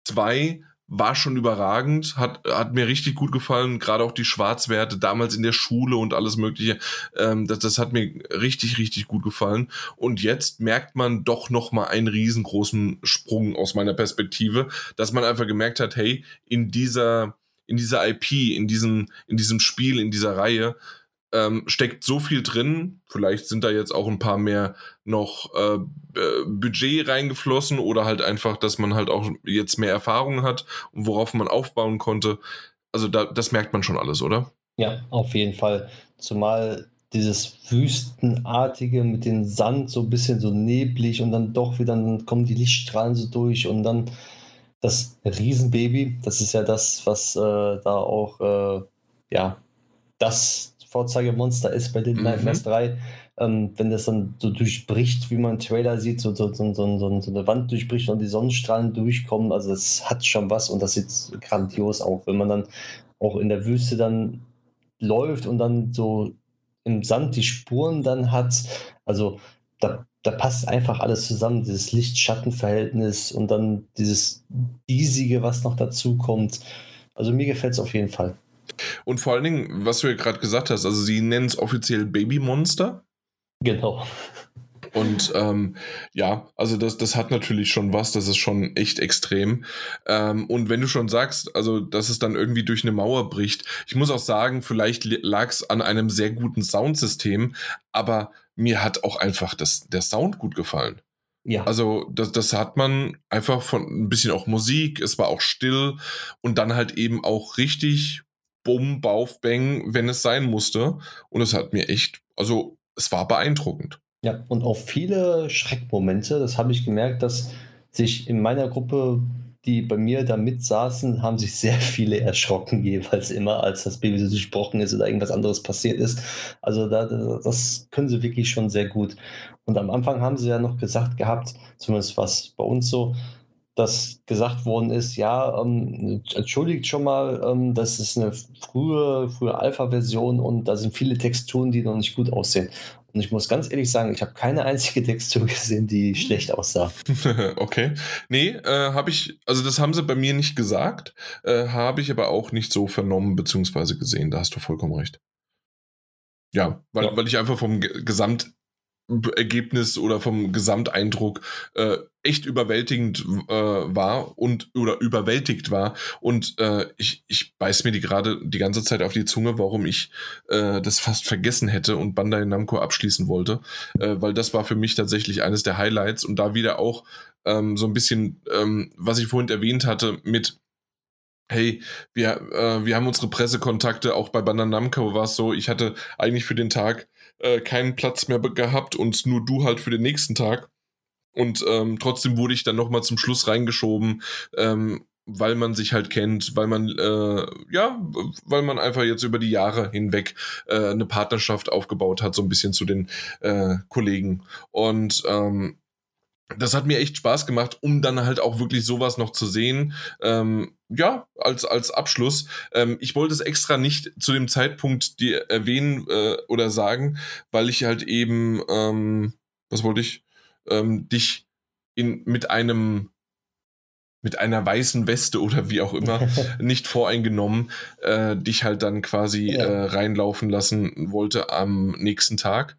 S1: 2 war schon überragend, hat, hat mir richtig gut gefallen, gerade auch die Schwarzwerte damals in der Schule und alles Mögliche. Ähm, das, das hat mir richtig, richtig gut gefallen. Und jetzt merkt man doch noch mal einen riesengroßen Sprung aus meiner Perspektive, dass man einfach gemerkt hat, hey, in dieser, in dieser IP, in diesem, in diesem Spiel, in dieser Reihe, ähm, steckt so viel drin. Vielleicht sind da jetzt auch ein paar mehr noch äh, Budget reingeflossen oder halt einfach, dass man halt auch jetzt mehr Erfahrung hat und worauf man aufbauen konnte. Also da, das merkt man schon alles, oder?
S2: Ja, auf jeden Fall. Zumal dieses Wüstenartige mit dem Sand so ein bisschen so neblig und dann doch wieder, dann kommen die Lichtstrahlen so durch und dann das Riesenbaby, das ist ja das, was äh, da auch, äh, ja, das Vorzeigemonster ist bei Little
S1: Mhm.
S2: Nightmares 3. Ähm, wenn das dann so durchbricht, wie man im Trailer sieht, so, so, so, so, so, so eine Wand durchbricht und die Sonnenstrahlen durchkommen, also das hat schon was und das sieht grandios aus, wenn man dann auch in der Wüste dann läuft und dann so im Sand die Spuren dann hat. Also da, da passt einfach alles zusammen, dieses Licht-Schatten-Verhältnis und dann dieses Diesige, was noch dazu kommt. Also mir gefällt es auf jeden Fall.
S1: Und vor allen Dingen, was du ja gerade gesagt hast, also sie nennen es offiziell Babymonster.
S2: Genau.
S1: Und ähm, ja, also das, das hat natürlich schon was, das ist schon echt extrem. Ähm, und wenn du schon sagst, also dass es dann irgendwie durch eine Mauer bricht, ich muss auch sagen, vielleicht lag es an einem sehr guten Soundsystem, aber mir hat auch einfach das, der Sound gut gefallen.
S2: Ja,
S1: Also das, das hat man einfach von ein bisschen auch Musik, es war auch still und dann halt eben auch richtig Bumm, Bauf, Bang, wenn es sein musste. Und es hat mir echt, also es war beeindruckend.
S2: ja, und auch viele Schreckmomente, das habe ich gemerkt, dass sich in meiner Gruppe, die bei mir da mitsaßen, haben sich sehr viele erschrocken, jeweils immer, als das Baby so durchbrochen ist oder irgendwas anderes passiert ist. Also da- das können sie wirklich schon sehr gut. Und am Anfang haben sie ja noch gesagt gehabt, zumindest was bei uns so, dass gesagt worden ist, ja, ähm, entschuldigt schon mal, ähm, das ist eine frühe, frühe Alpha-Version und da sind viele Texturen, die noch nicht gut aussehen. Und ich muss ganz ehrlich sagen, ich habe keine einzige Textur gesehen, die schlecht aussah.
S1: okay. Nee, äh, habe ich, also das haben sie bei mir nicht gesagt, äh, habe ich aber auch nicht so vernommen bzw. gesehen. Da hast du vollkommen recht. Ja, weil, ja. weil ich einfach vom Gesamt Ergebnis oder vom Gesamteindruck äh, echt überwältigend äh, war und oder überwältigt war. Und äh, ich, ich beiß mir die gerade die ganze Zeit auf die Zunge, warum ich äh, das fast vergessen hätte und Bandai Namco abschließen wollte, äh, weil das war für mich tatsächlich eines der Highlights und da wieder auch ähm, so ein bisschen, ähm, was ich vorhin erwähnt hatte mit hey, wir, äh, wir haben unsere Pressekontakte, auch bei Bandai Namco war es so, ich hatte eigentlich für den Tag äh, keinen Platz mehr gehabt und nur du halt für den nächsten Tag. Und ähm, trotzdem wurde ich dann nochmal zum Schluss reingeschoben, ähm, weil man sich halt kennt, weil man, äh, ja, weil man einfach jetzt über die Jahre hinweg äh, eine Partnerschaft aufgebaut hat, so ein bisschen zu den äh, Kollegen. Und ähm, das hat mir echt Spaß gemacht, um dann halt auch wirklich sowas noch zu sehen. Ähm, ja, als, als Abschluss. Ähm, ich wollte es extra nicht zu dem Zeitpunkt dir erwähnen äh, oder sagen, weil ich halt eben, ähm, was wollte ich, ähm, dich in, mit einem mit einer weißen Weste oder wie auch immer, nicht voreingenommen, äh, dich halt dann quasi ja. äh, reinlaufen lassen wollte am nächsten Tag.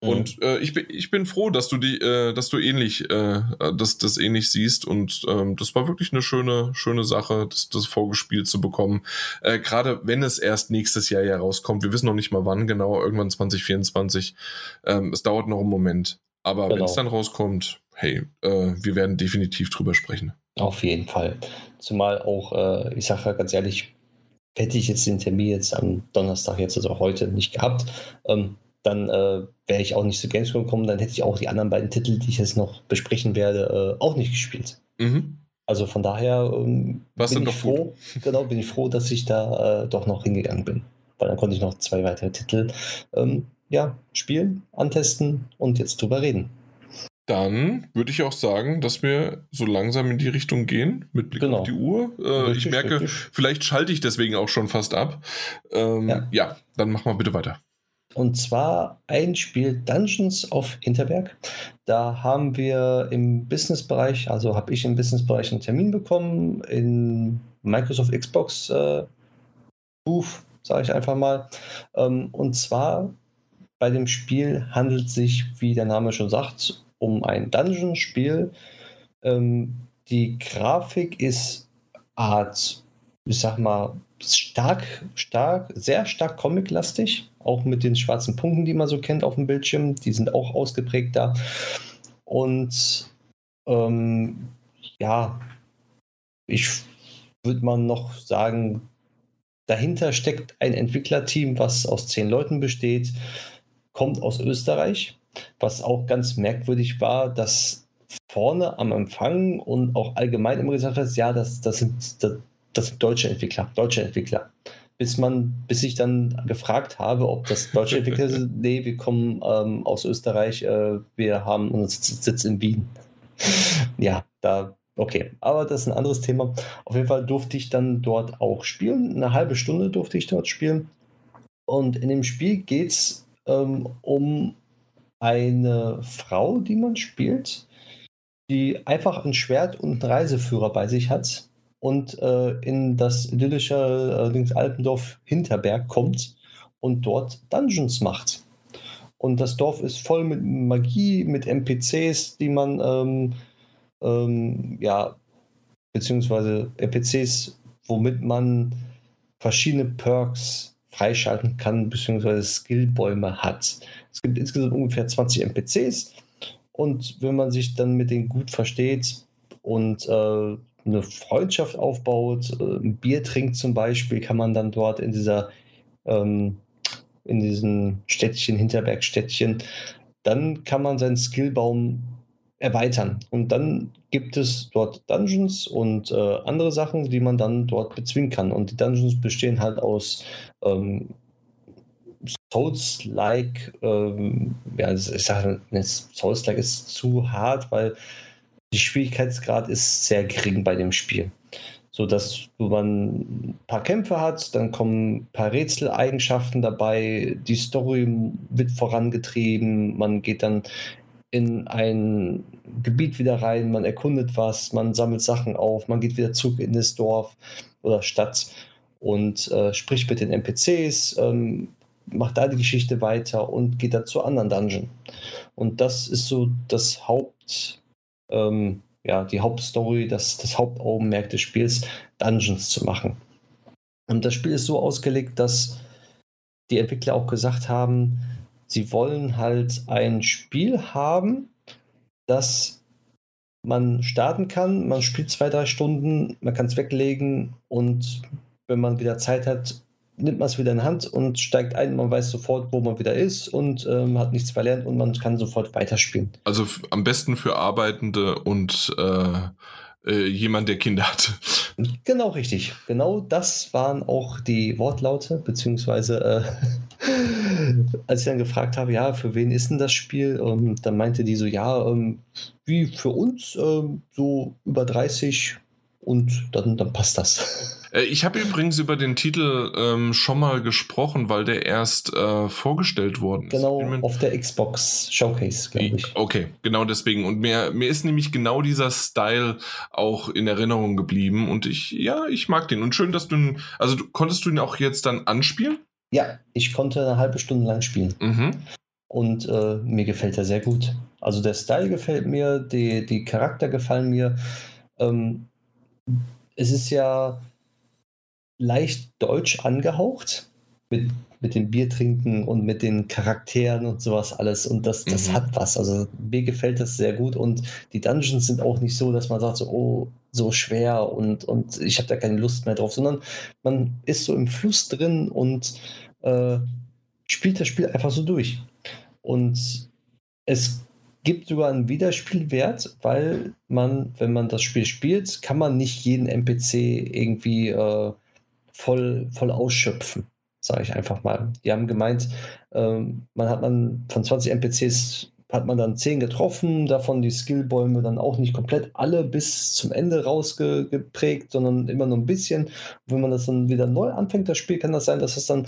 S1: Mhm. Und äh, ich, bin, ich bin froh, dass du die, äh, dass du ähnlich, äh, dass das ähnlich siehst. Und ähm, das war wirklich eine schöne, schöne Sache, das, das vorgespielt zu bekommen. Äh, Gerade wenn es erst nächstes Jahr ja rauskommt. Wir wissen noch nicht mal wann genau, irgendwann 2024. Ähm, es dauert noch einen Moment. Aber genau. wenn es dann rauskommt, hey, äh, wir werden definitiv drüber sprechen.
S2: Auf jeden Fall. Zumal auch, äh, ich sage ganz ehrlich, hätte ich jetzt den Termin jetzt am Donnerstag, jetzt also heute nicht gehabt, ähm, dann äh, wäre ich auch nicht zu Gamescom gekommen, dann hätte ich auch die anderen beiden Titel, die ich jetzt noch besprechen werde, äh, auch nicht gespielt. Mhm. Also von daher ähm, bin ich froh, genau, bin ich froh, dass ich da äh, doch noch hingegangen bin. Weil dann konnte ich noch zwei weitere Titel ähm, ja, spielen, antesten und jetzt drüber reden.
S1: Dann würde ich auch sagen, dass wir so langsam in die Richtung gehen, mit Blick genau. auf die Uhr. Äh, richtig, ich merke, richtig. vielleicht schalte ich deswegen auch schon fast ab. Ähm, ja. ja, dann mach mal bitte weiter.
S2: Und zwar ein Spiel Dungeons of Hinterberg. Da haben wir im Businessbereich, also habe ich im Businessbereich einen Termin bekommen in Microsoft Xbox äh, Booth, sage ich einfach mal. Ähm, und zwar bei dem Spiel handelt es sich, wie der Name schon sagt, um ein Dungeon-Spiel. Ähm, die Grafik ist Art, ich sag mal, stark, stark, sehr stark comic-lastig, auch mit den schwarzen Punkten, die man so kennt auf dem Bildschirm, die sind auch ausgeprägt da. Und ähm, ja, ich würde mal noch sagen, dahinter steckt ein Entwicklerteam, was aus zehn Leuten besteht, kommt aus Österreich, was auch ganz merkwürdig war, dass vorne am Empfang und auch allgemein immer gesagt wird, ja, das, das, sind, das, das sind deutsche Entwickler, deutsche Entwickler. Bis man, bis ich dann gefragt habe, ob das deutsche Entwickler sind. Nee, wir kommen ähm, aus Österreich, äh, wir haben unseren Sitz in Wien. ja, da, okay. Aber das ist ein anderes Thema. Auf jeden Fall durfte ich dann dort auch spielen. Eine halbe Stunde durfte ich dort spielen. Und in dem Spiel geht es ähm, um eine Frau, die man spielt, die einfach ein Schwert und einen Reiseführer bei sich hat und äh, in das idyllische äh, Alpendorf Hinterberg kommt und dort Dungeons macht. Und das Dorf ist voll mit Magie, mit NPCs, die man, ähm, ähm, ja, beziehungsweise NPCs, womit man verschiedene Perks freischalten kann, beziehungsweise Skillbäume hat. Es gibt insgesamt ungefähr 20 NPCs und wenn man sich dann mit denen gut versteht und äh, eine Freundschaft aufbaut, äh, ein Bier trinkt zum Beispiel, kann man dann dort in dieser ähm, in diesem Städtchen, Hinterbergstädtchen, dann kann man seinen Skillbaum erweitern. Und dann gibt es dort Dungeons und äh, andere Sachen, die man dann dort bezwingen kann. Und die Dungeons bestehen halt aus ähm, Souls-like, ähm, ja, ich sage, Souls-like ist zu hart, weil die Schwierigkeitsgrad ist sehr gering bei dem Spiel. so dass man ein paar Kämpfe hat, dann kommen ein paar Rätseleigenschaften dabei, die Story wird vorangetrieben, man geht dann in ein Gebiet wieder rein, man erkundet was, man sammelt Sachen auf, man geht wieder zurück in das Dorf oder Stadt und äh, spricht mit den NPCs, ähm, macht da die Geschichte weiter und geht dann zu anderen Dungeon. Und das ist so das Haupt, ähm, ja, die Hauptstory, das, das Hauptaugenmerk des Spiels, Dungeons zu machen. Und das Spiel ist so ausgelegt, dass die Entwickler auch gesagt haben, sie wollen halt ein Spiel haben, das man starten kann. Man spielt zwei, drei Stunden, man kann es weglegen und wenn man wieder Zeit hat, nimmt man es wieder in Hand und steigt ein. Man weiß sofort, wo man wieder ist und ähm, hat nichts verlernt und man kann sofort weiterspielen.
S1: Also am besten für Arbeitende und äh, äh, jemand, der Kinder hat.
S2: Genau richtig. Genau das waren auch die Wortlaute, beziehungsweise äh, als ich dann gefragt habe, ja, für wen ist denn das Spiel? Ähm, dann meinte die so, ja, ähm, wie für uns, ähm, so über 30 und dann, dann passt das.
S1: Äh, ich habe übrigens über den Titel ähm, schon mal gesprochen, weil der erst äh, vorgestellt worden
S2: ist. Genau, auf der Xbox Showcase, glaube ich.
S1: Okay, genau deswegen. Und mir, mir ist nämlich genau dieser Style auch in Erinnerung geblieben. Und ich, ja, ich mag den. Und schön, dass du, also du, konntest du ihn auch jetzt dann anspielen?
S2: Ja, ich konnte eine halbe Stunde lang spielen. Mhm. Und äh, mir gefällt er sehr gut. Also der Style gefällt mir, die, die Charakter gefallen mir. Ähm, es ist ja leicht deutsch angehaucht mit, mit dem Biertrinken und mit den Charakteren und sowas alles. Und das, das mhm. hat was. Also mir gefällt das sehr gut. Und die Dungeons sind auch nicht so, dass man sagt, so, oh, so schwer und, und ich habe da keine Lust mehr drauf, sondern man ist so im Fluss drin und äh, spielt das Spiel einfach so durch. Und es gibt sogar einen Wiederspielwert, weil man, wenn man das Spiel spielt, kann man nicht jeden NPC irgendwie äh, voll, voll ausschöpfen, sage ich einfach mal. Die haben gemeint, ähm, man hat man von 20 NPCs hat man dann 10 getroffen, davon die Skillbäume dann auch nicht komplett alle bis zum Ende rausgeprägt, sondern immer nur ein bisschen. Und wenn man das dann wieder neu anfängt, das Spiel, kann das sein, dass es dann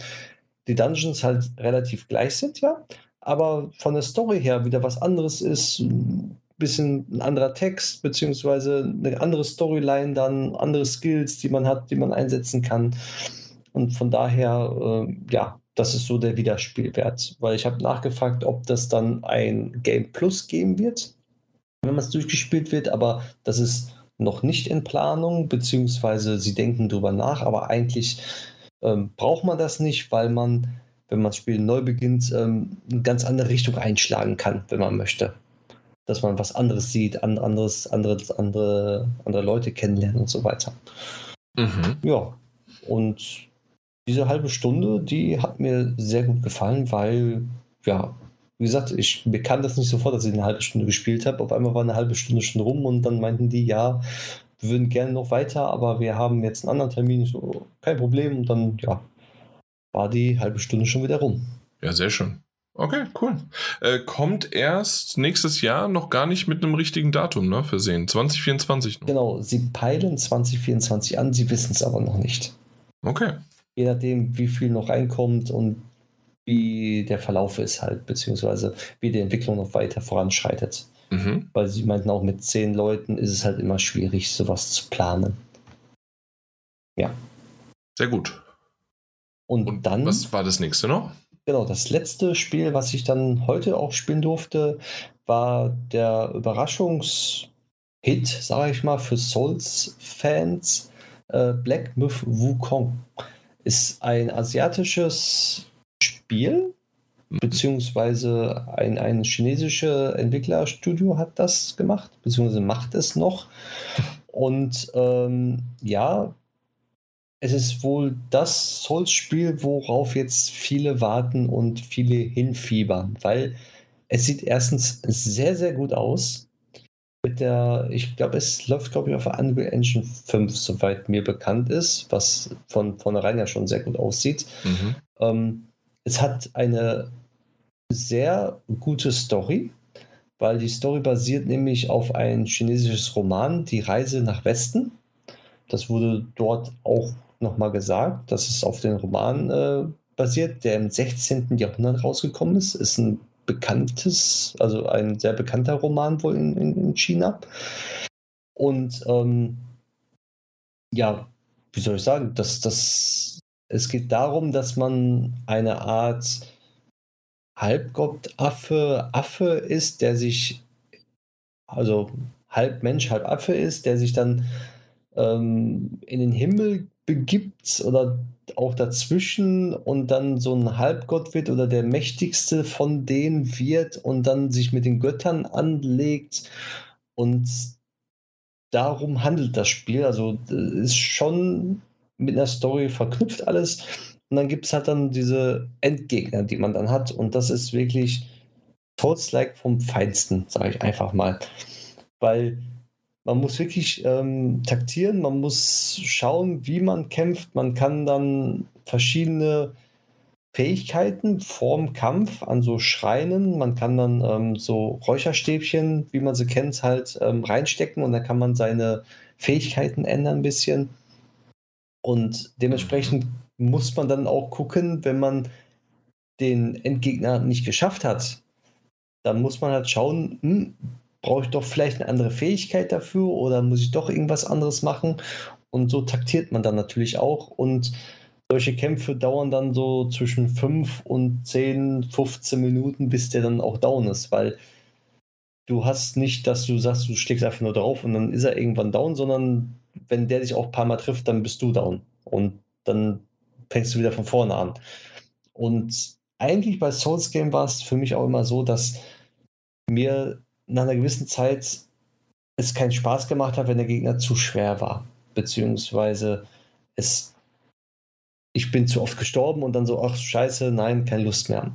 S2: die Dungeons halt relativ gleich sind, ja, aber von der Story her wieder was anderes ist, ein bisschen ein anderer Text, beziehungsweise eine andere Storyline, dann andere Skills, die man hat, die man einsetzen kann. Und von daher, äh, ja, das ist so der Wiederspielwert. Weil ich habe nachgefragt, ob das dann ein Game Plus geben wird, wenn man es durchgespielt wird, aber das ist noch nicht in Planung, beziehungsweise sie denken drüber nach, aber eigentlich ähm, braucht man das nicht, weil man wenn man das Spiel neu beginnt, ähm, eine ganz andere Richtung einschlagen kann, wenn man möchte. Dass man was anderes sieht, anderes, andere, andere, andere Leute kennenlernen und so weiter. Mhm. Ja, und diese halbe Stunde, die hat mir sehr gut gefallen, weil, ja, wie gesagt, ich, mir kam das nicht so vor, dass ich eine halbe Stunde gespielt habe. Auf einmal war eine halbe Stunde schon rum und dann meinten die, ja, wir würden gerne noch weiter, aber wir haben jetzt einen anderen Termin. So, kein Problem. Und dann, ja, war die halbe Stunde schon wieder rum.
S1: Ja, sehr schön. Okay, cool. Äh, kommt erst nächstes Jahr noch gar nicht mit einem richtigen Datum ne, versehen. 2024
S2: noch. Genau, sie peilen 2024 an, sie wissen es aber noch nicht.
S1: Okay.
S2: Je nachdem, wie viel noch reinkommt und wie der Verlauf ist halt, beziehungsweise wie die Entwicklung noch weiter voranschreitet. Mhm. Weil sie meinten auch mit zehn Leuten ist es halt immer schwierig, sowas zu planen. Ja.
S1: Sehr gut.
S2: Und, Und dann.
S1: Was war das nächste noch?
S2: Genau, das letzte Spiel, was ich dann heute auch spielen durfte, war der Überraschungshit, sage ich mal, für Souls-Fans. Äh, Black Myth Wukong ist ein asiatisches Spiel, mhm. beziehungsweise ein, ein chinesisches Entwicklerstudio hat das gemacht, beziehungsweise macht es noch. Und ähm, ja, es ist wohl das Souls-Spiel, worauf jetzt viele warten und viele hinfiebern, weil es sieht erstens sehr, sehr gut aus. Mit der, ich glaube, es läuft, glaube ich, auf Unreal Engine 5, soweit mir bekannt ist, was von vornherein ja schon sehr gut aussieht. Mhm. Ähm, es hat eine sehr gute Story, weil die Story basiert nämlich auf ein chinesisches Roman, Die Reise nach Westen Das wurde dort auch nochmal gesagt, dass es auf den Roman äh, basiert, der im 16. Jahrhundert rausgekommen ist. Ist ein bekanntes, also ein sehr bekannter Roman wohl in, in, in China. Und ähm, ja, wie soll ich sagen, dass das, es geht darum, dass man eine Art Halbgott-Affe Affe ist, der sich, also halb Mensch, halb Affe ist, der sich dann ähm, in den Himmel begibt oder auch dazwischen und dann so ein Halbgott wird oder der mächtigste von denen wird und dann sich mit den Göttern anlegt und darum handelt das Spiel. Also ist schon mit einer Story verknüpft alles. Und dann gibt es halt dann diese Endgegner, die man dann hat. Und das ist wirklich Souls-like vom Feinsten, sage ich einfach mal. Weil man muss wirklich ähm, taktieren, man muss schauen, wie man kämpft. Man kann dann verschiedene Fähigkeiten vorm Kampf an so Schreinen. Man kann dann ähm, so Räucherstäbchen, wie man sie kennt, halt ähm, reinstecken und dann kann man seine Fähigkeiten ändern ein bisschen. Und dementsprechend muss man dann auch gucken, wenn man den Endgegner nicht geschafft hat, dann muss man halt schauen, hm, brauche ich doch vielleicht eine andere Fähigkeit dafür oder muss ich doch irgendwas anderes machen? Und so taktiert man dann natürlich auch und solche Kämpfe dauern dann so zwischen 5 und 10, 15 Minuten, bis der dann auch down ist, weil du hast nicht, dass du sagst, du schlägst einfach nur drauf und dann ist er irgendwann down, sondern wenn der dich auch ein paar Mal trifft, dann bist du down. Und dann fängst du wieder von vorne an. Und eigentlich bei Souls Game war es für mich auch immer so, dass mir nach einer gewissen Zeit es keinen Spaß gemacht hat, wenn der Gegner zu schwer war. Beziehungsweise es ich bin zu oft gestorben und dann so, ach scheiße, nein, keine Lust mehr.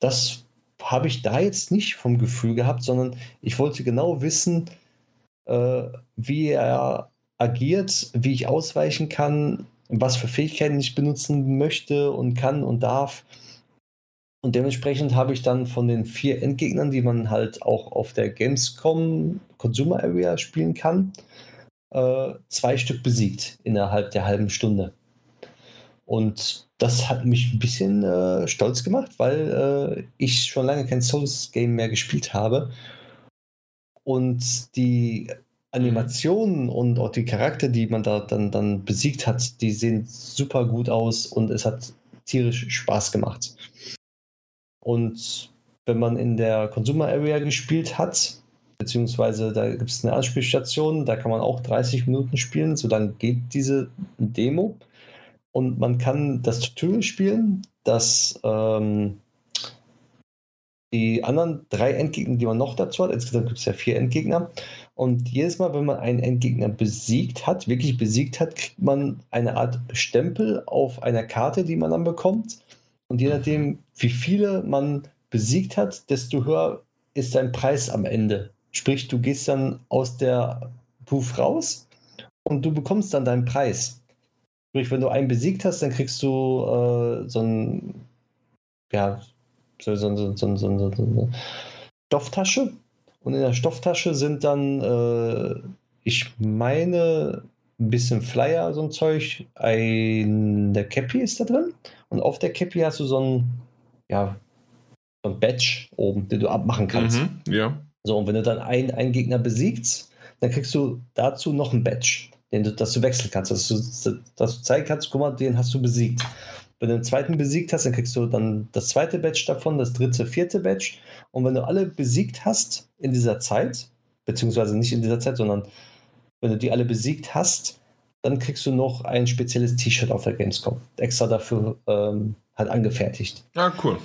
S2: Das habe ich da jetzt nicht vom Gefühl gehabt, sondern ich wollte genau wissen, äh, wie er agiert, wie ich ausweichen kann, was für Fähigkeiten ich benutzen möchte und kann und darf. Und dementsprechend habe ich dann von den vier Endgegnern, die man halt auch auf der Gamescom Consumer Area spielen kann, äh, zwei Stück besiegt innerhalb der halben Stunde. Und das hat mich ein bisschen äh, stolz gemacht, weil äh, ich schon lange kein Souls-Game mehr gespielt habe. Und die Animationen und auch die Charakter, die man da dann, dann besiegt hat, die sehen super gut aus und es hat tierisch Spaß gemacht. Und wenn man in der Consumer Area gespielt hat, beziehungsweise da gibt es eine Anspielstation, da kann man auch 30 Minuten spielen, so dann geht diese Demo und man kann das Tutorial spielen, das ähm, die anderen drei Endgegner, die man noch dazu hat, insgesamt gibt es ja vier Endgegner. Und jedes Mal, wenn man einen Endgegner besiegt hat, wirklich besiegt hat, kriegt man eine Art Stempel auf einer Karte, die man dann bekommt. Und je nachdem, wie viele man besiegt hat, desto höher ist dein Preis am Ende. Sprich, du gehst dann aus der Proof raus und du bekommst dann deinen Preis. Sprich, wenn du einen besiegt hast, dann kriegst du äh, so ein, ja, so, so, so, so, so, so, so eine Stofftasche. Und in der Stofftasche sind dann, äh, ich meine, ein bisschen Flyer, so ein Zeug. Eine Cappy ist da drin. Und auf der Cappy hast du so ein, ja, so ein Badge oben, den du abmachen kannst.
S1: Mhm, ja.
S2: So, und wenn du dann einen, einen Gegner besiegst, dann kriegst du dazu noch ein Badge den du, dass du wechseln kannst, dass du, dass du zeigen kannst, guck mal, den hast du besiegt. Wenn du den zweiten besiegt hast, dann kriegst du dann das zweite Badge davon, das dritte, vierte Badge. Und wenn du alle besiegt hast in dieser Zeit, beziehungsweise nicht in dieser Zeit, sondern wenn du die alle besiegt hast, dann kriegst du noch ein spezielles T-Shirt auf der Gamescom. Extra dafür ähm, halt angefertigt.
S1: Ah, cool.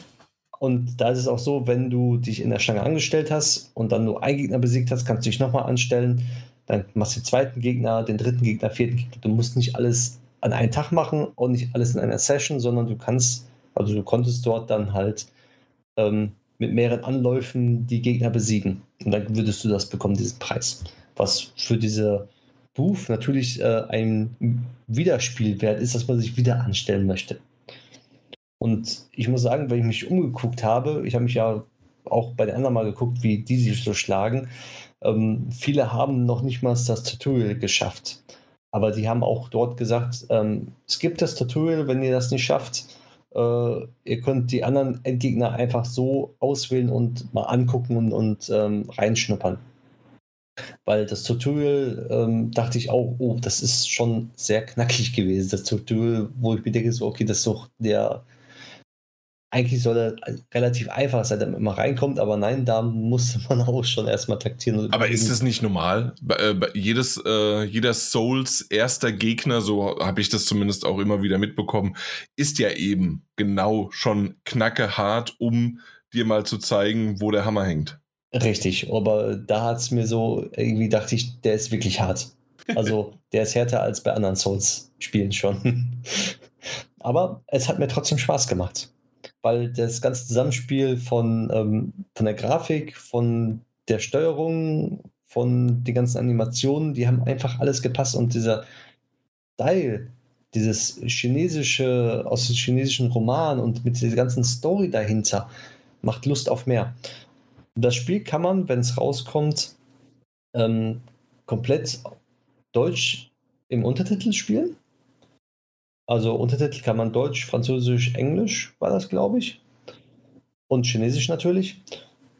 S2: Und da ist es auch so, wenn du dich in der Schlange angestellt hast und dann nur einen Gegner besiegt hast, kannst du dich nochmal anstellen. Dann machst du den zweiten Gegner, den dritten Gegner, vierten Gegner. Du musst nicht alles an einem Tag machen und nicht alles in einer Session, sondern du kannst, also du konntest dort dann halt ähm, mit mehreren Anläufen die Gegner besiegen. Und dann würdest du das bekommen, diesen Preis. Was für diese Booth natürlich äh, ein Wiederspielwert ist, dass man sich wieder anstellen möchte. Und ich muss sagen, wenn ich mich umgeguckt habe, ich habe mich ja auch bei den anderen mal geguckt, wie die sich so schlagen. Ähm, viele haben noch nicht mal das Tutorial geschafft. Aber die haben auch dort gesagt, ähm, es gibt das Tutorial, wenn ihr das nicht schafft. Äh, ihr könnt die anderen Endgegner einfach so auswählen und mal angucken und, und ähm, reinschnuppern. Weil das Tutorial ähm, dachte ich auch, oh, das ist schon sehr knackig gewesen. Das Tutorial, wo ich mir denke, so, okay, das ist doch der eigentlich soll er relativ einfach sein, damit man reinkommt, aber nein, da musste man auch schon erstmal taktieren.
S1: Aber ist das nicht normal? Äh, jedes, äh, jeder Souls erster Gegner, so habe ich das zumindest auch immer wieder mitbekommen, ist ja eben genau schon knacke hart, um dir mal zu zeigen, wo der Hammer hängt.
S2: Richtig, aber da hat es mir so, irgendwie dachte ich, der ist wirklich hart. Also der ist härter als bei anderen Souls-Spielen schon. aber es hat mir trotzdem Spaß gemacht weil das ganze Zusammenspiel von, ähm, von der Grafik, von der Steuerung, von den ganzen Animationen, die haben einfach alles gepasst und dieser Style, dieses chinesische, aus dem chinesischen Roman und mit dieser ganzen Story dahinter, macht Lust auf mehr. Das Spiel kann man, wenn es rauskommt, ähm, komplett Deutsch im Untertitel spielen. Also Untertitel kann man Deutsch, Französisch, Englisch war das, glaube ich. Und Chinesisch natürlich.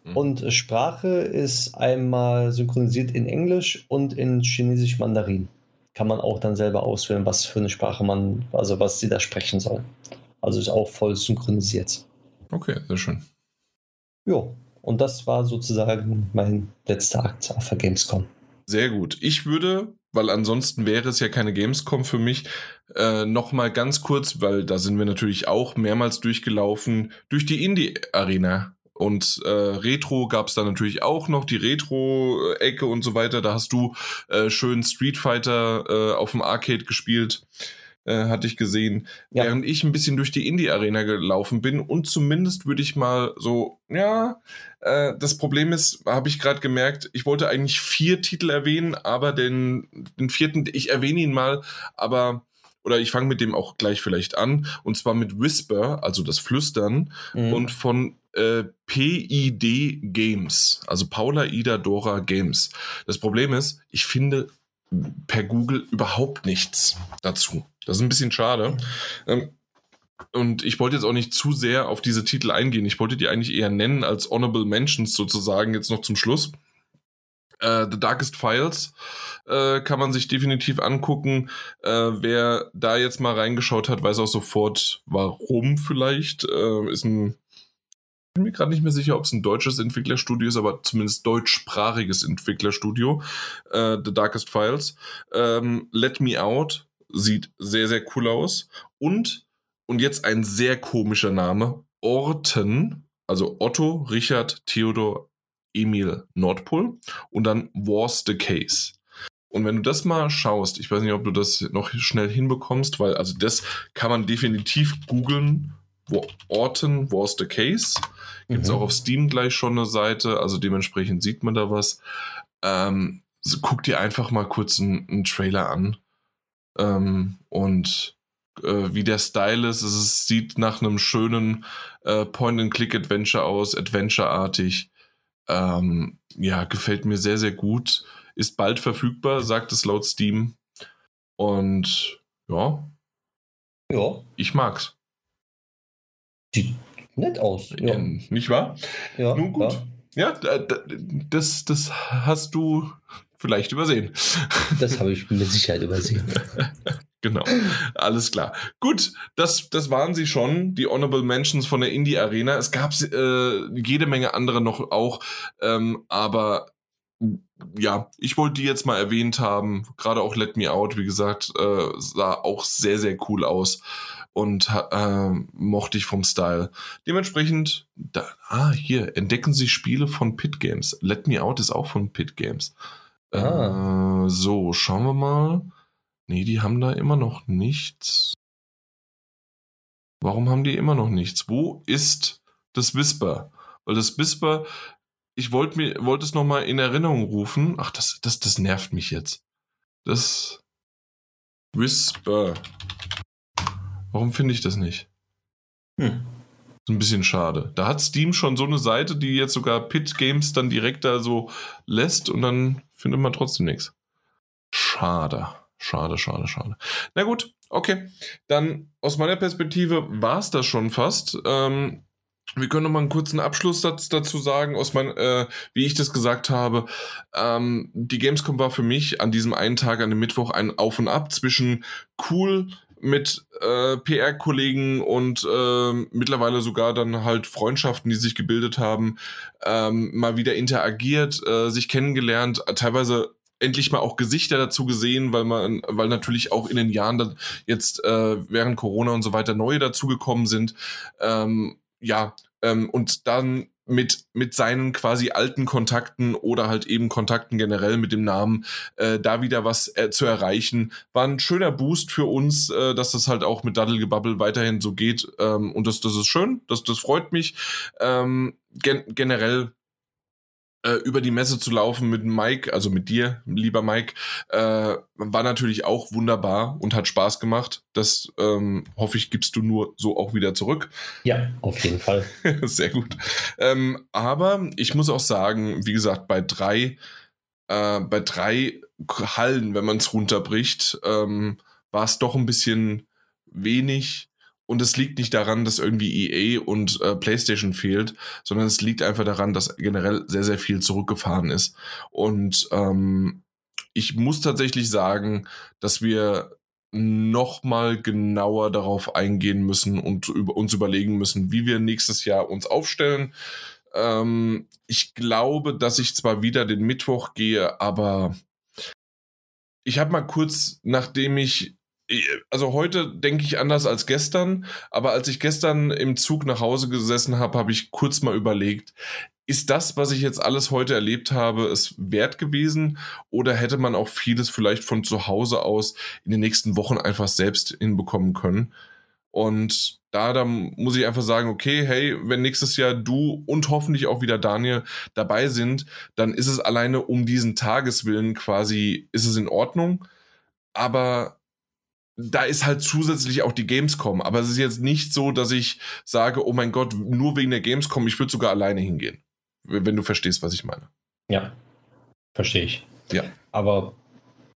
S2: Mhm. Und Sprache ist einmal synchronisiert in Englisch und in Chinesisch Mandarin. Kann man auch dann selber auswählen, was für eine Sprache man, also was sie da sprechen soll. Also ist auch voll synchronisiert.
S1: Okay, sehr schön.
S2: Jo, und das war sozusagen mein letzter Akt auf der Gamescom.
S1: Sehr gut. Ich würde weil ansonsten wäre es ja keine Gamescom für mich. Äh, Nochmal ganz kurz, weil da sind wir natürlich auch mehrmals durchgelaufen, durch die Indie-Arena. Und äh, Retro gab es da natürlich auch noch, die Retro-Ecke und so weiter. Da hast du äh, schön Street Fighter äh, auf dem Arcade gespielt äh, hatte ich gesehen, ja. während ich ein bisschen durch die Indie-Arena gelaufen bin und zumindest würde ich mal so, ja, äh, das Problem ist, habe ich gerade gemerkt, ich wollte eigentlich vier Titel erwähnen, aber den, den vierten, ich erwähne ihn mal, aber oder ich fange mit dem auch gleich vielleicht an, und zwar mit Whisper, also das Flüstern, mhm. und von äh, PID Games, also Paula Ida Dora Games. Das Problem ist, ich finde per Google überhaupt nichts dazu. Das ist ein bisschen schade. Ähm, und ich wollte jetzt auch nicht zu sehr auf diese Titel eingehen. Ich wollte die eigentlich eher nennen als Honorable Mentions sozusagen jetzt noch zum Schluss. Äh, The Darkest Files äh, kann man sich definitiv angucken. Äh, wer da jetzt mal reingeschaut hat, weiß auch sofort, warum vielleicht. Äh, ist ein bin mir gerade nicht mehr sicher, ob es ein deutsches Entwicklerstudio ist, aber zumindest deutschsprachiges Entwicklerstudio. Äh, The Darkest Files. Ähm, Let Me Out sieht sehr, sehr cool aus. Und, und jetzt ein sehr komischer Name, Orten, also Otto, Richard, Theodor, Emil, Nordpol und dann War's the Case. Und wenn du das mal schaust, ich weiß nicht, ob du das noch schnell hinbekommst, weil also das kann man definitiv googeln. Orten, War's the Case. Gibt es mhm. auch auf Steam gleich schon eine Seite, also dementsprechend sieht man da was. Ähm, so, guck dir einfach mal kurz einen Trailer an. Ähm, und äh, wie der Style ist, es sieht nach einem schönen äh, Point-and-Click-Adventure aus, Adventure-artig. Ähm, ja, gefällt mir sehr, sehr gut. Ist bald verfügbar, sagt es laut Steam. Und ja. Ja. Ich mag's.
S2: Sieht nett aus.
S1: Ja. Nicht wahr?
S2: Ja.
S1: Nun gut. Ja, ja das, das hast du vielleicht übersehen.
S2: Das habe ich mit Sicherheit übersehen.
S1: genau, alles klar. Gut, das, das waren sie schon, die Honorable Mentions von der Indie Arena. Es gab äh, jede Menge andere noch auch, ähm, aber ja, ich wollte die jetzt mal erwähnt haben. Gerade auch Let Me Out, wie gesagt, äh, sah auch sehr, sehr cool aus und äh, mochte ich vom Style. Dementsprechend, da, ah, hier, entdecken Sie Spiele von Pit Games. Let Me Out ist auch von Pit Games. Ah. Äh, so, schauen wir mal. Nee, die haben da immer noch nichts. Warum haben die immer noch nichts? Wo ist das Whisper? Weil das Whisper, ich wollte mir wollte es nochmal in Erinnerung rufen. Ach, das, das, das nervt mich jetzt. Das Whisper. Warum finde ich das nicht? Hm. So ein bisschen schade. Da hat Steam schon so eine Seite, die jetzt sogar Pit Games dann direkt da so lässt und dann findet man trotzdem nichts. Schade. Schade, schade, schade. Na gut, okay. Dann aus meiner Perspektive war es das schon fast. Ähm, wir können noch mal einen kurzen Abschlusssatz dazu sagen, aus mein, äh, wie ich das gesagt habe. Ähm, die Gamescom war für mich an diesem einen Tag, an dem Mittwoch, ein Auf und Ab zwischen cool mit äh, PR-Kollegen und äh, mittlerweile sogar dann halt Freundschaften, die sich gebildet haben, ähm, mal wieder interagiert, äh, sich kennengelernt, teilweise endlich mal auch Gesichter dazu gesehen, weil man, weil natürlich auch in den Jahren jetzt äh, während Corona und so weiter neue dazugekommen sind. Ähm, ja, ähm, und dann mit, mit seinen quasi alten Kontakten oder halt eben Kontakten generell mit dem Namen äh, da wieder was äh, zu erreichen. War ein schöner Boost für uns, äh, dass das halt auch mit Daddelgebubble weiterhin so geht. Ähm, und das, das ist schön, das, das freut mich. Ähm, gen generell äh, über die Messe zu laufen mit Mike, also mit dir, lieber Mike, äh, war natürlich auch wunderbar und hat Spaß gemacht. Das ähm, hoffe ich, gibst du nur so auch wieder zurück.
S2: Ja, auf jeden Fall.
S1: Sehr gut. Ähm, aber ich muss auch sagen, wie gesagt, bei drei, äh, bei drei Hallen, wenn man es runterbricht, ähm, war es doch ein bisschen wenig. Und es liegt nicht daran, dass irgendwie EA und äh, PlayStation fehlt, sondern es liegt einfach daran, dass generell sehr, sehr viel zurückgefahren ist. Und ähm, ich muss tatsächlich sagen, dass wir noch mal genauer darauf eingehen müssen und über, uns überlegen müssen, wie wir nächstes Jahr uns aufstellen. Ähm, ich glaube, dass ich zwar wieder den Mittwoch gehe, aber ich habe mal kurz, nachdem ich also heute denke ich anders als gestern, aber als ich gestern im Zug nach Hause gesessen habe, habe ich kurz mal überlegt, ist das, was ich jetzt alles heute erlebt habe, es wert gewesen oder hätte man auch vieles vielleicht von zu Hause aus in den nächsten Wochen einfach selbst hinbekommen können? Und da, da muss ich einfach sagen, okay, hey, wenn nächstes Jahr du und hoffentlich auch wieder Daniel dabei sind, dann ist es alleine um diesen Tageswillen quasi, ist es in Ordnung. Aber da ist halt zusätzlich auch die Gamescom. Aber es ist jetzt nicht so, dass ich sage, oh mein Gott, nur wegen der Gamescom, ich würde sogar alleine hingehen. Wenn du verstehst, was ich meine.
S2: Ja, verstehe ich.
S1: Ja.
S2: Aber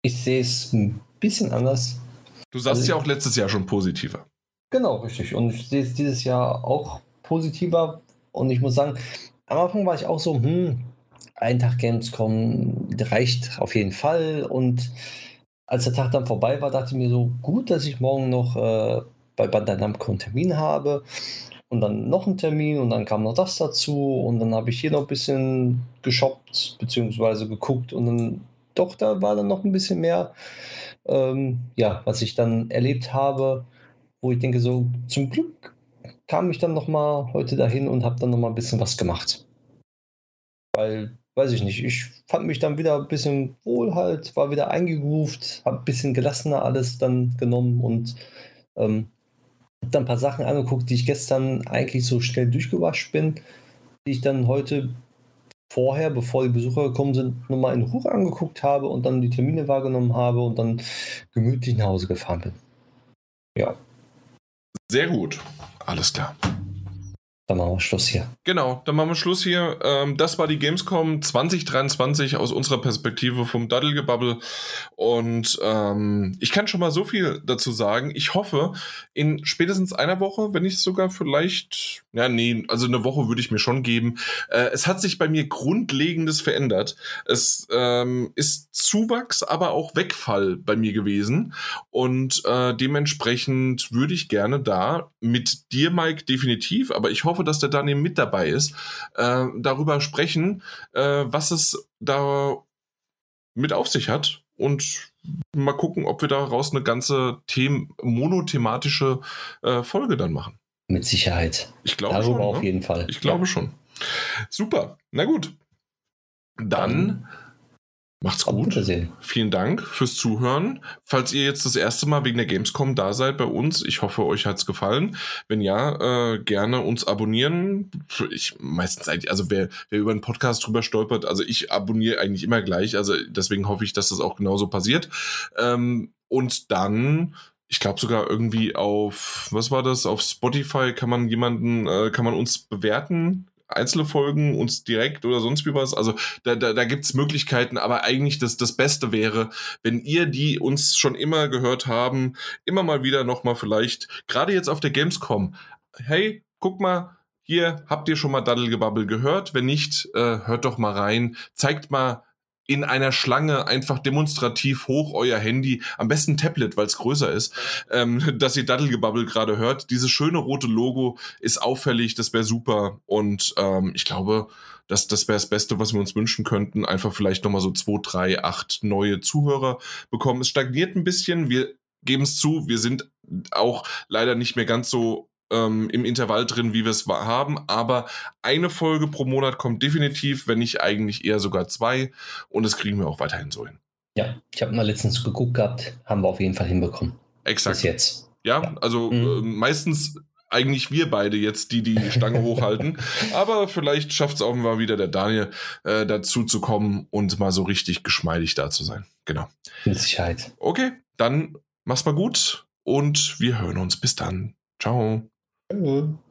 S2: ich sehe es ein bisschen anders.
S1: Du sahst also ja auch letztes Jahr schon positiver.
S2: Genau, richtig. Und ich sehe es dieses Jahr auch positiver. Und ich muss sagen, am Anfang war ich auch so, hm, ein Tag Gamescom reicht auf jeden Fall. Und als der Tag dann vorbei war, dachte ich mir so, gut, dass ich morgen noch äh, bei Bandai Namco einen Termin habe und dann noch einen Termin und dann kam noch das dazu und dann habe ich hier noch ein bisschen geshoppt bzw. geguckt und dann doch, da war dann noch ein bisschen mehr, ähm, ja, was ich dann erlebt habe, wo ich denke so, zum Glück kam ich dann noch mal heute dahin und habe dann noch mal ein bisschen was gemacht. Weil weiß ich nicht, ich fand mich dann wieder ein bisschen wohl halt, war wieder eingegroovt, habe ein bisschen gelassener alles dann genommen und ähm, habe dann ein paar Sachen angeguckt, die ich gestern eigentlich so schnell durchgewascht bin, die ich dann heute vorher, bevor die Besucher gekommen sind, nochmal in Ruhe angeguckt habe und dann die Termine wahrgenommen habe und dann gemütlich nach Hause gefahren bin. Ja.
S1: Sehr gut. Alles klar.
S2: Dann machen wir Schluss hier.
S1: Genau, dann machen wir Schluss hier. Ähm, das war die Gamescom 2023 aus unserer Perspektive vom Daddelgebubble. Und ähm, ich kann schon mal so viel dazu sagen. Ich hoffe, in spätestens einer Woche, wenn nicht sogar vielleicht, ja, nee, also eine Woche würde ich mir schon geben. Äh, es hat sich bei mir Grundlegendes verändert. Es ähm, ist Zuwachs, aber auch Wegfall bei mir gewesen. Und äh, dementsprechend würde ich gerne da mit dir, Mike, definitiv, aber ich hoffe, dass der Daniel mit dabei ist, äh, darüber sprechen, äh, was es da mit auf sich hat und mal gucken, ob wir daraus eine ganze them monothematische äh, Folge dann machen.
S2: Mit Sicherheit.
S1: Ich glaube Darüber schon.
S2: auf ne? jeden Fall.
S1: Ich glaube ja. schon. Super. Na gut. Dann Macht's gut. Vielen Dank fürs Zuhören. Falls ihr jetzt das erste Mal wegen der Gamescom da seid bei uns, ich hoffe, euch hat's gefallen. Wenn ja, äh, gerne uns abonnieren. Ich meistens eigentlich, also wer, wer über einen Podcast drüber stolpert, also ich abonniere eigentlich immer gleich. Also deswegen hoffe ich, dass das auch genauso passiert. Ähm, und dann ich glaube sogar irgendwie auf, was war das, auf Spotify kann man jemanden, äh, kann man uns bewerten einzelne Folgen uns direkt oder sonst wie was. Also da, da, da gibt es Möglichkeiten, aber eigentlich das, das Beste wäre, wenn ihr, die uns schon immer gehört haben, immer mal wieder nochmal vielleicht, gerade jetzt auf der Gamescom, hey, guck mal, hier habt ihr schon mal Daddelgebabbel gehört. Wenn nicht, äh, hört doch mal rein. Zeigt mal in einer Schlange einfach demonstrativ hoch euer Handy, am besten Tablet, weil es größer ist, ähm, dass ihr Daddelgebabbel gerade hört. Dieses schöne rote Logo ist auffällig, das wäre super. Und ähm, ich glaube, das, das wäre das Beste, was wir uns wünschen könnten. Einfach vielleicht nochmal so zwei, drei, acht neue Zuhörer bekommen. Es stagniert ein bisschen. Wir geben es zu, wir sind auch leider nicht mehr ganz so ähm, im Intervall drin, wie wir es haben. Aber eine Folge pro Monat kommt definitiv, wenn nicht eigentlich eher sogar zwei. Und das kriegen wir auch weiterhin so hin.
S2: Ja, ich habe mal letztens geguckt gehabt, haben wir auf jeden Fall hinbekommen.
S1: Exakt.
S2: Bis jetzt.
S1: Ja, ja. also mhm. äh, meistens eigentlich wir beide jetzt, die die Stange hochhalten. Aber vielleicht schafft es auch mal wieder der Daniel äh, dazu zu kommen und mal so richtig geschmeidig da zu sein. Genau.
S2: Mit Sicherheit.
S1: Okay, dann mach's mal gut und wir hören uns. Bis dann. Ciao.
S2: Hallo.